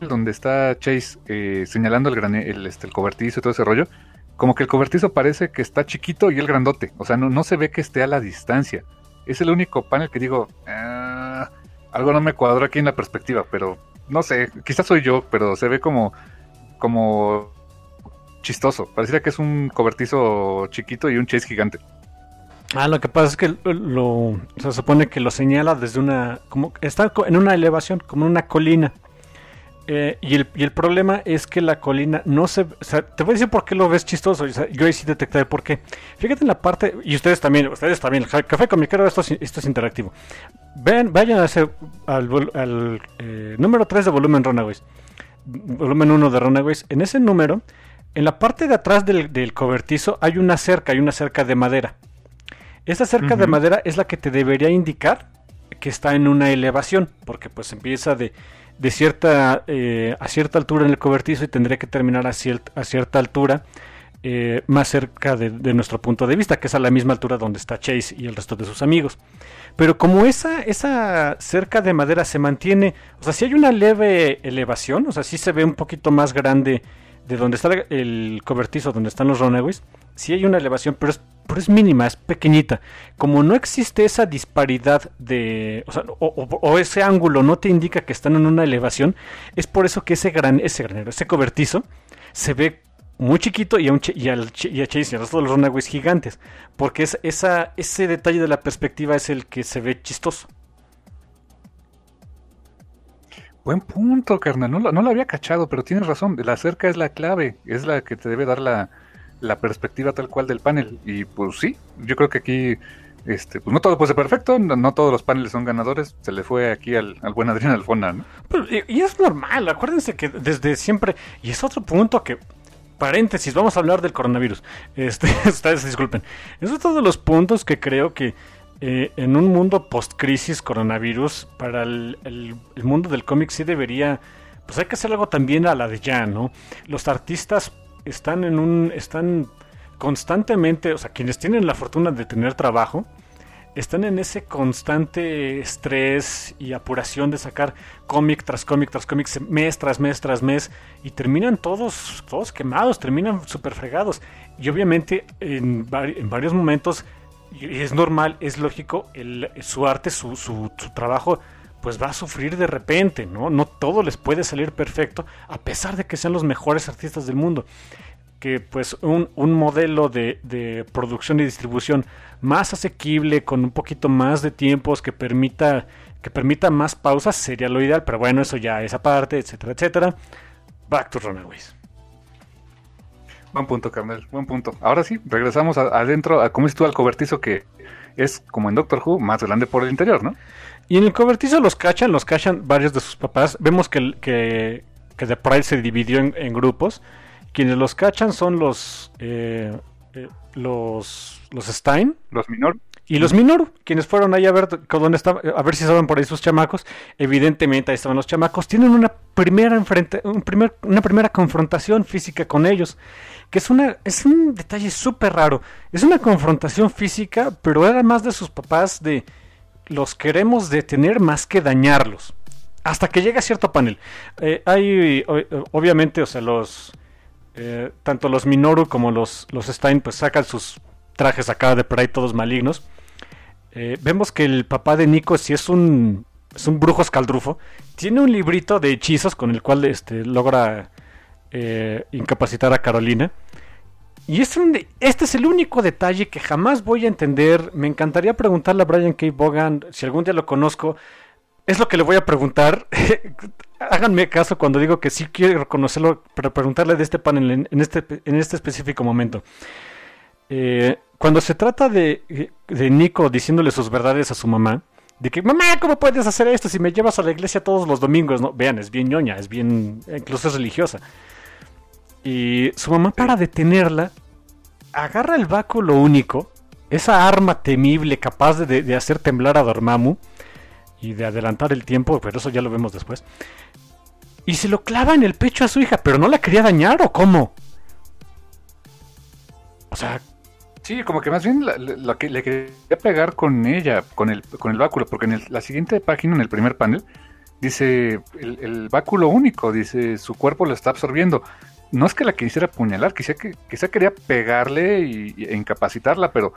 donde está Chase eh, señalando el, el, este, el cobertizo y todo ese rollo, como que el cobertizo parece que está chiquito y el grandote. O sea, no, no se ve que esté a la distancia es el único panel que digo, ah, algo no me cuadró aquí en la perspectiva, pero no sé, quizás soy yo, pero se ve como, como chistoso. Pareciera que es un cobertizo chiquito y un chase gigante. Ah, lo que pasa es que lo, se supone que lo señala desde una, como está en una elevación, como en una colina. Eh, y, el, problema es que la colina no se... O sea, te voy a decir por qué lo ves chistoso. yo ahí sí detecté por qué. Fíjate en la parte... Y ustedes también, ustedes también. Café Comiquero, esto, esto es interactivo. Ven, vayan a hacer al, eh, número 3 de volumen Runaways. Volumen 1 de Runaways. En ese número, en la parte de atrás del, cobertizo hay una cerca, hay una cerca de madera. Esa cerca de madera es la que te debería indicar que está en una elevación, porque pues empieza de de cierta, eh, a cierta altura en el cobertizo y tendría que terminar a, cierta altura eh, más cerca de, nuestro punto de vista, que es a la misma altura donde está Chase y el resto de sus amigos. Pero como esa, esa cerca de madera se mantiene, o sea, si hay una leve elevación, o sea, si se ve un poquito más grande de donde está el cobertizo, donde están los Runaways, sí hay una elevación, pero es, pero es mínima, es pequeñita. Como no existe esa disparidad de, o, sea, o, ese ángulo no te indica que están en una elevación, es por eso que ese gran, ese granero, ese cobertizo, se ve muy chiquito y a, un y al, y a Chase y a los Runaways gigantes, porque es, esa, ese detalle de la perspectiva es el que se ve chistoso. Buen punto, carnal. No, no lo había cachado, pero tienes razón. La cerca es la clave. Es la que te debe dar la, la perspectiva tal cual del panel. Y pues sí, yo creo que aquí este, pues no todo puede ser perfecto, no, todos los paneles son ganadores. Se le fue aquí al, buen Adrián Alfona, ¿no? y, es normal, acuérdense que desde siempre, y es otro punto que, paréntesis, vamos a hablar del coronavirus. Este, ustedes disculpen. Es otro de los puntos que creo que eh, en un mundo post-crisis coronavirus, para el, el mundo del cómic sí debería, pues hay que hacer algo también a la de ya, ¿no? Los artistas están en un. están constantemente. O sea, quienes tienen la fortuna de tener trabajo. Están en ese constante estrés y apuración de sacar cómic tras cómic tras cómic, mes tras mes tras mes, y terminan todos, todos quemados, terminan súper fregados. Y obviamente en, en varios momentos, y es normal, es lógico, el, su arte, su, su, su trabajo pues va a sufrir de repente, ¿no? No todo les puede salir perfecto, a pesar de que sean los mejores artistas del mundo. Que pues un, modelo de, de, producción y distribución más asequible, con un poquito más de tiempos, que permita, que permita más pausas, sería lo ideal, pero bueno, eso ya es aparte, etcétera, etcétera. Back to Runaways. Buen punto, carnal, buen punto. Ahora sí, regresamos adentro, a, como dices tú, al cobertizo que es, como en Doctor Who, más grande por el interior, ¿no? Y en el cobertizo los cachan, los cachan varios de sus papás. Vemos que, que, que The Pride se dividió en, grupos. Quienes los cachan son los, eh, eh, los, los Stein. Los Minor. Y los Minoru, quienes fueron ahí a ver dónde estaba, a ver si estaban por ahí sus chamacos. Evidentemente ahí estaban los chamacos. Tienen una primera enfrente, un primer, una primera confrontación física con ellos. Que es una, es un detalle súper raro. Es una confrontación física, pero era más de sus papás de los queremos detener más que dañarlos. Hasta que llega cierto panel. Eh, hay, obviamente, o sea, los. Eh, tanto los Minoru como los, los Stein, pues sacan sus trajes acá de por ahí todos malignos. Eh, vemos que el papá de Nico si es un, es un brujo escaldrufo. Tiene un librito de hechizos con el cual este, logra eh, incapacitar a Carolina. Y es este es el único detalle que jamás voy a entender. Me encantaría preguntarle a Brian K. Bogan si algún día lo conozco. Es lo que le voy a preguntar. Háganme caso cuando digo que sí quiero conocerlo, pero preguntarle de este panel en, este, en este específico momento. Eh, cuando se trata de, de, Nico diciéndole sus verdades a su mamá, de que, mamá, ¿cómo puedes hacer esto si me llevas a la iglesia todos los domingos? No, vean, es bien ñoña, es bien, incluso es religiosa. Y su mamá, para detenerla, agarra el báculo único, esa arma temible capaz de, hacer temblar a Dormammu y de adelantar el tiempo, pero eso ya lo vemos después. Y se lo clava en el pecho a su hija, pero no la quería dañar o cómo. O sea, Sí, como que más bien lo que le quería pegar con ella, con el, con el báculo, porque en la siguiente página, en el primer panel, dice el, báculo único, dice su cuerpo lo está absorbiendo. No es que la quisiera apuñalar, quizá, que, quizá quería pegarle y, e incapacitarla, pero,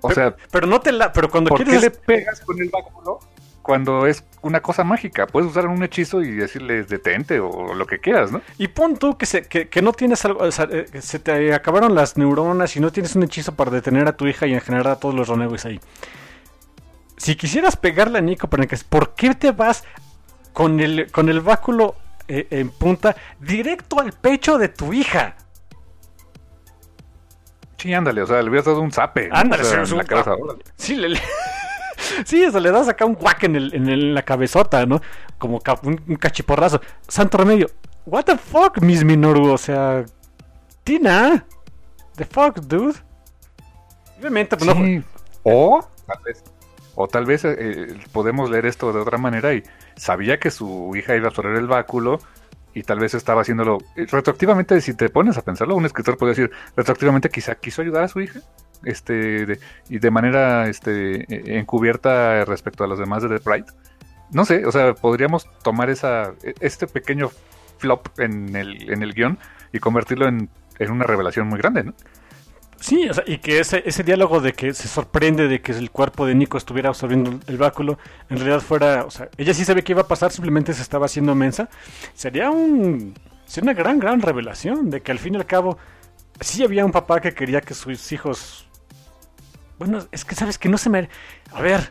o sea... Pero no te la... Pero cuando ¿por qué le pegas con el báculo cuando es una cosa mágica. Puedes usar un hechizo y decirles detente o lo que quieras, ¿no? Y pon tú que, se, que, no tienes algo, o sea, eh, se te acabaron las neuronas y no tienes un hechizo para detener a tu hija y en general a todos los Roneways ahí. Si quisieras pegarle a Nico, ¿por qué te vas con el, con el báculo eh, en punta directo al pecho de tu hija? Sí, ándale, o sea, le hubieras dado un zape. Ándale, Sí, le, sí, eso le das acá un guac en, el, en, la cabezota, ¿no? Como un, cachiporrazo. Santo remedio. What the fuck, Miss Minoru? O sea, Tina. The fuck, dude. Obviamente, pues no. O tal vez, o tal vez eh, podemos leer esto de otra manera y sabía que su hija iba a absorber el báculo y tal vez estaba haciéndolo eh, retroactivamente. Si te pones a pensarlo, un escritor puede decir retroactivamente quizá quiso ayudar a su hija este y de manera este e, encubierta respecto a los demás de The Pride. No sé, o sea, podríamos tomar esa e, este pequeño flop en el, en el guion y convertirlo en, en una revelación muy grande, ¿no? Sí, o sea, y que ese, ese diálogo de que se sorprende de que el cuerpo de Nico estuviera absorbiendo el báculo, en realidad fuera, o sea, ella sí sabía que iba a pasar, simplemente se estaba haciendo mensa, sería un sería una gran, gran revelación de que al fin y al cabo sí había un papá que quería que sus hijos bueno, es que sabes que no se me... A ver,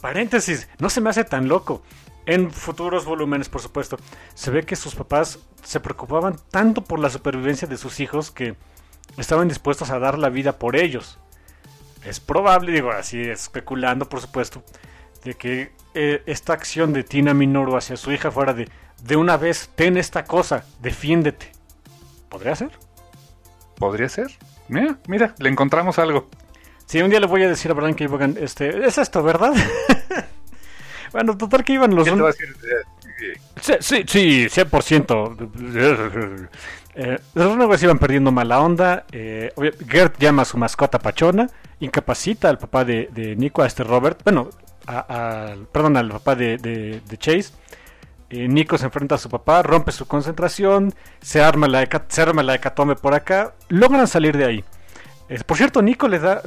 paréntesis, no se me hace tan loco. En futuros volúmenes, por supuesto, se ve que sus papás se preocupaban tanto por la supervivencia de sus hijos que estaban dispuestos a dar la vida por ellos. Es probable, digo así, especulando, por supuesto, de que eh, esta acción de Tina Minoru hacia su hija fuera de de una vez, ten esta cosa, defiéndete. ¿Podría ser? ¿Podría ser? Mira, mira, le encontramos algo. Sí, un día le voy a decir a Brian K. este, es esto, ¿verdad? bueno, total que iban los... Sí, sí, sí, 100%. Eh, los Runaways iban perdiendo mala onda. Eh, Gert llama a su mascota Pachona, incapacita al papá de, Nico, a este Robert, bueno, a, perdón, al papá de, Chase. Eh, Nico se enfrenta a su papá, rompe su concentración, se arma la, se arma la hecatombe por acá, logran salir de ahí por cierto, Nico le da.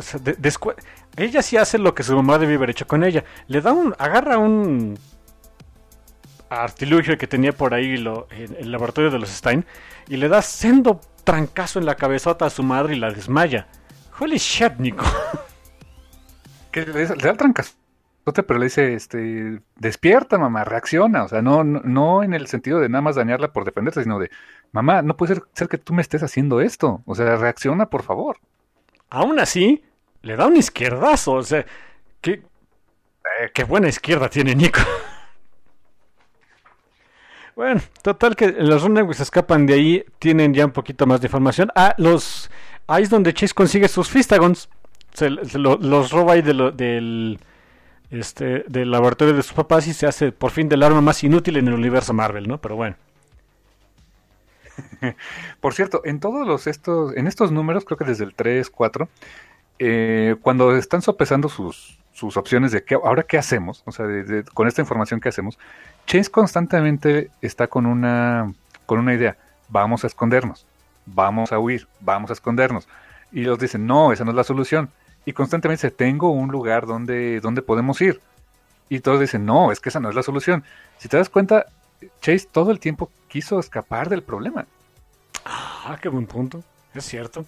ella sí hace lo que su mamá debía haber hecho con ella. Le da un. Agarra un. Artilugio que tenía por ahí lo, en el laboratorio de los Stein. Y le da sendo trancazo en la cabezota a su madre y la desmaya. Holy shit, Nico. ¿Qué le, da el trancazo? pero le dice, este, despierta, mamá, reacciona. O sea, no, no, en el sentido de nada más dañarla por defenderse, sino de, mamá, no puede ser, ser que tú me estés haciendo esto. O sea, reacciona, por favor. Aún así, le da un izquierdazo. O sea, qué, eh, qué buena izquierda tiene Nico. Bueno, total que los Runaways escapan de ahí, tienen ya un poquito más de información. Ah, los ahí es donde Chase consigue sus Fistagons. Se, los roba ahí del este del laboratorio de sus papás y se hace por fin del arma más inútil en el universo Marvel, ¿no? Pero bueno. Por cierto, en todos los estos en estos números, creo que desde el 3, 4, eh, cuando están sopesando sus, sus opciones de qué, ahora qué hacemos, o sea, con esta información que hacemos, Chase constantemente está con una, con una idea, vamos a escondernos, vamos a huir, vamos a escondernos. Y los dicen, no, esa no es la solución. Y constantemente dice, tengo un lugar donde, donde podemos ir. Y todos dicen, no, es que esa no es la solución. Si te das cuenta, Chase todo el tiempo quiso escapar del problema. Ah, qué buen punto. Es cierto.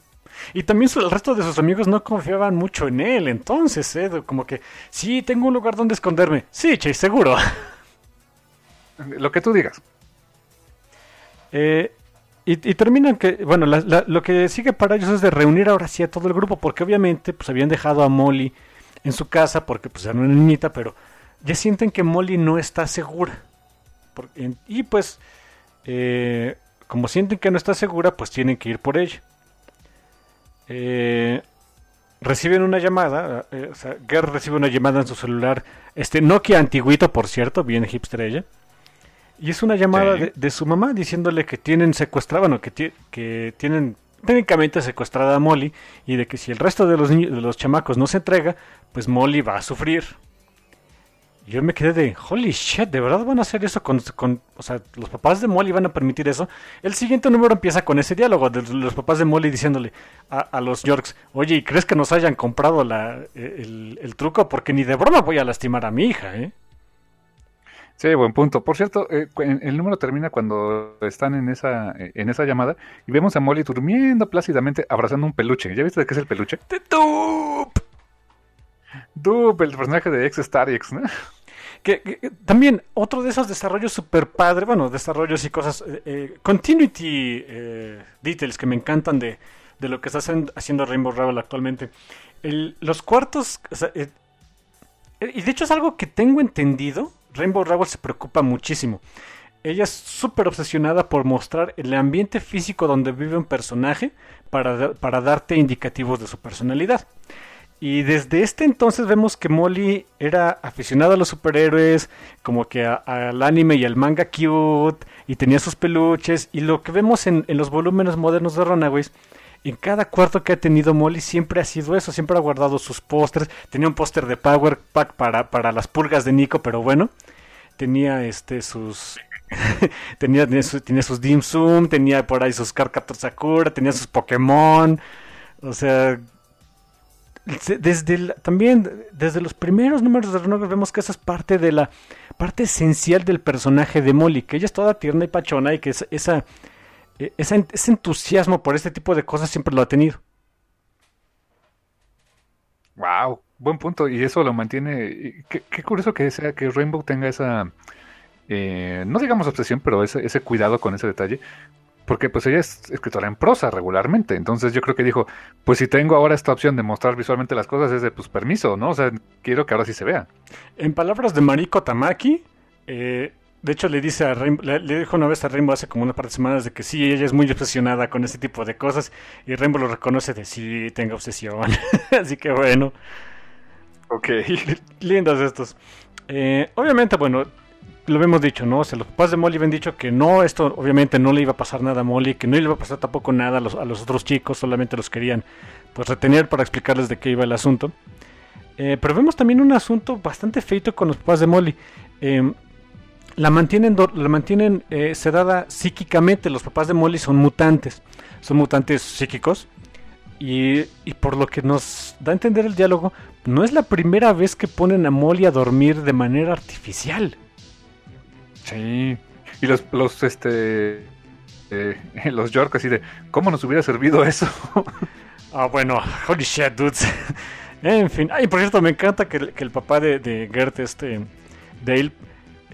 Y también el resto de sus amigos no confiaban mucho en él. Entonces, ¿eh? como que, sí, tengo un lugar donde esconderme. Sí, Chase, seguro. Lo que tú digas. Eh, y, terminan que, bueno, lo que sigue para ellos es de reunir ahora sí a todo el grupo, porque obviamente pues habían dejado a Molly en su casa porque pues era una niñita, pero ya sienten que Molly no está segura. y pues, eh, como sienten que no está segura, pues tienen que ir por ella. Eh, reciben una llamada, o sea, Gert recibe una llamada en su celular, este Nokia antiguito, por cierto, bien hipster ella. Y es una llamada de, su mamá diciéndole que tienen secuestrada, bueno, que, que tienen técnicamente secuestrada a Molly y de que si el resto de los niños, de los chamacos no se entrega, pues Molly va a sufrir. Yo me quedé de, holy shit, ¿de verdad van a hacer eso con, con, o sea, los papás de Molly van a permitir eso? El siguiente número empieza con ese diálogo de los papás de Molly diciéndole a, los Yorks, oye, ¿y crees que nos hayan comprado la, el, el truco? Porque ni de broma voy a lastimar a mi hija, ¿eh? Sí, buen punto. Por cierto, eh, el número termina cuando están en esa, eh, en esa llamada y vemos a Molly durmiendo plácidamente abrazando un peluche. ¿Ya viste de qué es el peluche? ¡De Doop! Doop, el personaje de ex Star X, ¿no? Que, también otro de esos desarrollos super padre, bueno, desarrollos y cosas, eh, continuity details que me encantan de, de lo que está haciendo Rainbow Rebel actualmente. los cuartos, y de hecho es algo que tengo entendido, Rainbow Rowell se preocupa muchísimo. Ella es súper obsesionada por mostrar el ambiente físico donde vive un personaje para, para darte indicativos de su personalidad. Y desde este entonces vemos que Molly era aficionada a los superhéroes, como que al anime y al manga cute, y tenía sus peluches. Y lo que vemos en, los volúmenes modernos de Runaways en cada cuarto que ha tenido Molly siempre ha sido eso, siempre ha guardado sus pósters. Tenía un póster de Power Pack para, para las pulgas de Nico, pero bueno. Tenía este sus. tenía, tenía, sus Dim Sum, tenía por ahí sus Carcaptor Sakura, tenía sus Pokémon. O sea. Desde también desde los primeros números de Renogos vemos que esa es parte de la parte esencial del personaje de Molly, que ella es toda tierna y pachona y que es, esa e, ese, entusiasmo por este tipo de cosas siempre lo ha tenido. Wow, buen punto. Y eso lo mantiene. Qué, curioso que sea que Rainbow tenga esa, eh, no digamos obsesión, pero ese, ese cuidado con ese detalle. Porque pues ella es escritora en prosa regularmente. Entonces yo creo que dijo, pues si tengo ahora esta opción de mostrar visualmente las cosas, es de pues permiso, ¿no? O sea, quiero que ahora sí se vea. En palabras de Mariko Tamaki, eh, de hecho, le dice a le, dijo una vez a Rainbow hace como una par de semanas de que sí, ella es muy obsesionada con ese tipo de cosas. Y Rainbow lo reconoce de sí, tenga obsesión. Así que bueno. Ok. Lindos estos. Eh, obviamente, bueno, lo hemos dicho, ¿no? O sea, los papás de Molly habían dicho que no, esto obviamente no le iba a pasar nada a Molly, que no le iba a pasar tampoco nada a los, otros chicos, solamente los querían pues retener para explicarles de qué iba el asunto. Eh, pero vemos también un asunto bastante feito con los papás de Molly. Eh, la mantienen, la mantienen eh, sedada psíquicamente. Los papás de Molly son mutantes, son mutantes psíquicos. Y, por lo que nos da a entender el diálogo, no es la primera vez que ponen a Molly a dormir de manera artificial. Sí. Y los, los este, eh, los York así de, ¿cómo nos hubiera servido eso? ah, bueno, holy shit, dudes. En fin, ay, por cierto, me encanta que, el- que el papá de, de Gert, este Dale,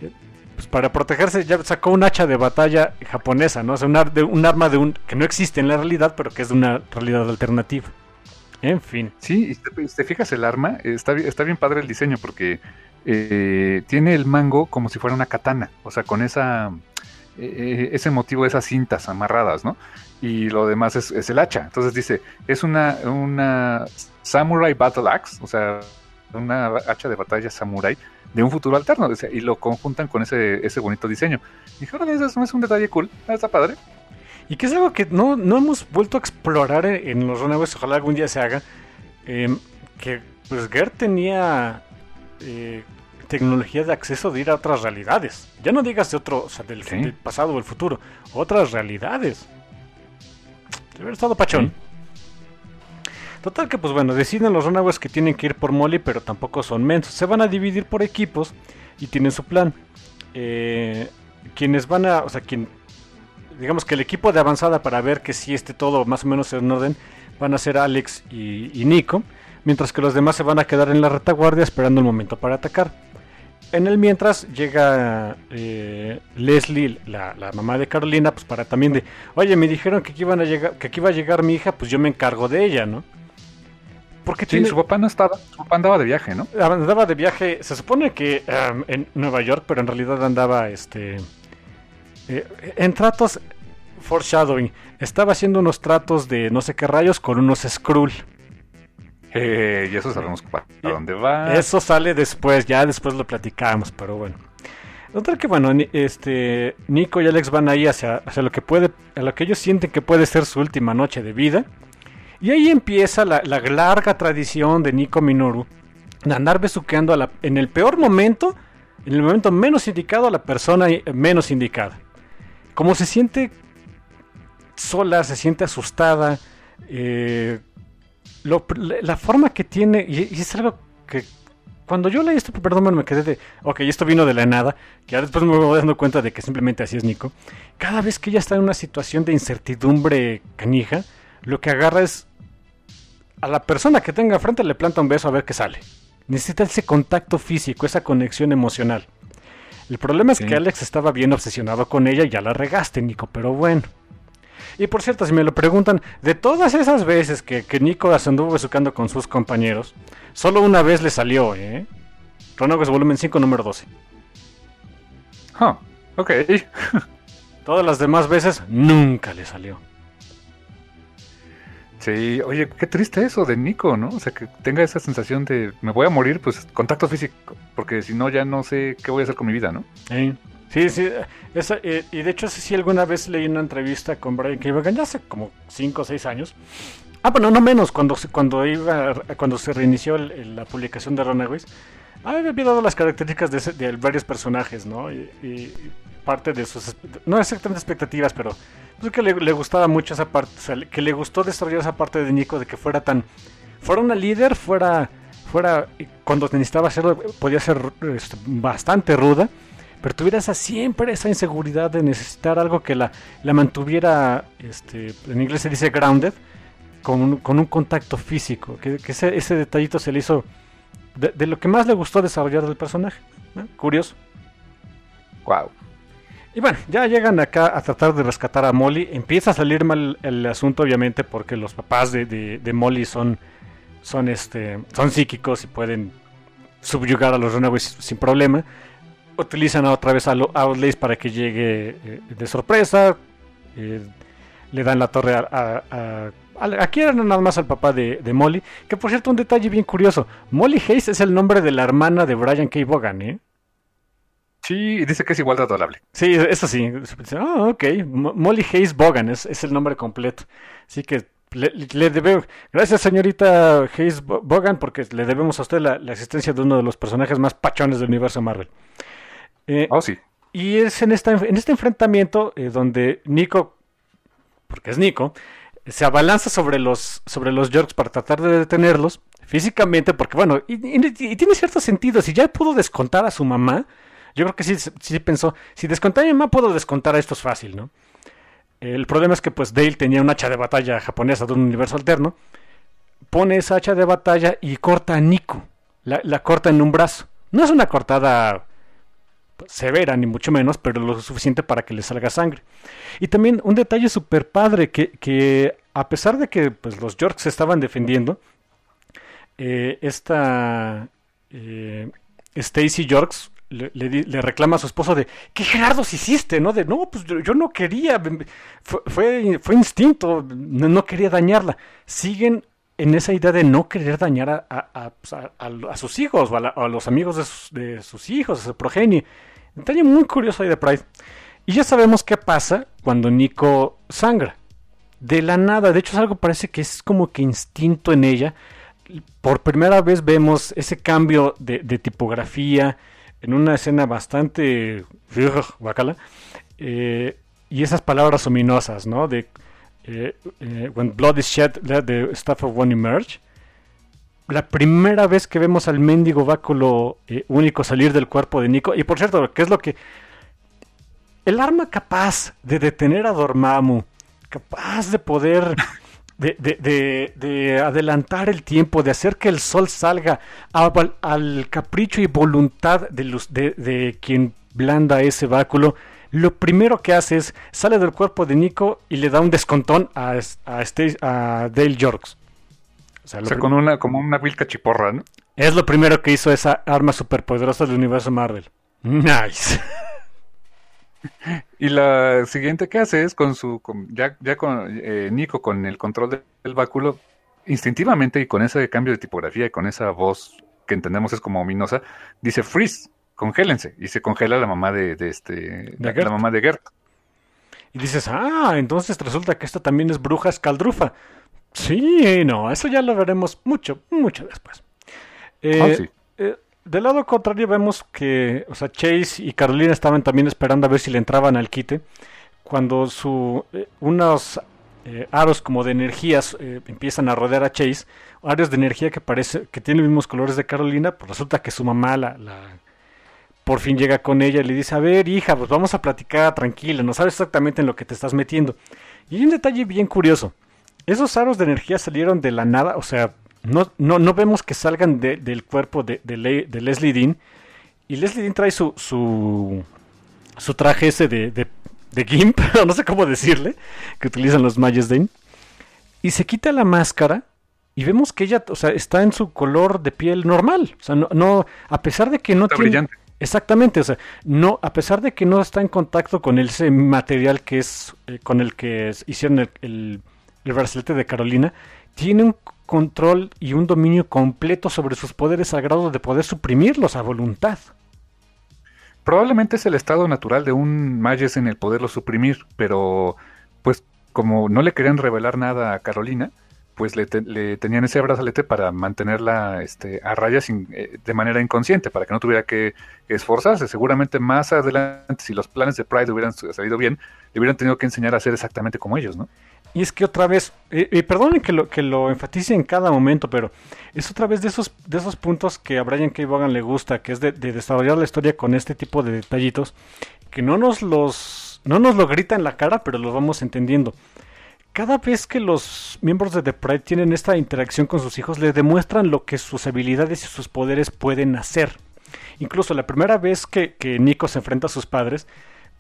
eh, pues para protegerse ya sacó un hacha de batalla japonesa, ¿no? O sea, un, ar- de- un arma de un que no existe en la realidad, pero que es de una realidad alternativa. En fin. Sí, y te, te fijas el arma, está, bi- está bien padre el diseño porque eh, tiene el mango como si fuera una katana, o sea, con esa eh, ese motivo, esas cintas amarradas, ¿no? Y lo demás es, es el hacha. Entonces dice, es una, una Samurai Battle Axe, o sea, una hacha de batalla samurai de un futuro alterno, y lo conjuntan con ese, ese bonito diseño. Dije, órale, eso es, un detalle cool, ah, está padre. Y que es algo que no, no hemos vuelto a explorar en, los Runaways, ojalá algún día se haga. eh, que pues Gert tenía eh, tecnología de acceso de ir a otras realidades. Ya no digas de otro, o sea, del, Sí. del pasado o el futuro, otras realidades. Debe haber estado pachón. Total que pues bueno, deciden los Runaways que tienen que ir por Molly, pero tampoco son mensos. Se van a dividir por equipos y tienen su plan. Eh, quienes van a, o sea, quien, digamos que el equipo de avanzada para ver que si esté todo más o menos en orden van a ser Alex y, y Nico, mientras que los demás se van a quedar en la retaguardia esperando el momento para atacar. En el mientras llega eh, Leslie, la, la mamá de Carolina, pues para también de, oye, me dijeron que aquí, iban a llegar, que aquí iba a llegar mi hija, pues yo me encargo de ella, ¿no? Porque Sí, tiene- su papá no estaba, su papá andaba de viaje, ¿no? andaba de viaje, se supone que um, en Nueva York, pero en realidad andaba este eh, en tratos foreshadowing. Estaba haciendo unos tratos de no sé qué rayos con unos Skrull. Eh, y eso sabemos para dónde va. Eso sale después, ya después lo platicamos, pero bueno. Total que bueno, este Nico y Alex van ahí hacia, hacia lo que puede, a lo que ellos sienten que puede ser su última noche de vida. Y ahí empieza la, la larga tradición de Nico Minoru de andar besuqueando a la- en el peor momento, en el momento menos indicado a la persona menos indicada. Como se siente sola, se siente asustada, eh, lo- la forma que tiene, y, y es algo que cuando yo leí esto, perdón, me quedé de, ok, esto vino de la nada, que ahora después me voy dando cuenta de que simplemente así es Nico. Cada vez que ella está en una situación de incertidumbre canija, lo que agarra es a la persona que tenga frente le planta un beso a ver qué sale. Necesita ese contacto físico, esa conexión emocional. El problema es Sí. que Alex estaba bien obsesionado con ella y ya la regaste, Nico, pero bueno. Y por cierto, si me lo preguntan, de todas esas veces que, que Nico se anduvo besucando con sus compañeros, solo una vez le salió, ¿eh? Runaways volumen 5, número 12. Huh, ok. Todas las demás veces nunca le salió. Sí, oye, qué triste eso de Nico, ¿no? O sea, que tenga esa sensación de me voy a morir, pues contacto físico, porque si no ya no sé qué voy a hacer con mi vida, ¿no? Sí, sí, sí. esa- eh, y de hecho, sí, alguna vez leí una entrevista con Brian Keegan, ya hace como 5 o 6 años. Ah, bueno, no menos, cuando, cuando, iba, cuando se reinició el- el- la publicación de Runaways. Ah, había dado las características de, ese- de varios personajes, ¿no? Y, y parte de sus... No exactamente expectativas, pero pues que le, le gustaba mucho esa parte, o sea, que le gustó desarrollar esa parte de Nico, de que fuera tan... Fuera una líder, fuera... fuera cuando necesitaba hacerlo, podía ser este, bastante ruda, pero tuviera esa, siempre esa inseguridad de necesitar algo que la, la mantuviera, este, en inglés se dice grounded, con un, con un contacto físico, que, que ese, ese detallito se le hizo de, de lo que más le gustó desarrollar del personaje. ¿no? Curioso. Wow. Y bueno, ya llegan acá a tratar de rescatar a Molly. Empieza a salir mal el asunto, obviamente, porque los papás de, de- de Molly son, son, este, son psíquicos y pueden subyugar a los Runaways sin problema. Utilizan otra vez a Outlays para que llegue eh, de sorpresa. eh, le dan la torre a, a, a- a- aquí era nada más al papá de, de Molly. Que por cierto, un detalle bien curioso. Molly Hayes es el nombre de la hermana de Brian K. Vaughan, ¿eh? Sí, dice que es igual de adorable. Sí, eso sí. Ah, ok. Mo- Molly Hayes Bogan es, es el nombre completo. Así que le, le debemos. Gracias, señorita Hayes Bo- Bogan, porque le debemos a usted la, la existencia de uno de los personajes más pachones del universo Marvel. Eh, Oh, sí. y es en, esta, en este enfrentamiento eh, donde Nico, porque es Nico, se abalanza sobre los, sobre los Yorks para tratar de detenerlos físicamente, porque bueno, y, y- y tiene cierto sentido. Si ya pudo descontar a su mamá, yo creo que sí, sí pensó, si desconté a mi mamá, puedo descontar a estos fácil, ¿no? El problema es que pues Dale tenía un hacha de batalla japonesa de un universo alterno, pone esa hacha de batalla y corta a Nico. La, la corta en un brazo. No es una cortada severa, ni mucho menos, pero lo suficiente para que le salga sangre. Y también un detalle súper padre, que, que, a pesar de que pues, los Yorks se estaban defendiendo, eh, esta eh, Stacy Yorks le, reclama a su esposo de ¿qué Gerardos hiciste? ¿no? De no, pues yo, no quería, fue, fue, instinto, no, quería dañarla. Siguen en esa idea de no querer dañar a, a, pues, a, sus hijos o a, los amigos de sus, de sus hijos, de su progenie. Detalle muy curioso ahí de Pride. Y ya sabemos qué pasa cuando Nico sangra. De la nada, de hecho es algo parece que es como que instinto en ella. Por primera vez vemos ese cambio de, tipografía en una escena bastante bacala. Eh, y esas palabras ominosas, ¿no? De eh, eh, When blood is shed, let the stuff of one emerge la primera vez que vemos al mendigo báculo eh, único salir del cuerpo de Nico. Y por cierto, ¿qué es lo que... El arma capaz de detener a Dormammu, capaz de poder... De, de, de, adelantar el tiempo, de hacer que el sol salga al, capricho y voluntad de, quien blanda ese báculo, lo primero que hace es sale del cuerpo de Nico y le da un descontón a, a, a Dale Yorks. O sea, con una, como una vil cachiporra, ¿no? Es lo primero que hizo esa arma superpoderosa del universo Marvel. Nice. y la siguiente que hace es con su, ya, ya con eh, Nico con el control del báculo, instintivamente y con ese cambio de tipografía y con esa voz que entendemos es como ominosa, dice freeze, congélense. Y se congela la mamá de, este, la mamá de Gert. Y dices, ah, entonces resulta que esta también es bruja escaldrufa. Sí, no, eso ya lo veremos mucho, mucho después. Eh, ah, eh, del lado contrario vemos que, o sea, Chase y Carolina estaban también esperando a ver si le entraban al quite. Cuando su, eh, unos aros como de energías empiezan a rodear a Chase, aros de energía que parece que tienen los mismos colores de Carolina, pues resulta que su mamá la, la por fin llega con ella y le dice, a ver, hija, pues vamos a platicar tranquila, no sabes exactamente en lo que te estás metiendo. Y hay un detalle bien curioso esos aros de energía salieron de la nada, o sea, no, no, no vemos que salgan del cuerpo de, de, Leslie Dean. Y Leslie Dean trae su, su, su traje ese de, de, Gimp, no sé cómo decirle, que utilizan los Mayas Dean. Y se quita la máscara y vemos que ella, o sea, está en su color de piel normal. O sea, no, no a pesar de que no está Brillante. Exactamente, o sea, no, a pesar de que no está en contacto con ese material que es eh, con el que hicieron el el brazalete de Carolina, tiene un control y un dominio completo sobre sus poderes al grado de poder suprimirlos a voluntad. Probablemente es el estado natural de un Mages en el poderlo suprimir, pero pues como no le querían revelar nada a Carolina, pues le, tenían ese brazalete para mantenerla este, a raya eh, de manera inconsciente, para que no tuviera que esforzarse. Seguramente más adelante, si los planes de Pride hubieran salido bien, le hubieran tenido que enseñar a hacer exactamente como ellos, ¿no? Y es que otra vez, y perdonen que lo, que lo enfatice en cada momento, pero es otra vez de esos, de esos puntos que a Brian K. Vaughan le gusta, que es de, desarrollar la historia con este tipo de detallitos, que no nos los, no nos lo grita en la cara, pero los vamos entendiendo. Cada vez que los miembros de The Pride tienen esta interacción con sus hijos, les demuestran lo que sus habilidades y sus poderes pueden hacer. Incluso la primera vez que, que Nico se enfrenta a sus padres,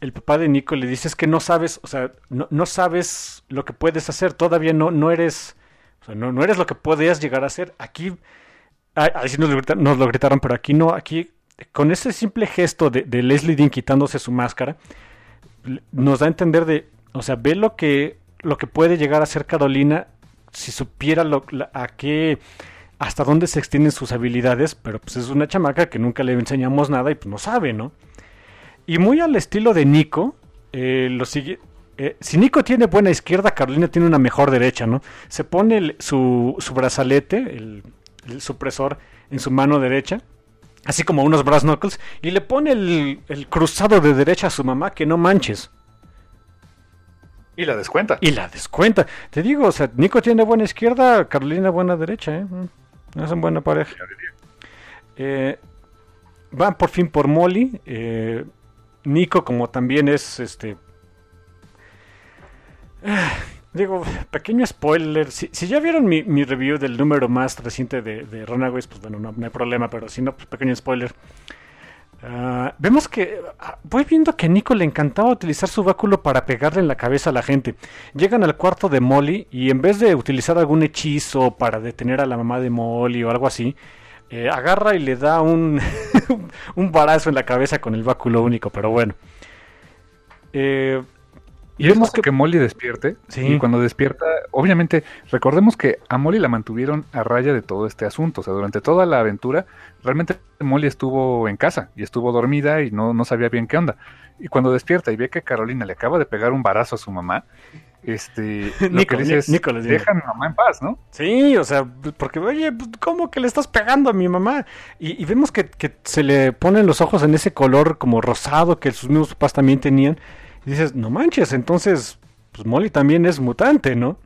el papá de Nico le dice es que no sabes, o sea, no, sabes lo que puedes hacer, todavía no, no eres, o sea, no, no eres lo que podías llegar a ser. Aquí, ahí sí nos nos lo gritaron, pero aquí no, aquí, con ese simple gesto de, de, Leslie Dean quitándose su máscara, nos da a entender de, o sea, ve lo que, lo que puede llegar a ser Carolina si supiera lo, a qué hasta dónde se extienden sus habilidades, pero pues es una chamaca que nunca le enseñamos nada y pues no sabe, ¿no? Y muy al estilo de Nico, eh, lo sigue, eh, si Nico tiene buena izquierda, Carolina tiene una mejor derecha, ¿no? Se pone su, su, brazalete, el, supresor, en su mano derecha, así como unos brass knuckles, y le pone el, el, cruzado de derecha a su mamá, que no manches. Y la descuenta. Y la descuenta. Te digo, o sea, Nico tiene buena izquierda, Carolina buena derecha, ¿eh? Mm, hacen buena pareja. Eh, van por fin por Molly. Eh, Nico, como también es este. Digo, pequeño spoiler. Si, ya vieron mi, review del número más reciente de, Runaways, pues bueno, no, no hay problema, pero si no, pues pequeño spoiler. Ah, vemos que ah, voy viendo que a Nico le encantaba utilizar su báculo para pegarle en la cabeza a la gente. Llegan al cuarto de Molly y en vez de utilizar algún hechizo para detener a la mamá de Molly o algo así, eh, agarra y le da un, un barazo en la cabeza con el báculo único, pero bueno. Eh, y vemos que... que Molly despierte. Sí. Y cuando despierta, obviamente, recordemos que a Molly la mantuvieron a raya de todo este asunto. O sea, durante toda la aventura, realmente Molly estuvo en casa y estuvo dormida y no, no sabía bien qué onda. Y cuando despierta y ve que Carolina le acaba de pegar un barazo a su mamá, este, lo que dice es, deja a mi mamá en paz, ¿no? Sí, o sea, porque, oye, pues, ¿cómo que le estás pegando a mi mamá? Y, vemos que, que, se le ponen los ojos en ese color como rosado que sus mismos papás también tenían. Y dices, no manches, entonces, pues Molly también es mutante, ¿no?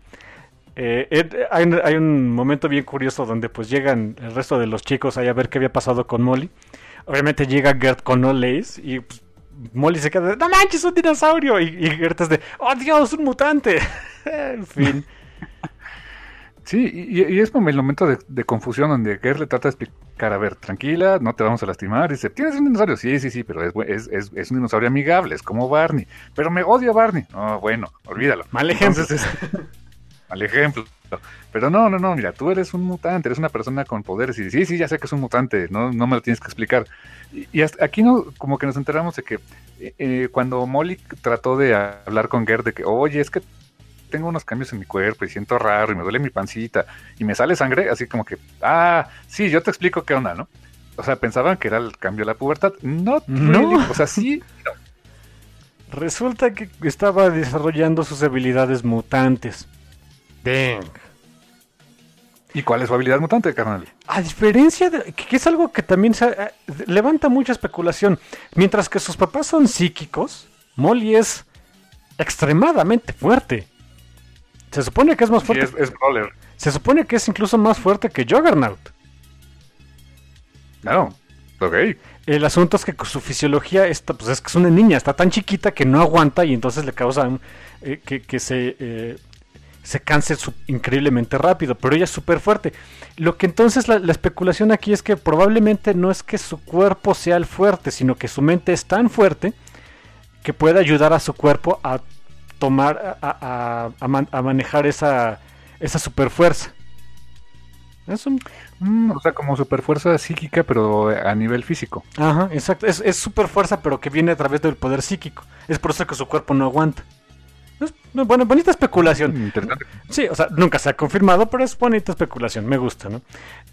Eh, hay, un momento bien curioso donde pues llegan el resto de los chicos ahí a ver qué había pasado con Molly. Obviamente llega Gert con Olays y pues, Molly se queda de, no manches, un dinosaurio. Y, y Gert es de, oh Dios, un mutante. en fin. Sí, y, es el momento de, confusión donde Gert le trata de explicar, a ver, tranquila, no te vamos a lastimar. dice, ¿tienes un dinosaurio? Sí, sí, sí, pero es, es, es, un dinosaurio amigable, es como Barney. Pero me odia Barney. No, bueno, olvídalo. Mal ejemplo. mal ejemplo. Pero no, no, no, mira, tú eres un mutante, eres una persona con poderes. Y sí, sí, ya sé que es un mutante, no, no me lo tienes que explicar. Y, hasta aquí no, como que nos enteramos de que eh, eh, cuando Molly trató de hablar con Gert de que, oye, es que tengo unos cambios en mi cuerpo y siento raro y me duele mi pancita y me sale sangre, así como que, ah, sí, yo te explico qué onda, ¿no? O sea, pensaban que era el cambio de la pubertad. No, no. o sea, sí. Resulta que estaba desarrollando sus habilidades mutantes. Dang. ¿Y cuál es su habilidad mutante, carnal? A diferencia de. que es algo que también eh, levanta mucha especulación. Mientras que sus papás son psíquicos, Molly es extremadamente fuerte. Se supone que es más fuerte. es, brawler. Se supone que es incluso más fuerte que Juggernaut. No, ok. El asunto es que su fisiología está, pues es que es una niña, está tan chiquita que no aguanta y entonces le causa eh, que, se, eh, se canse increíblemente rápido, pero ella es súper fuerte. Lo que entonces la, la, especulación aquí es que probablemente no es que su cuerpo sea el fuerte, sino que su mente es tan fuerte que puede ayudar a su cuerpo a tomar, a, a, manejar esa, esa super fuerza. Es un... Mm, o sea, como super fuerza psíquica, pero a nivel físico. Ajá, exacto. Es, es super fuerza, pero que viene a través del poder psíquico. Es por eso que su cuerpo no aguanta. Bueno, bonita especulación. Mm. Sí, o sea, nunca se ha confirmado, pero es bonita especulación. Me gusta, ¿no?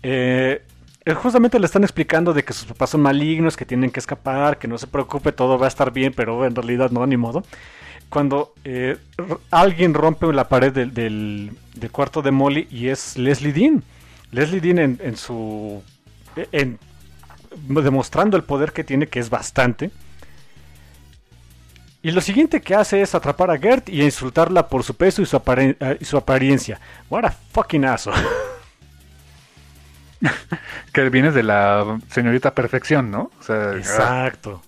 Eh, eh, justamente le están explicando de que sus papás son malignos, que tienen que escapar, que no se preocupe, todo va a estar bien, pero en realidad no, ni modo cuando eh, alguien rompe la pared del, del, cuarto de Molly y es Leslie Dean. Leslie Dean en, su... En, demostrando el poder que tiene, que es bastante. Y lo siguiente que hace es atrapar a Gert y insultarla por su peso y su, eh, y su apariencia. What a fucking asshole. que viene de la señorita perfección, ¿no? Exacto.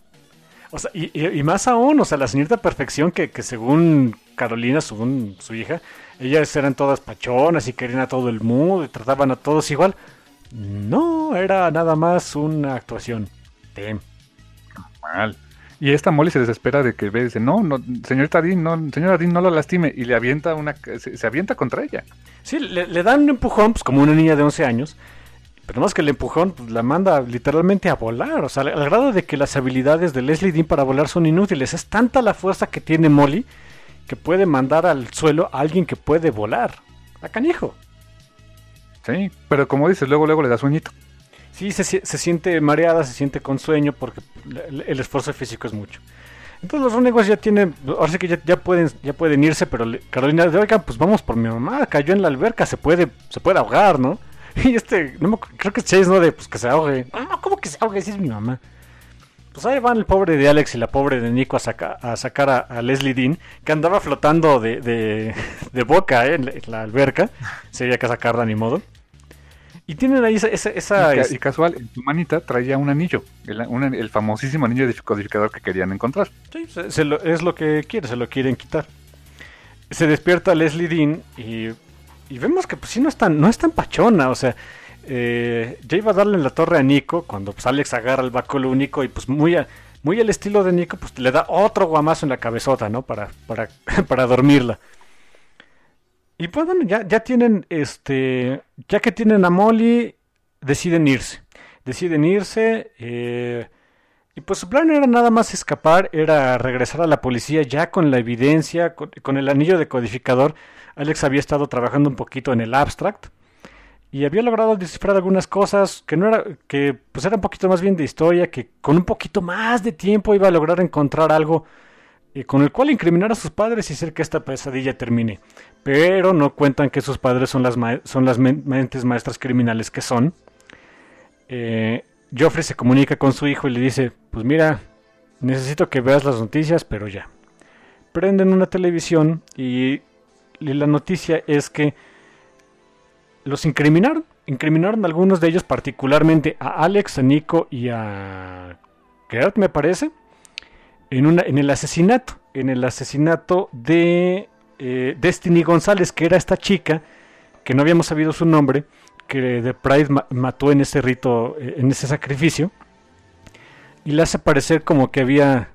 O sea, y, más aún, o sea, la señorita perfección que, según Carolina, según su hija, ellas eran todas pachonas y querían a todo el mundo y trataban a todos igual. No, era nada más una actuación. Mal. Y esta Molly se desespera de que ve, dice, no, no, señorita Dean, no, señora Dean, no lo lastime. Y le avienta una, se, avienta contra ella. Sí, le, le, dan un empujón, pues como una niña de 11 años. Pero más que el empujón pues, la manda literalmente a volar. O sea, al, grado de que las habilidades de Leslie Dean para volar son inútiles. Es tanta la fuerza que tiene Molly que puede mandar al suelo a alguien que puede volar. A canijo. Sí, pero como dices, luego luego le da sueñito. Sí, se, se siente mareada, se siente con sueño porque el, esfuerzo físico es mucho. Entonces los únicos ya tienen, ahora sí que ya, pueden, ya pueden irse, pero Carolina de oiga, pues vamos por mi mamá, cayó en la alberca, se puede, se puede ahogar, ¿no? Y este, no creo que Chase, ¿no? De pues que se ahogue. ¿cómo que se ahogue? Si es mi mamá. Pues ahí van el pobre de Alex y la pobre de Nico a, a sacar a, Leslie Dean, que andaba flotando de, de, boca ¿eh? en, la, alberca. Sería que sacarla ni modo. Y tienen ahí esa... esa, y, casual, en su manita traía un anillo, el, famosísimo anillo de codificador que querían encontrar. Sí, es lo que quiere, se lo quieren quitar. se despierta Leslie Dean y, y vemos que pues sí no es tan, no es tan pachona, o sea, eh, ya iba a darle en la torre a Nico cuando pues, Alex agarra el báculo único y pues muy, muy al estilo de Nico, pues le da otro guamazo en la cabezota, ¿no? Para, para, para dormirla. Y pues bueno, ya, ya tienen, este, ya que tienen a Molly, deciden irse. Deciden irse. Eh, y pues su plan era nada más escapar, era regresar a la policía ya con la evidencia, con, el anillo decodificador. Alex había estado trabajando un poquito en el abstract y había logrado descifrar algunas cosas que no era, que pues era un poquito más bien de historia, que con un poquito más de tiempo iba a lograr encontrar algo eh, con el cual incriminar a sus padres y hacer que esta pesadilla termine. Pero no cuentan que sus padres son las, son las mentes maestras criminales que son. Eh, Joffrey se comunica con su hijo y le dice, pues mira, necesito que veas las noticias, pero ya. Prenden una televisión y, la noticia es que los incriminaron. Incriminaron a algunos de ellos, particularmente a Alex, a Nico y a Gert, me parece, en, una, en el asesinato. En el asesinato de eh, Destiny González, que era esta chica, que no habíamos sabido su nombre, que The Pride mató en ese rito, eh, en ese sacrificio, y le hace parecer como que había,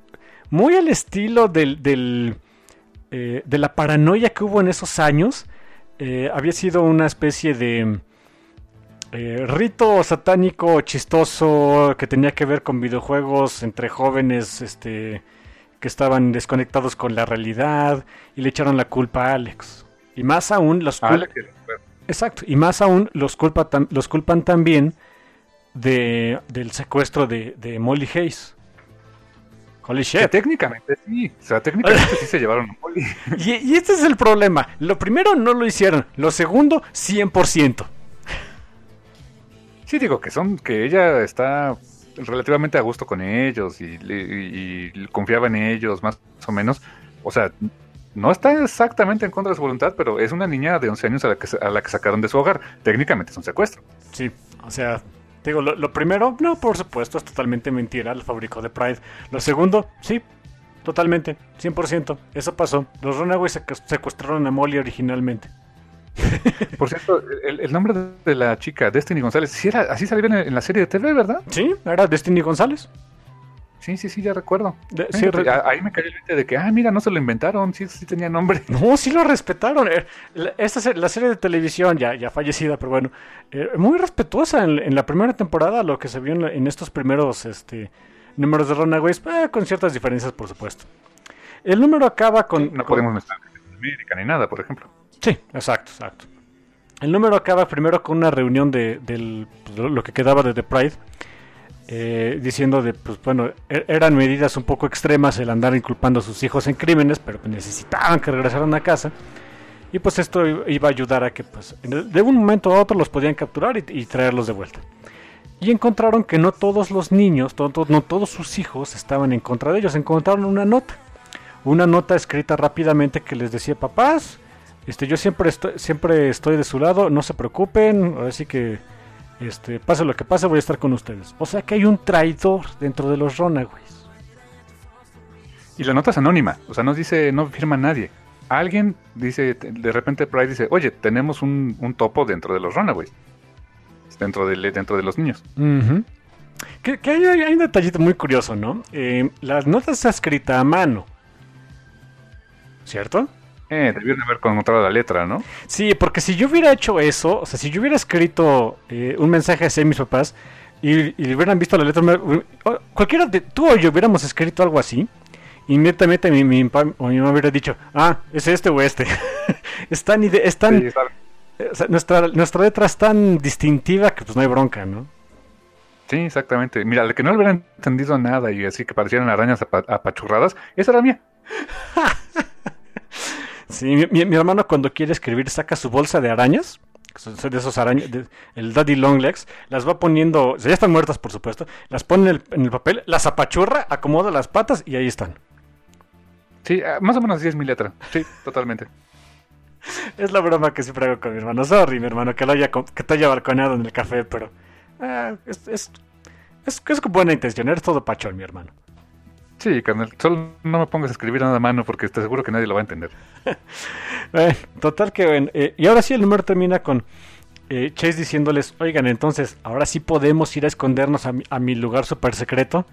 muy al estilo del, eh, de la paranoia que hubo en esos años, había sido una especie de rito satánico chistoso que tenía que ver con videojuegos entre jóvenes este, que estaban desconectados con la realidad y le echaron la culpa a Alex. Y más aún, los, Exacto, y más aún los, culpa los culpan también de, del secuestro de, Molly Hayes. Holy shit. técnicamente sí, o sea, técnicamente sí se llevaron a Molly. Y, y, este es el problema. Lo primero no lo hicieron, lo segundo 100%. Sí, digo que son que ella está relativamente a gusto con ellos y, y confiaba en ellos más o menos. O sea, no está exactamente en contra de su voluntad, pero es una niña de 11 años a la que, a la que sacaron de su hogar. Técnicamente es un secuestro. Sí, o sea, digo, lo, primero, no, por supuesto, es totalmente mentira, el fabricó de Pride. Lo segundo, sí, totalmente, 100%, eso pasó. Los Runaways secuestraron a Molly originalmente. Por cierto, el, nombre de la chica, Destiny González, ¿sí era, así salía en la serie de TV, ¿verdad? Sí, era Destiny González. Sí, sí, sí, ya recuerdo. ahí me cayó el viste de que, ah, mira, no se lo inventaron, sí, sí tenía nombre. No, sí lo respetaron. Eh, esta la serie de televisión, ya, ya fallecida, pero bueno, eh, muy respetuosa en, la primera temporada, lo que se vio en, estos primeros este, números de Runaways, eh, con ciertas diferencias, por supuesto. El número acaba con... no podemos mezclar América ni nada, por ejemplo. Sí, exacto, exacto. El número acaba primero con una reunión de, de pues, lo que quedaba de The Pride eh, diciendo de, pues bueno, e-, eran medidas un poco extremas el andar inculpando a sus hijos en crímenes, pero necesitaban que regresaran a casa. Y pues esto iba a ayudar a que, pues, de un momento a otro los podían capturar y, traerlos de vuelta. Y encontraron que no todos los niños, no todos sus hijos estaban en contra de ellos. Encontraron una nota, una nota escrita rápidamente que les decía, papás, este, yo siempre estoy, siempre estoy de su lado, no se preocupen, así que este, pase lo que pase, voy a estar con ustedes. O sea que hay un traidor dentro de los Runaways. Y la nota es anónima, o sea, no dice, no firma nadie. Alguien dice, de repente Pride dice, oye, tenemos un, topo dentro de los Runaways. Dentro de, dentro de los niños. que, hay, un detallito muy curioso, ¿no? Eh, las notas está escrita a mano. ¿Cierto? Eh, debieron haber encontrado la letra, ¿no? Sí, porque si yo hubiera hecho eso, o sea, si yo hubiera escrito eh, un mensaje hacia mis papás y, y, hubieran visto la letra, cualquiera de tú o yo hubiéramos escrito algo así, inmediatamente mi, mi, o mi mamá hubiera dicho, ah, es este o este. es tan, es tan eh, nuestra, nuestra letra es tan distintiva que pues no hay bronca, ¿no? Sí, exactamente. Mira, el que no hubiera entendido nada y así que parecieran arañas apachurradas, esa era mía. Sí, mi, hermano cuando quiere escribir saca su bolsa de arañas, son de esos arañas, el Daddy Longlegs, las va poniendo, ya están muertas por supuesto, las pone en el, papel, las apachurra, acomoda las patas y ahí están. Sí, ah, más o menos así es mi letra, sí, totalmente. es la broma que siempre hago con mi hermano, sorry mi hermano, que, lo haya, que te haya balconeado en el café, pero ah, es, es, es, con buena intención, eres todo pachón mi hermano. Sí, carnal, solo no me pongas a escribir nada a mano porque estoy seguro que nadie lo va a entender. Bueno, total que bueno. eh, y ahora sí el número termina con eh, Chase diciéndoles, oigan, entonces, ahora sí podemos ir a escondernos a mi, lugar súper secreto.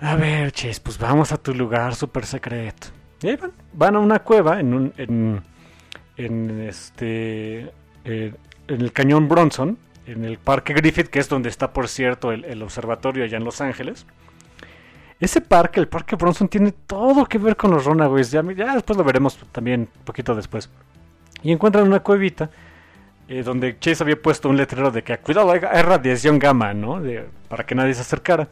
A ver, Chase, pues vamos a tu lugar súper secreto. Y ahí van, van a una cueva en un, en, en este, eh, en el cañón Bronson, en el parque Griffith, que es donde está, por cierto, el observatorio allá en Los Ángeles. Ese parque, el parque Bronson, tiene todo que ver con los Runaways. Ya, ya después lo veremos también, un poquito después. Y encuentran una cuevita eh, donde Chase había puesto un letrero de que cuidado, hay, hay radiación gamma, ¿no? De- para que nadie se acercara.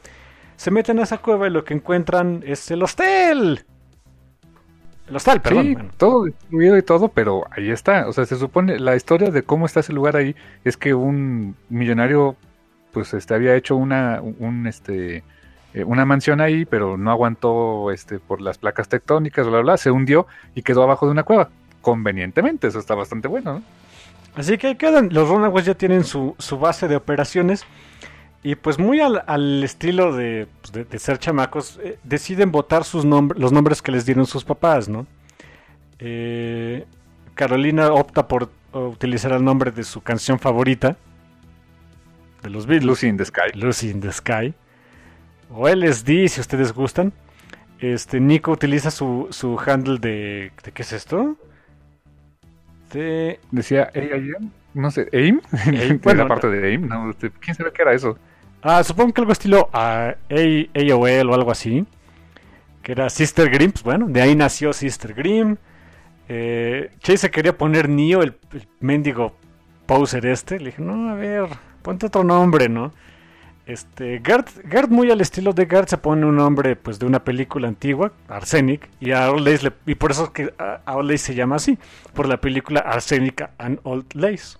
Se meten a esa cueva y lo que encuentran es el hostel. El hostal, perdón. sí, bueno. todo destruido y todo, pero ahí está. O sea, se supone, la historia de cómo está ese lugar ahí es que un millonario, pues, este, había hecho una, un, este, eh, una mansión ahí, pero no aguantó, este, por las placas tectónicas, bla, bla, bla, se hundió y quedó abajo de una cueva. Convenientemente, eso está bastante bueno, ¿no? Así que ahí quedan. Los Runaways ya tienen su, su base de operaciones. Y pues muy al, al estilo de, pues, de- de ser chamacos, eh, deciden votar sus nombres, los nombres que les dieron sus papás, ¿no? Eh, Carolina opta por utilizar el nombre de su canción favorita, de los Beatles. Lucy in the Sky. Lucy in the Sky. O LSD, si ustedes gustan. Este, Nico utiliza su, su handle de... ¿De qué es esto? De... Decía AIM, no sé, AIM, AIM, bueno, la parte de AIM, no, este, ¿quién sabe qué era eso? Ah, supongo que algo estilo ah, A- AOL o algo así. Que era Sister Grimm. Pues bueno, de ahí nació Sister Grimm. Eh, Chase se quería poner Neo, el, el mendigo poser este. Le dije, no, a ver, ponte otro nombre, ¿no? Este, Gert, Gert muy al estilo de Gert se pone un nombre pues de una película antigua, Arsenic, y a Old Lace le- y por eso es que a, Old Lace se llama así, por la película Arsenic and Old Lace.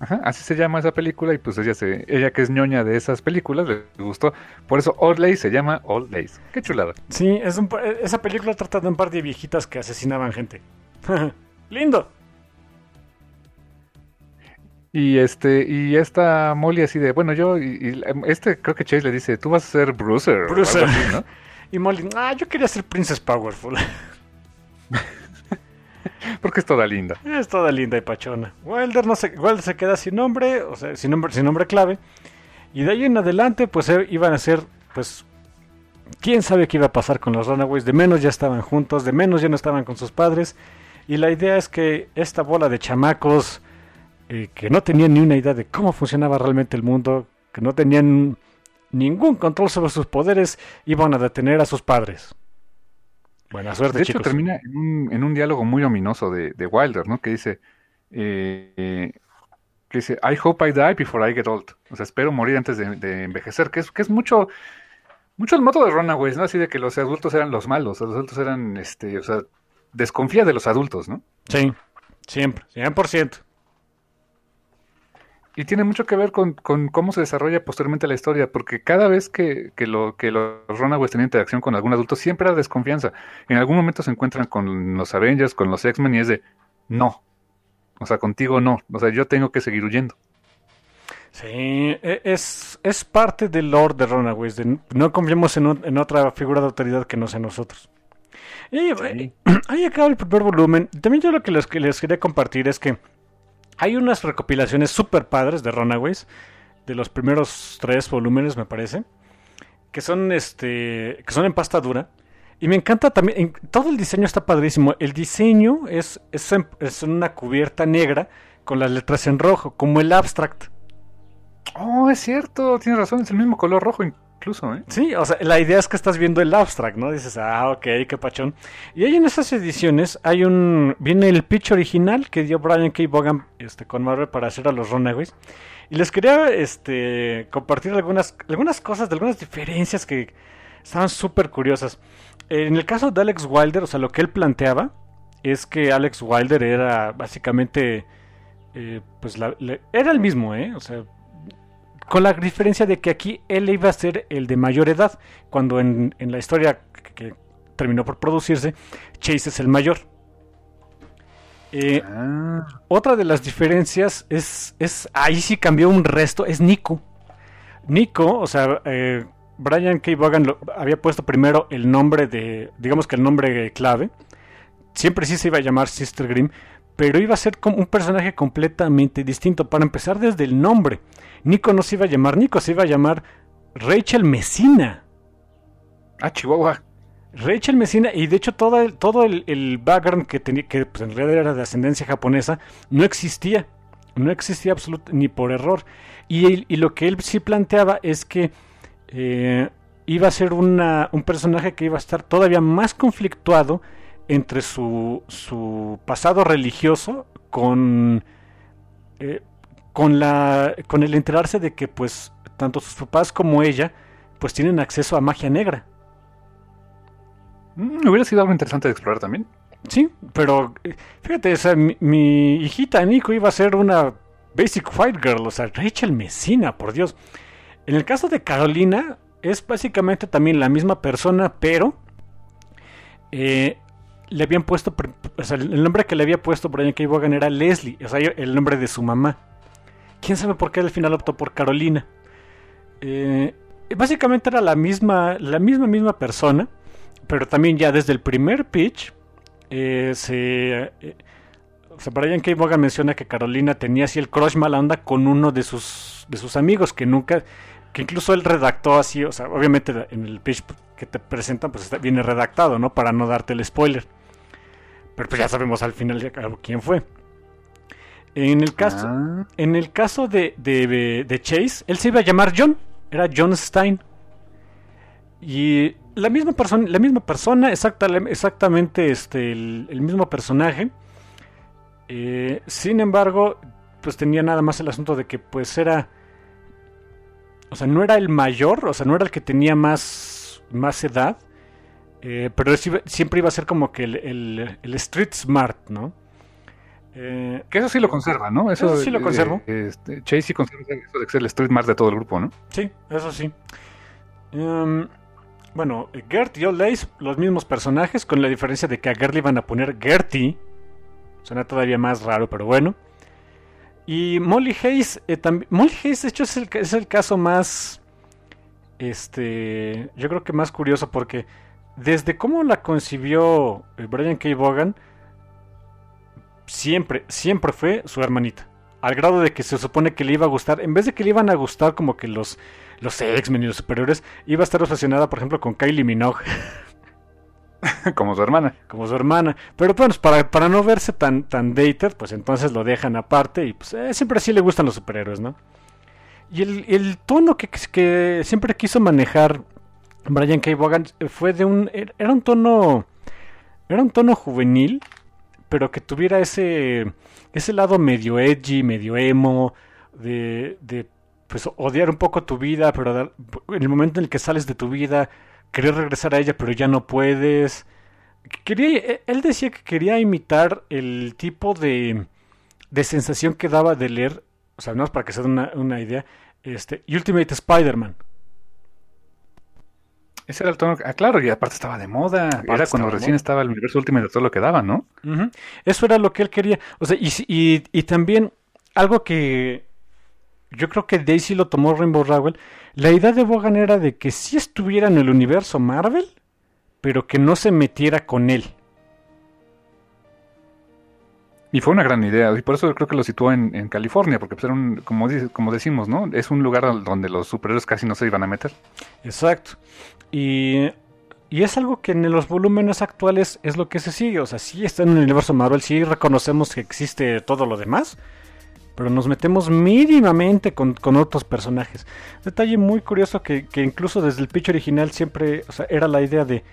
Ajá, así se llama esa película y pues ella se, ella que es ñoña de esas películas le gustó, por eso Old Lace se llama Old Lace. Qué chulada. Sí, es un pa- esa película trata de un par de viejitas que asesinaban gente. Lindo. Y este, y esta Molly así de, bueno, yo, y, y este creo que Chase le dice, tú vas a ser Bruiser. Bruiser. así, ¿no? Y Molly, ah, yo quería ser Princess Powerful. Porque es toda linda. es toda linda y pachona. Wilder no se, Wilder se queda sin nombre, o sea, sin nombre, sin nombre clave. Y de ahí en adelante, pues eh, iban a ser, pues, quién sabe qué iba a pasar con los Runaways. De menos ya estaban juntos, de menos ya no estaban con sus padres. Y la idea es que esta bola de chamacos eh, que no tenían ni una idea de cómo funcionaba realmente el mundo, que no tenían ningún control sobre sus poderes, iban a detener a sus padres. Buena suerte, De hecho, chicos. termina en un, en un diálogo muy ominoso de, de Wilder, ¿no? Que dice, eh, que dice, I hope I die before I get old. O sea, espero morir antes de, de envejecer, que es, que es mucho, mucho el modo de Runaways, ¿no? Así de que los adultos eran los malos, los adultos eran, este, o sea, desconfía de los adultos, ¿no? Sí, siempre, 100%. Y tiene mucho que ver con, con cómo se desarrolla posteriormente la historia, porque cada vez que, que, lo, que los Runaways tenían interacción con algún adulto, siempre era desconfianza. En algún momento se encuentran con los Avengers, con los X-Men, y es de, no. O sea, contigo no. O sea, yo tengo que seguir huyendo. Sí, e- es, es parte del lore de Runaways. de no confiemos en, un- en otra figura de autoridad que no sea nosotros. Y eh, ahí acaba el primer volumen. También yo lo que les, que les quería compartir es que hay unas recopilaciones super padres de Runaways, de los primeros tres volúmenes, me parece, que son este, que son en pasta dura. Y me encanta también, todo el diseño está padrísimo. El diseño es, es, es una cubierta negra con las letras en rojo, como el abstract. Oh, es cierto, tienes razón, es el mismo color rojo incluso, ¿eh? Sí, o sea, la idea es que estás viendo el abstract, ¿no? Dices, ah, ok, qué pachón. Y ahí en esas ediciones hay un... Viene el pitch original que dio Brian K. Vaughan este, con Marvel para hacer a los Runaways. Y les quería este, compartir algunas, algunas cosas, de algunas diferencias que estaban súper curiosas. En el caso de Alex Wilder, o sea, lo que él planteaba es que Alex Wilder era básicamente... eh, pues la- era el mismo, ¿eh? O sea, con la diferencia de que aquí él iba a ser el de mayor edad, cuando en, en la historia que, que terminó por producirse, Chase es el mayor. Eh, Ah, otra de las diferencias es, es, ahí sí cambió un resto, es Nico. Nico, o sea, eh, Brian K. Vaughan lo- había puesto primero el nombre de, digamos que el nombre clave. Siempre sí se iba a llamar Sister Grimm, pero iba a ser como un personaje completamente distinto. Para empezar desde el nombre. Nico no se iba a llamar Nico, se iba a llamar Rachel Messina. Ah, Chihuahua. Rachel Messina, y de hecho todo el, todo el, el background que tenía, que pues, en realidad era de ascendencia japonesa, no existía. No existía absolutamente ni por error. Y, él- y lo que él sí planteaba es que eh, iba a ser una- un personaje que iba a estar todavía más conflictuado entre su, su pasado religioso con, eh, con, la, con el enterarse de que pues tanto sus papás como ella pues tienen acceso a magia negra. Mm, hubiera sido algo interesante de explorar también. Sí, pero eh, fíjate, o sea, mi, mi hijita Nico iba a ser una Basic White Girl, o sea, Rachel Messina, por Dios. En el caso de Carolina, es básicamente también la misma persona, pero eh, le habían puesto, o sea, el nombre que le había puesto Brian K. Vaughan era Leslie, o sea, el nombre de su mamá. ¿Quién sabe por qué al final optó por Carolina? Eh, básicamente era la misma, la misma, misma persona, pero también ya desde el primer pitch eh, se, eh, o sea, Brian K. Vaughan menciona que Carolina tenía así el crush mala onda con uno de sus, de sus amigos, que nunca, que incluso él redactó así, o sea, obviamente en el pitch que te presentan, pues viene redactado, ¿no? Para no darte el spoiler. Pero pues ya sabemos al final quién fue. En el caso, Ah, en el caso de, de- de Chase, él se iba a llamar John. Era John Stein. Y la misma persona, la misma persona, exacta- exactamente este, el, el mismo personaje. Eh, sin embargo, pues tenía nada más el asunto de que pues era... O sea, no era el mayor, o sea, no era el que tenía más, más edad. Eh, pero siempre iba a ser como que el, el- el street smart, ¿no? Eh, que eso sí lo conserva, ¿no? Eso sí lo conservo. este, Chase sí conserva eso de ser el street mart de todo el grupo, ¿no? Sí, eso sí. Em, bueno, Gert y Old los mismos personajes, con la diferencia de que a Gert le iban a poner Gertie. Suena todavía más raro, pero bueno. Y Molly Hayes, eh, también. Molly Hayes, de hecho, es el, es el caso más. Este. Yo creo que más curioso porque. Desde cómo la concibió eh, Brian K. Vaughan. Siempre, siempre fue su hermanita. Al grado de que se supone que le iba a gustar. En vez de que le iban a gustar como que los los X-Men y los superiores, iba a estar obsesionada, por ejemplo, con Kylie Minogue Como su hermana. como su hermana. Pero bueno, pues, para, para no verse tan, tan dated, pues entonces lo dejan aparte y pues eh, siempre así le gustan los superhéroes, ¿no? Y el, el tono que, que siempre quiso manejar Brian K. Vaughan eh, fue de un... Era un tono... Era un tono juvenil, pero que tuviera ese, ese lado medio edgy, medio emo, de, de pues odiar un poco tu vida, pero en el momento en el que sales de tu vida, querer regresar a ella, pero ya no puedes. Quería, e- él decía que quería imitar el tipo de, de sensación que daba de leer, o sea, no para que se den una, una idea, este, Ultimate Spider-Man. Ese era el tono. Ah, claro, y aparte estaba de moda. era cuando recién moda. estaba el universo Ultimate de todo lo que daba, ¿no? Eso era lo que él quería. O sea, y, y, y también algo que yo creo que Daisy lo tomó Rainbow Rowell. La idea de Bogan era de que sí estuviera en el universo Marvel, pero que no se metiera con él. Y fue una gran idea, y por eso creo que lo situó en, en California, porque pues era un, como, dice- como decimos, ¿no? Es un lugar donde los superhéroes casi no se iban a meter. Exacto. Y, y es algo que en los volúmenes actuales es lo que se sigue. O sea, sí está en el universo Marvel, sí reconocemos que existe todo lo demás, pero nos metemos mínimamente con, con otros personajes. Detalle muy curioso que, que incluso desde el pitch original siempre era la idea de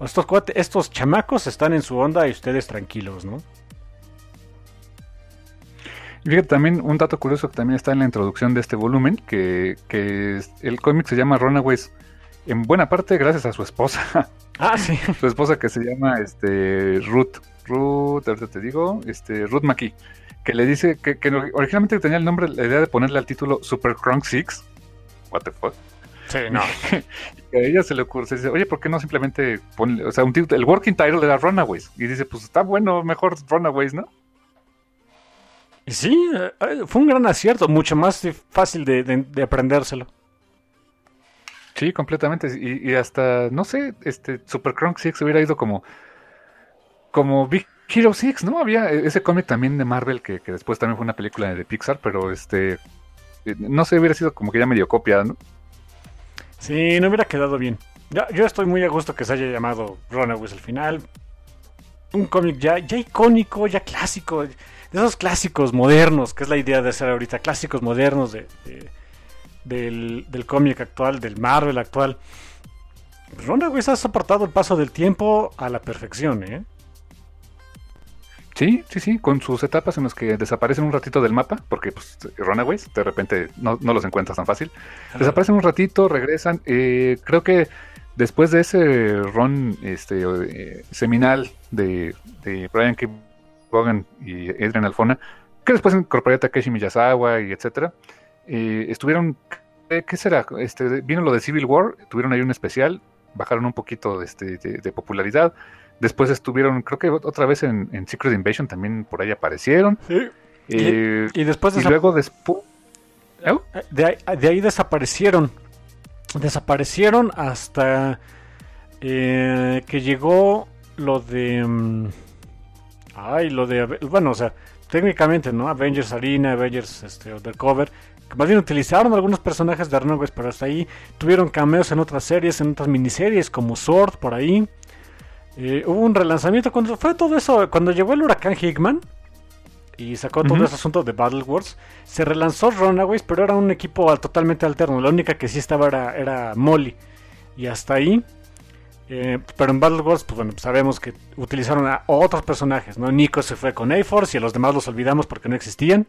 estos, estos chamacos están en su onda y ustedes tranquilos, ¿no? Y fíjate también un dato curioso que también está en la introducción de este volumen, que, que el cómic se llama Runaways en buena parte gracias a su esposa, Ah, sí. su esposa que se llama este Ruth, Ruth, ahorita te digo, este Ruth McKee, que le dice que, que originalmente tenía el nombre, la idea de ponerle al título Super Crunk Six, what the fuck, Sí, no. que a ella se le ocurre, se dice, oye, ¿por qué no simplemente ponle, o sea, un título, el working title era Runaways, y dice, pues está bueno, mejor Runaways, ¿no? Y sí, eh, fue un gran acierto, mucho más fácil de, de- de aprendérselo. Sí, completamente. Y, hasta, no sé, este Super Cronk Six hubiera ido como, como Big Hero Six, ¿no? Había ese cómic también de Marvel que, que, después también fue una película de Pixar, pero este, eh, no sé, hubiera sido como que ya medio copia, ¿no? Sí, no hubiera quedado bien. Yo, yo estoy muy a gusto que se haya llamado Runaways al final. Un cómic ya, ya icónico, ya clásico, de esos clásicos modernos, que es la idea de hacer ahorita, clásicos modernos de del, del cómic actual, del Marvel actual. Runaways ha soportado el paso del tiempo a la perfección, ¿eh? Sí, sí, sí, con sus etapas en las que desaparecen un ratito del mapa, porque pues, Runaways de repente no, los encuentras tan fácil. Desaparecen un ratito, regresan. Eh, creo que después de ese run este, eh, seminal de, de, Brian K. Vaughan y Adrian Alfona, que después incorporé a Takeshi Miyazawa y etcétera, eh, estuvieron, ¿qué será? Este, vino lo de Civil War, tuvieron ahí un especial, bajaron un poquito este, de, popularidad. Después estuvieron, creo que otra vez en, Secret Invasion también por ahí aparecieron. Eh, y, después y luego después ¿Eh? de, ahí, desaparecieron. Desaparecieron hasta que llegó lo de. Mm, ay, lo de. Bueno, o sea, técnicamente, ¿no? Avengers Arena, Avengers este, Undercover más bien utilizaron algunos personajes de Runaways, pero hasta ahí tuvieron cameos en otras series, en otras miniseries como Sword por ahí. Eh, hubo un relanzamiento cuando fue todo eso, cuando llegó el huracán Hickman y sacó todo ese asunto de Battle Wars, se relanzó Runaways, pero era un equipo totalmente alterno. La única que sí estaba era, Molly. Y hasta ahí. Eh, pero en Battle Wars, pues bueno, sabemos que utilizaron a otros personajes, ¿no? Nico se fue con A-Force y a los demás los olvidamos porque no existían.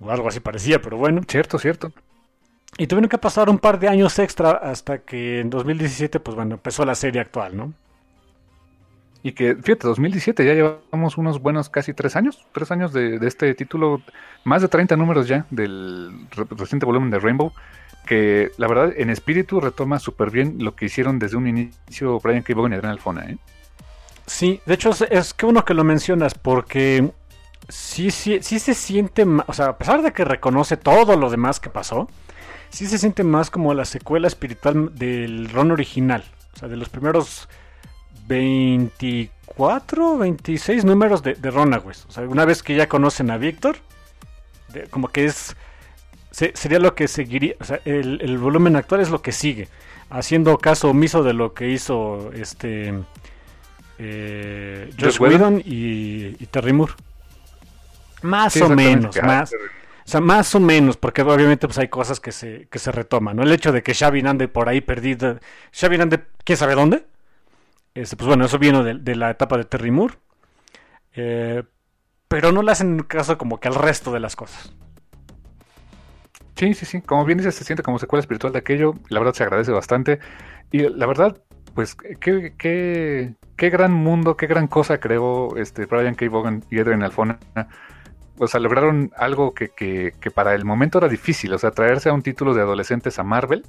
O algo así parecía, pero bueno. Cierto, cierto. Y tuvieron que pasar un par de años extra hasta que en 2017, pues bueno, empezó la serie actual, ¿no? Y que, fíjate, 2017 ya llevamos unos buenos casi tres años, tres años de, este título, más de 30 números ya del reciente volumen de Rainbow, que la verdad en espíritu retoma súper bien lo que hicieron desde un inicio Brian K. Vaughan y Adrian Alfona, ¿eh? Sí, de hecho es, es que uno que lo mencionas porque sí, sí, sí se siente, o sea, a pesar de que reconoce todo lo demás que pasó, sí se siente más como la secuela espiritual del Ron original, o sea, de los primeros 24, 26 números de, de Runaways. O sea, una vez que ya conocen a Víctor, como que es, sería lo que seguiría, o sea, el, volumen actual es lo que sigue, haciendo caso omiso de lo que hizo este... Eh, Josh Whedon y, y Terry Moore. Más o menos, más. O sea, más o menos, porque obviamente pues hay cosas que se, que se retoman, ¿no? El hecho de que Xavi ande por ahí perdido, Xavi ande, ¿quién sabe dónde? Este, pues bueno, eso vino de, la etapa de Terry Moore. Eh, pero no le hacen caso como que al resto de las cosas. Sí, sí, sí. Como bien dices, se siente como secuela espiritual de aquello. La verdad se agradece bastante. Y la verdad, pues, qué, qué, qué gran mundo, qué gran cosa creó este Brian K. Vaughan y Edwin Alfona o sea, lograron algo que, que, que, para el momento era difícil, o sea, traerse a un título de adolescentes a Marvel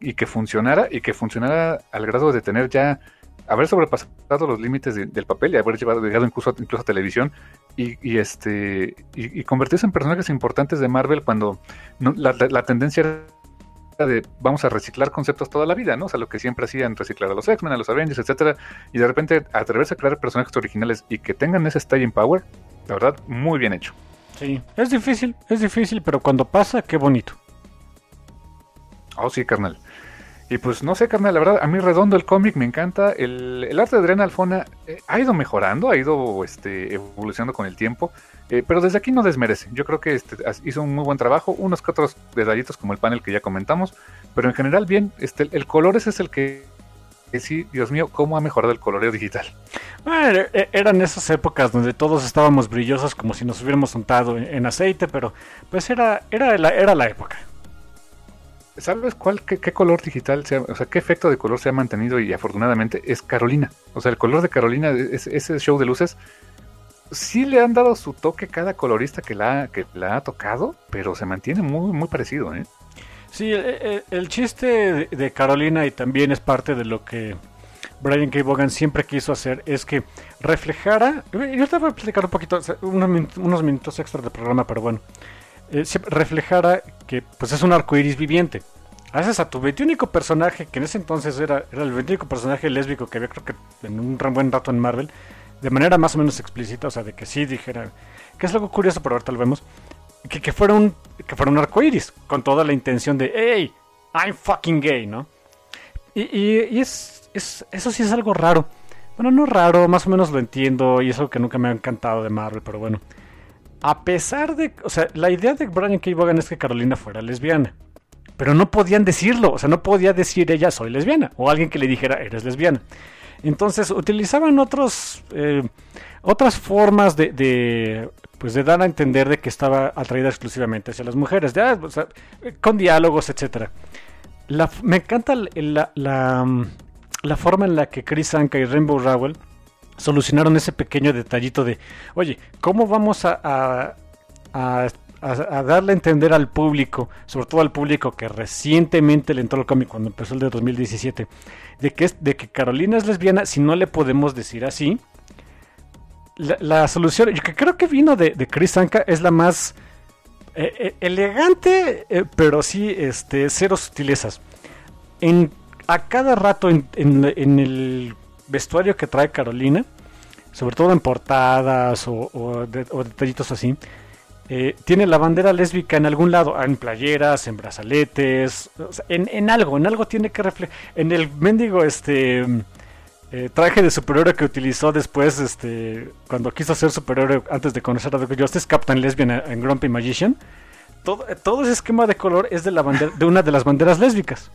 y que funcionara y que funcionara al grado de tener ya, haber sobrepasado los límites del papel y haber llevado, llegado incluso, incluso a televisión y, este y, convertirse en personajes importantes de Marvel cuando la, la, tendencia era de vamos a reciclar conceptos toda la vida, ¿no? O sea, lo que siempre hacían, reciclar a los X-Men, a los Avengers, etcétera, y de repente atreverse a crear personajes originales y que tengan ese staying power, la verdad, muy bien hecho. Sí, es difícil, es difícil, pero cuando pasa, qué bonito. Oh, sí, carnal. Y pues no sé, carnal, la verdad, a mí redondo el cómic, me encanta. El, arte de Adriana Alfona eh, ha ido mejorando, ha ido este, evolucionando con el tiempo. Eh, pero desde aquí no desmerece. Yo creo que este, hizo un muy buen trabajo. Unos que otros detallitos como el panel que ya comentamos. Pero en general, bien. Este, el color ese es el que sí, Dios mío, cómo ha mejorado el coloreo digital. Bueno, e, eran esas épocas donde todos estábamos brillosos como si nos hubiéramos untado en, aceite, pero pues era, era, la, era la época. ¿Sabes cuál, qué, color digital, o sea, qué efecto de color se ha mantenido y afortunadamente es Carolina? O sea, el color de Carolina, ese show de luces, sí le han dado su toque cada colorista que la, que la ha tocado, pero se mantiene muy, muy parecido, ¿eh? Sí, el, chiste de Carolina y también es parte de lo que Brian K. Vaughan siempre quiso hacer es que reflejara, yo te voy a explicar un poquito, unos, minutos extra del programa, pero bueno, eh, reflejara que pues es un arco iris viviente. haces a tu veintiúnico personaje, que en ese entonces era, era el veintiúnico personaje lésbico que había creo que en un buen rato en Marvel, de manera más o menos explícita, o sea, de que sí dijera, que es algo curioso, pero ahorita lo vemos, que, que fuera un, que fuera un arcoiris, con toda la intención de, hey, I'm fucking gay, ¿no? Y, y, es, es, eso sí es algo raro. Bueno, no raro, más o menos lo entiendo, y es algo que nunca me ha encantado de Marvel, pero bueno. A pesar de, o sea, la idea de Brian K. Vaughan es que Carolina fuera lesbiana pero no podían decirlo, o sea, no podía decir ella soy lesbiana, o alguien que le dijera eres lesbiana. Entonces utilizaban otros, eh, otras formas de, pues de dar a entender de que estaba atraída exclusivamente hacia las mujeres, ah, con diálogos, etc. me encanta la, la, forma en la que Chris Anka y Rainbow Rowell solucionaron ese pequeño detallito de, oye, ¿cómo vamos a, a a, darle a entender al público, sobre todo al público que recientemente le entró al cómic cuando empezó el de 2017, de que, es, de que Carolina es lesbiana, si no le podemos decir así. La, solución, que creo que vino de, Chris Anka, es la más eh, eh, elegante, eh, pero sí este, cero sutilezas. En, a cada rato en, el vestuario que trae Carolina, sobre todo en portadas o detallitos así, tiene la bandera lésbica en algún lado, en playeras, en brazaletes, en, algo, en algo tiene que reflejar. En el mendigo este eh, traje de superhéroe que utilizó después, este, cuando quiso ser superhéroe antes de conocer a Doc Justice, Captain Lesbian en Grumpy Magician. Todo, todo ese esquema de color es de, la bandera, de una de las banderas lésbicas.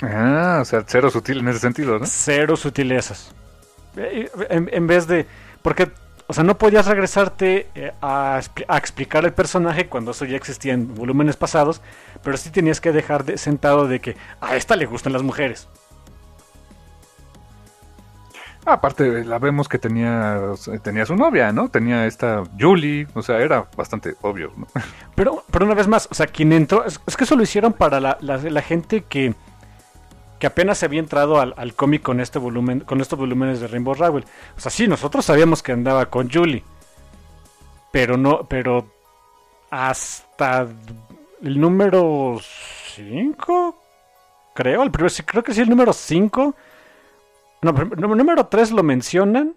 Ah, o sea, cero sutil en ese sentido, ¿no? Cero sutilezas. Eh, en, en vez de. Porque o sea, no podías regresarte eh, a, explicar el personaje cuando eso ya existía en volúmenes pasados, pero sí tenías que dejar de, sentado de que a esta le gustan las mujeres. Aparte, la vemos que tenía, su novia, ¿no? Tenía esta Julie, o sea, era bastante obvio, ¿no? Pero, pero una vez más, o sea, quien entró, es, que eso lo hicieron para la gente que que apenas se había entrado al, cómic con este volumen, con estos volúmenes de Rainbow Rowell. O sea, sí, nosotros sabíamos que andaba con Julie. Pero no, pero hasta el número 5, creo, el primero, creo que sí, el número 5. No, número 3 lo mencionan.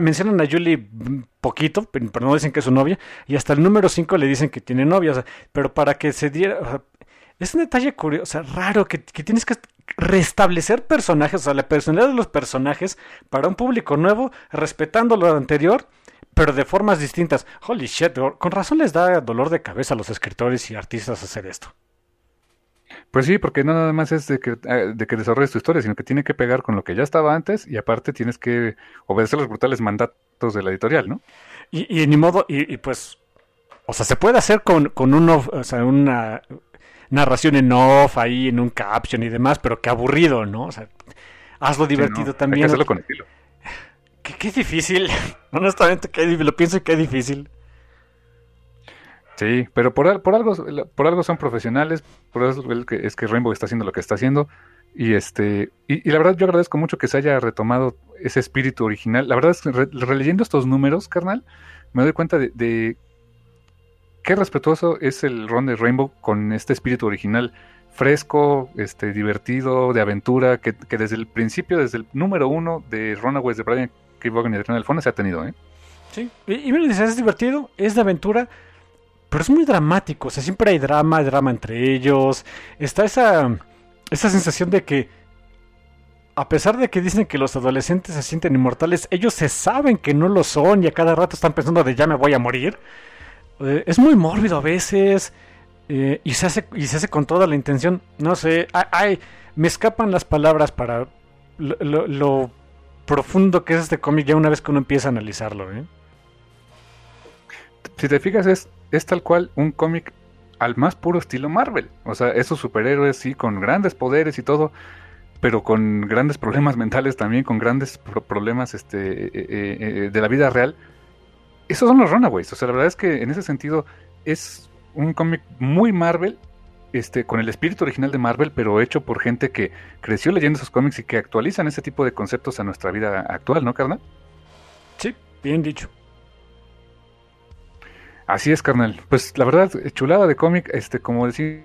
Mencionan a Julie poquito, pero no dicen que es su novia. Y hasta el número 5 le dicen que tiene novia. pero para que se diera. es un detalle curioso, raro, que, que, tienes que restablecer personajes, o sea, la personalidad de los personajes para un público nuevo, respetando lo anterior, pero de formas distintas. Holy shit, con razón les da dolor de cabeza a los escritores y artistas hacer esto. Pues sí, porque no nada más es de que, eh, de que desarrolles tu historia, sino que tiene que pegar con lo que ya estaba antes y aparte tienes que obedecer los brutales mandatos de la editorial, ¿no? Y, y ni modo, y, pues, o sea, se puede hacer con, con uno, o sea, una, narración en off ahí en un caption y demás, pero qué aburrido, ¿no? O sea, hazlo divertido también. Hay que hacerlo con estilo. Qué, difícil. Honestamente, qué, lo pienso y qué difícil. Sí, pero por, algo por algo son profesionales, por eso es que Rainbow está haciendo lo que está haciendo. Y este y, la verdad yo agradezco mucho que se haya retomado ese espíritu original. La verdad es que releyendo estos números, carnal, me doy cuenta de qué respetuoso es el ron de Rainbow con este espíritu original fresco, este, divertido, de aventura, que, desde el principio, desde el número uno de Runaways de Brian K. Vaughan y de Renal Fondo se ha tenido, ¿eh? Sí, y, y me es divertido, es de aventura, pero es muy dramático, o sea, siempre hay drama, drama entre ellos, está esa, esa sensación de que, a pesar de que dicen que los adolescentes se sienten inmortales, ellos se saben que no lo son y a cada rato están pensando de ya me voy a morir. Eh, es muy mórbido a veces eh, y, se hace, y se hace con toda la intención. No sé, ay, me escapan las palabras para lo, profundo que es este cómic ya una vez que uno empieza a analizarlo. ¿eh? Si te fijas, es, es tal cual un cómic al más puro estilo Marvel. O sea, esos superhéroes sí, con grandes poderes y todo, pero con grandes problemas mentales también, con grandes problemas este, de la vida real esos son los Runaways. O sea, la verdad es que en ese sentido es un cómic muy Marvel, este, con el espíritu original de Marvel, pero hecho por gente que creció leyendo esos cómics y que actualizan ese tipo de conceptos a nuestra vida actual, ¿no, carnal? Sí, bien dicho. Así es, carnal. Pues la verdad, chulada de cómic, este, como decimos,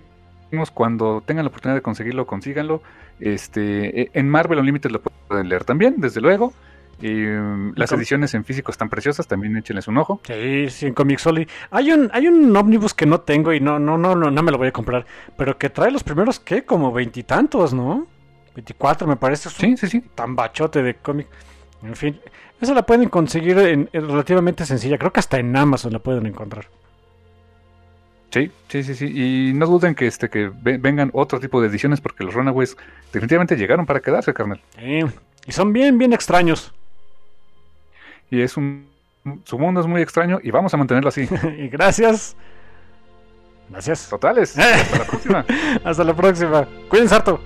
cuando tengan la oportunidad de conseguirlo, consíganlo. Este, e, en Marvel Unlimited lo pueden leer también, desde luego. Y, um, las ediciones en físico están preciosas, también échenles un ojo. Sí, sí, en Comixoli. Hay un, hay un ómnibus que no tengo y no, no, no, no, no me lo voy a comprar, pero que trae los primeros, ¿qué? Como veintitantos, ¿no? 24 me parece. sí, sí, sí. Tan bachote de cómic. En fin, esa la pueden conseguir en, relativamente sencilla. Creo que hasta en Amazon la pueden encontrar. Sí, sí, sí, sí. Y no duden que este que vengan otro tipo de ediciones porque los Runaways definitivamente llegaron para quedarse, carnal. Sí, y son bien, bien extraños. Y es un... Su mundo es muy extraño y vamos a mantenerlo así. y gracias. Gracias. Totales. Hasta la próxima. Hasta la próxima. Cuídense harto.